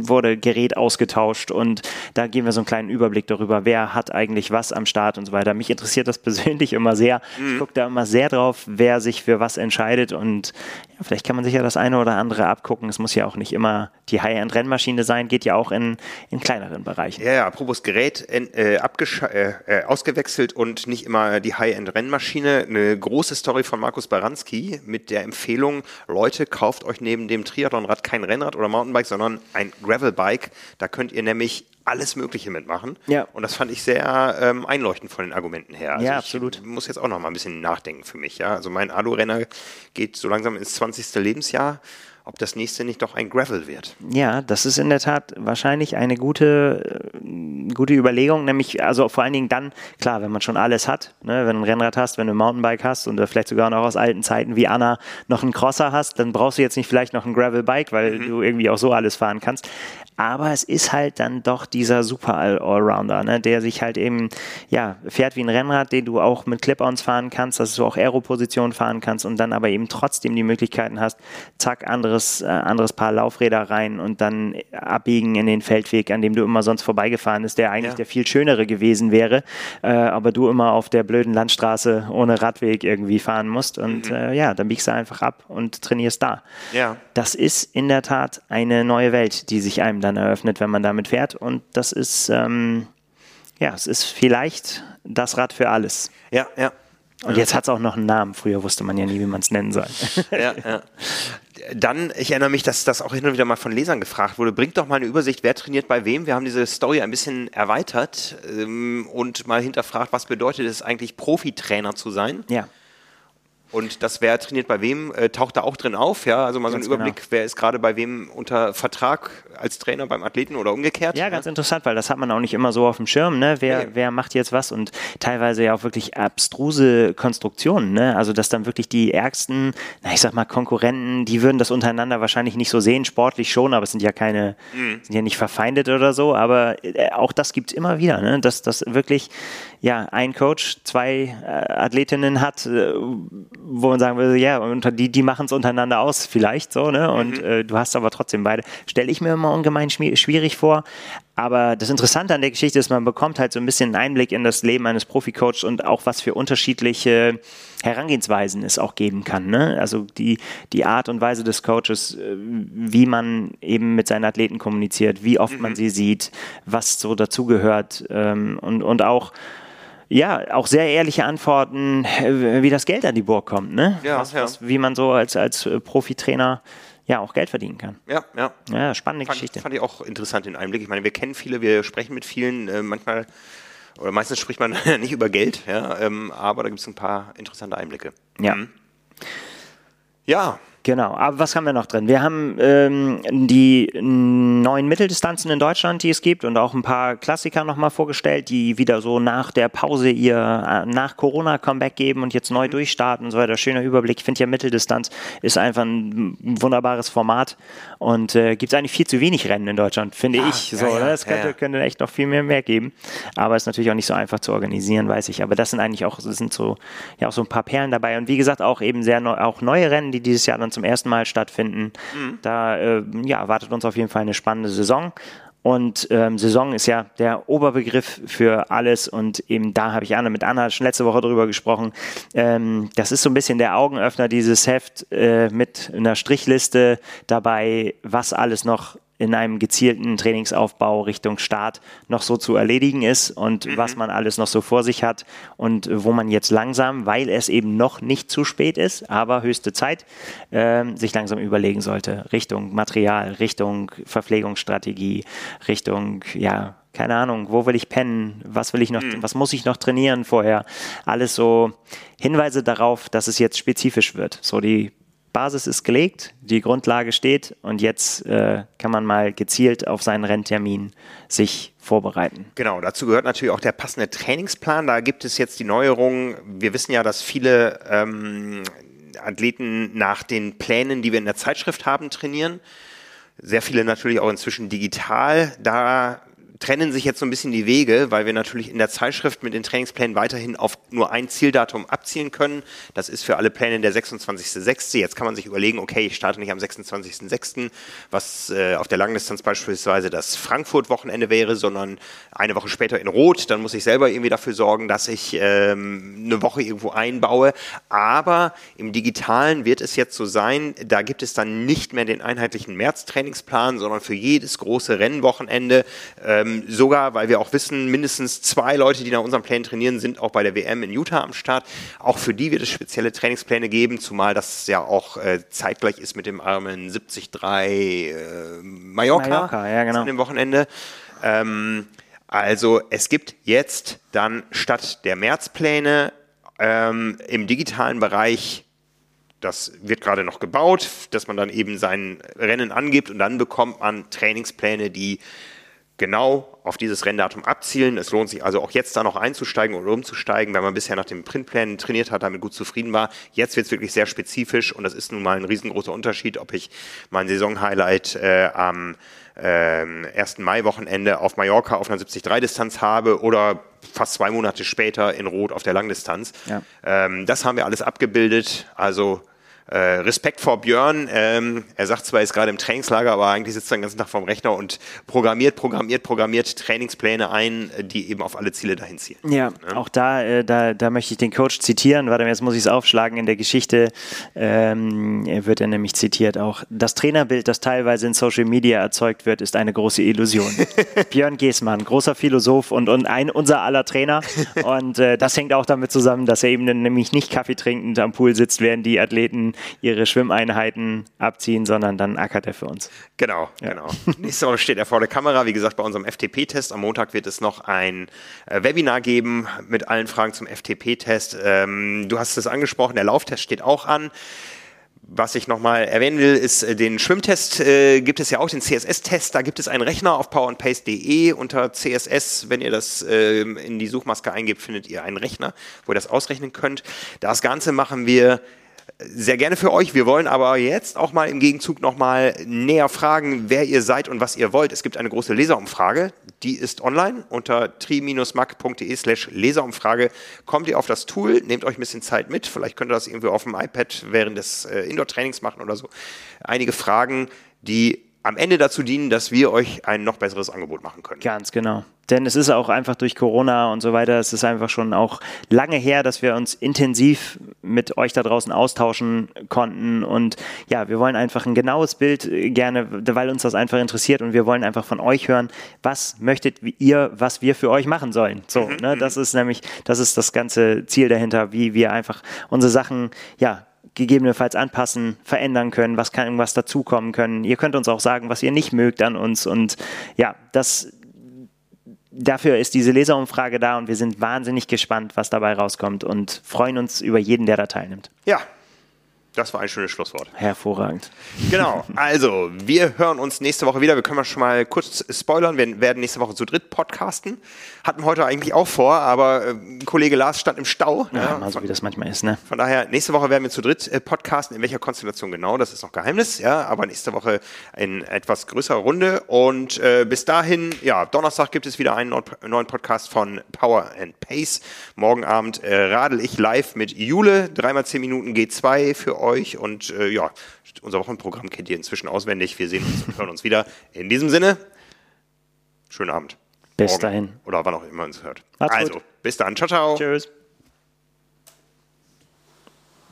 wurde Gerät ausgetauscht und da geben wir so einen kleinen Überblick darüber, wer hat eigentlich was am Start und so weiter. Mich interessiert das persönlich immer sehr. Mhm. Ich gucke da immer sehr drauf, wer sich für was entscheidet und ja, vielleicht kann man sich ja das eine oder andere abgucken. Es muss ja auch nicht immer die High-End-Rennmaschine sein, geht ja auch in, in kleineren Bereichen. Ja, ja, apropos Gerät äh, äh, äh, ausgewechselt und nicht immer die High-End-Rennmaschine. Eine große Story von Markus Baranski mit der Empfehlung, Leute, kauft euch neben dem Triathlonrad kein Rennrad oder Mountainbike, sondern ein Gravelbike. Da könnt ihr nämlich alles Mögliche mitmachen. Ja. Und das fand ich sehr ähm, einleuchtend von den Argumenten her. Also ja, absolut. Ich muss jetzt auch noch mal ein bisschen nachdenken für mich. Ja? Also mein Alu-Renner geht so langsam ins 20. Lebensjahr ob das nächste nicht doch ein Gravel wird. Ja, das ist in der Tat wahrscheinlich eine gute, äh, gute Überlegung, nämlich also vor allen Dingen dann, klar, wenn man schon alles hat, ne, wenn du ein Rennrad hast, wenn du ein Mountainbike hast und vielleicht sogar noch aus alten Zeiten wie Anna noch einen Crosser hast, dann brauchst du jetzt nicht vielleicht noch ein Gravelbike, weil mhm. du irgendwie auch so alles fahren kannst. Aber es ist halt dann doch dieser super Allrounder, ne, der sich halt eben, ja, fährt wie ein Rennrad, den du auch mit Clip-Ons fahren kannst, dass du auch Aero-Position fahren kannst und dann aber eben trotzdem die Möglichkeiten hast, zack, anderes anderes, äh, anderes Paar Laufräder rein und dann abbiegen in den Feldweg, an dem du immer sonst vorbeigefahren bist, der eigentlich ja. der viel schönere gewesen wäre, äh, aber du immer auf der blöden Landstraße ohne Radweg irgendwie fahren musst und mhm. äh, ja, dann biegst du einfach ab und trainierst da. Ja. Das ist in der Tat eine neue Welt, die sich einem dann eröffnet, wenn man damit fährt und das ist, ähm, ja, es ist vielleicht das Rad für alles. Ja, ja. Und jetzt hat es auch noch einen Namen. Früher wusste man ja nie, wie man es nennen soll. Ja, ja. Dann, ich erinnere mich, dass das auch hin und wieder mal von Lesern gefragt wurde. Bringt doch mal eine Übersicht, wer trainiert bei wem. Wir haben diese Story ein bisschen erweitert ähm, und mal hinterfragt, was bedeutet es eigentlich, Profitrainer zu sein? Ja. Und das, wer trainiert bei wem, äh, taucht da auch drin auf, ja. Also mal ganz so ein Überblick, genau. wer ist gerade bei wem unter Vertrag als Trainer beim Athleten oder umgekehrt. Ja, ganz interessant, weil das hat man auch nicht immer so auf dem Schirm, ne? Wer, nee. wer macht jetzt was und teilweise ja auch wirklich abstruse Konstruktionen, ne? Also dass dann wirklich die ärgsten, na ich sag mal, Konkurrenten, die würden das untereinander wahrscheinlich nicht so sehen, sportlich schon, aber es sind ja keine, mhm. sind ja nicht verfeindet oder so, aber äh, auch das gibt es immer wieder, ne? Dass das wirklich ja ein Coach, zwei äh, Athletinnen hat, äh, wo man sagen würde, ja, und die, die machen es untereinander aus, vielleicht so, ne? Und mhm. äh, du hast aber trotzdem beide. Stelle ich mir immer ungemein schwierig vor. Aber das Interessante an der Geschichte ist, man bekommt halt so ein bisschen einen Einblick in das Leben eines Profi-Coaches und auch was für unterschiedliche Herangehensweisen es auch geben kann. Ne? Also die, die Art und Weise des Coaches, äh, wie man eben mit seinen Athleten kommuniziert, wie oft mhm. man sie sieht, was so dazugehört ähm, und, und auch ja, auch sehr ehrliche Antworten, äh, wie das Geld an die Burg kommt, ne? Ja, was, ja. Was, wie man so als, als äh, Profitrainer ja auch Geld verdienen kann. Ja, ja. Ja, spannende fand, Geschichte. Fand ich auch interessant den Einblick. Ich meine, wir kennen viele, wir sprechen mit vielen, äh, manchmal oder meistens spricht man nicht über Geld, ja, ähm, aber da gibt es ein paar interessante Einblicke. Ja. Mhm. Ja, Genau, aber was haben wir noch drin? Wir haben ähm, die neuen Mitteldistanzen in Deutschland, die es gibt und auch ein paar Klassiker nochmal vorgestellt, die wieder so nach der Pause ihr äh, nach Corona-Comeback geben und jetzt neu mhm. durchstarten und so weiter. Schöner Überblick. Ich finde ja Mitteldistanz ist einfach ein wunderbares Format und äh, gibt es eigentlich viel zu wenig Rennen in Deutschland, finde ja, ich. So, ja, ja, Es könnte, könnte, echt noch viel mehr mehr geben, aber ist natürlich auch nicht so einfach zu organisieren, weiß ich. Aber das sind eigentlich auch, das sind so, ja auch so ein paar Perlen dabei und wie gesagt auch eben sehr neu, auch neue Rennen, die dieses Jahr dann zum ersten Mal stattfinden. Mhm. Da äh, ja, erwartet uns auf jeden Fall eine spannende Saison. Und ähm, Saison ist ja der Oberbegriff für alles. Und eben da habe ich Anna mit Anna schon letzte Woche drüber gesprochen. Ähm, das ist so ein bisschen der Augenöffner, dieses Heft äh, mit einer Strichliste dabei, was alles noch in einem gezielten Trainingsaufbau Richtung Start noch so zu erledigen ist und mhm. was man alles noch so vor sich hat und wo man jetzt langsam, weil es eben noch nicht zu spät ist, aber höchste Zeit, äh, sich langsam überlegen sollte. Richtung Material, Richtung Verpflegungsstrategie, Richtung, ja, keine Ahnung, wo will ich pennen, was will ich noch, mhm. was muss ich noch trainieren vorher? Alles so Hinweise darauf, dass es jetzt spezifisch wird. So die Basis ist gelegt, die Grundlage steht und jetzt äh, kann man mal gezielt auf seinen Renntermin sich vorbereiten. Genau, dazu gehört natürlich auch der passende Trainingsplan. Da gibt es jetzt die Neuerungen. Wir wissen ja, dass viele ähm, Athleten nach den Plänen, die wir in der Zeitschrift haben, trainieren. Sehr viele natürlich auch inzwischen digital. Da trennen sich jetzt so ein bisschen die Wege, weil wir natürlich in der Zeitschrift mit den Trainingsplänen weiterhin auf nur ein Zieldatum abzielen können. Das ist für alle Pläne der 26.06. Jetzt kann man sich überlegen, okay, ich starte nicht am 26.06., was äh, auf der Langdistanz beispielsweise das Frankfurt-Wochenende wäre, sondern eine Woche später in Rot. Dann muss ich selber irgendwie dafür sorgen, dass ich ähm, eine Woche irgendwo einbaue. Aber im Digitalen wird es jetzt so sein, da gibt es dann nicht mehr den einheitlichen März-Trainingsplan, sondern für jedes große Rennwochenende ähm, ähm, sogar, weil wir auch wissen, mindestens zwei Leute, die nach unseren Plänen trainieren, sind auch bei der WM in Utah am Start. Auch für die wird es spezielle Trainingspläne geben, zumal das ja auch äh, zeitgleich ist mit dem armen 73 äh, Mallorca, Mallorca ja, genau. an dem Wochenende. Ähm, also es gibt jetzt dann statt der Märzpläne ähm, im digitalen Bereich das wird gerade noch gebaut, dass man dann eben sein Rennen angibt und dann bekommt man Trainingspläne, die genau auf dieses Renndatum abzielen. Es lohnt sich also auch jetzt da noch einzusteigen oder umzusteigen, wenn man bisher nach dem Printplan trainiert hat, damit gut zufrieden war. Jetzt wird es wirklich sehr spezifisch und das ist nun mal ein riesengroßer Unterschied, ob ich mein Saisonhighlight äh, am äh, 1. Mai-Wochenende auf Mallorca auf einer 73-Distanz habe oder fast zwei Monate später in Rot auf der Langdistanz. Ja. Ähm, das haben wir alles abgebildet. Also Respekt vor Björn. Ähm, er sagt zwar, er ist gerade im Trainingslager, aber eigentlich sitzt er den ganzen Tag vorm Rechner und programmiert, programmiert, programmiert Trainingspläne ein, die eben auf alle Ziele dahin zielen. Ja, ja. auch da, äh, da, da möchte ich den Coach zitieren. Warte, jetzt muss ich es aufschlagen. In der Geschichte ähm, wird er nämlich zitiert auch. Das Trainerbild, das teilweise in Social Media erzeugt wird, ist eine große Illusion. Björn Geßmann, großer Philosoph und, und ein unser aller Trainer. Und äh, das hängt auch damit zusammen, dass er eben nämlich nicht Kaffee trinkend am Pool sitzt, während die Athleten ihre Schwimmeinheiten abziehen, sondern dann ackert er für uns. Genau, ja. genau. Nächste Woche steht er vor der Kamera, wie gesagt, bei unserem FTP-Test. Am Montag wird es noch ein äh, Webinar geben mit allen Fragen zum FTP-Test. Ähm, du hast es angesprochen, der Lauftest steht auch an. Was ich nochmal erwähnen will, ist äh, den Schwimmtest äh, gibt es ja auch, den CSS-Test. Da gibt es einen Rechner auf powerandpace.de unter CSS. Wenn ihr das äh, in die Suchmaske eingebt, findet ihr einen Rechner, wo ihr das ausrechnen könnt. Das Ganze machen wir sehr gerne für euch. Wir wollen aber jetzt auch mal im Gegenzug nochmal näher fragen, wer ihr seid und was ihr wollt. Es gibt eine große Leserumfrage, die ist online unter tri-mac.de slash Leserumfrage. Kommt ihr auf das Tool, nehmt euch ein bisschen Zeit mit. Vielleicht könnt ihr das irgendwie auf dem iPad während des äh, Indoor-Trainings machen oder so. Einige Fragen, die am Ende dazu dienen, dass wir euch ein noch besseres Angebot machen können. Ganz genau. Denn es ist auch einfach durch Corona und so weiter, es ist einfach schon auch lange her, dass wir uns intensiv mit euch da draußen austauschen konnten. Und ja, wir wollen einfach ein genaues Bild gerne, weil uns das einfach interessiert und wir wollen einfach von euch hören, was möchtet ihr, was wir für euch machen sollen. So, mhm. ne, das ist nämlich, das ist das ganze Ziel dahinter, wie wir einfach unsere Sachen, ja, gegebenenfalls anpassen, verändern können, was kann irgendwas dazukommen können. Ihr könnt uns auch sagen, was ihr nicht mögt an uns und ja, das dafür ist diese Leserumfrage da und wir sind wahnsinnig gespannt, was dabei rauskommt und freuen uns über jeden, der da teilnimmt. Ja, das war ein schönes Schlusswort. Hervorragend. Genau. Also, wir hören uns nächste Woche wieder. Wir können mal schon mal kurz spoilern. Wir werden nächste Woche zu dritt podcasten. Hatten wir heute eigentlich auch vor, aber äh, Kollege Lars stand im Stau. Ja, ja mal so wie das manchmal ist, ne? Von daher, nächste Woche werden wir zu dritt äh, podcasten. In welcher Konstellation genau, das ist noch Geheimnis, ja. Aber nächste Woche in etwas größerer Runde. Und äh, bis dahin, ja, Donnerstag gibt es wieder einen neuen Podcast von Power and Pace. Morgen Abend äh, radel ich live mit Jule. Dreimal zehn Minuten G2 für euch und äh, ja, unser Wochenprogramm kennt ihr inzwischen auswendig. Wir sehen uns und hören uns wieder. In diesem Sinne, schönen Abend. Bis Morgen. dahin. Oder wann auch immer uns hört. Macht's also, gut. bis dann. Ciao, ciao. Tschüss.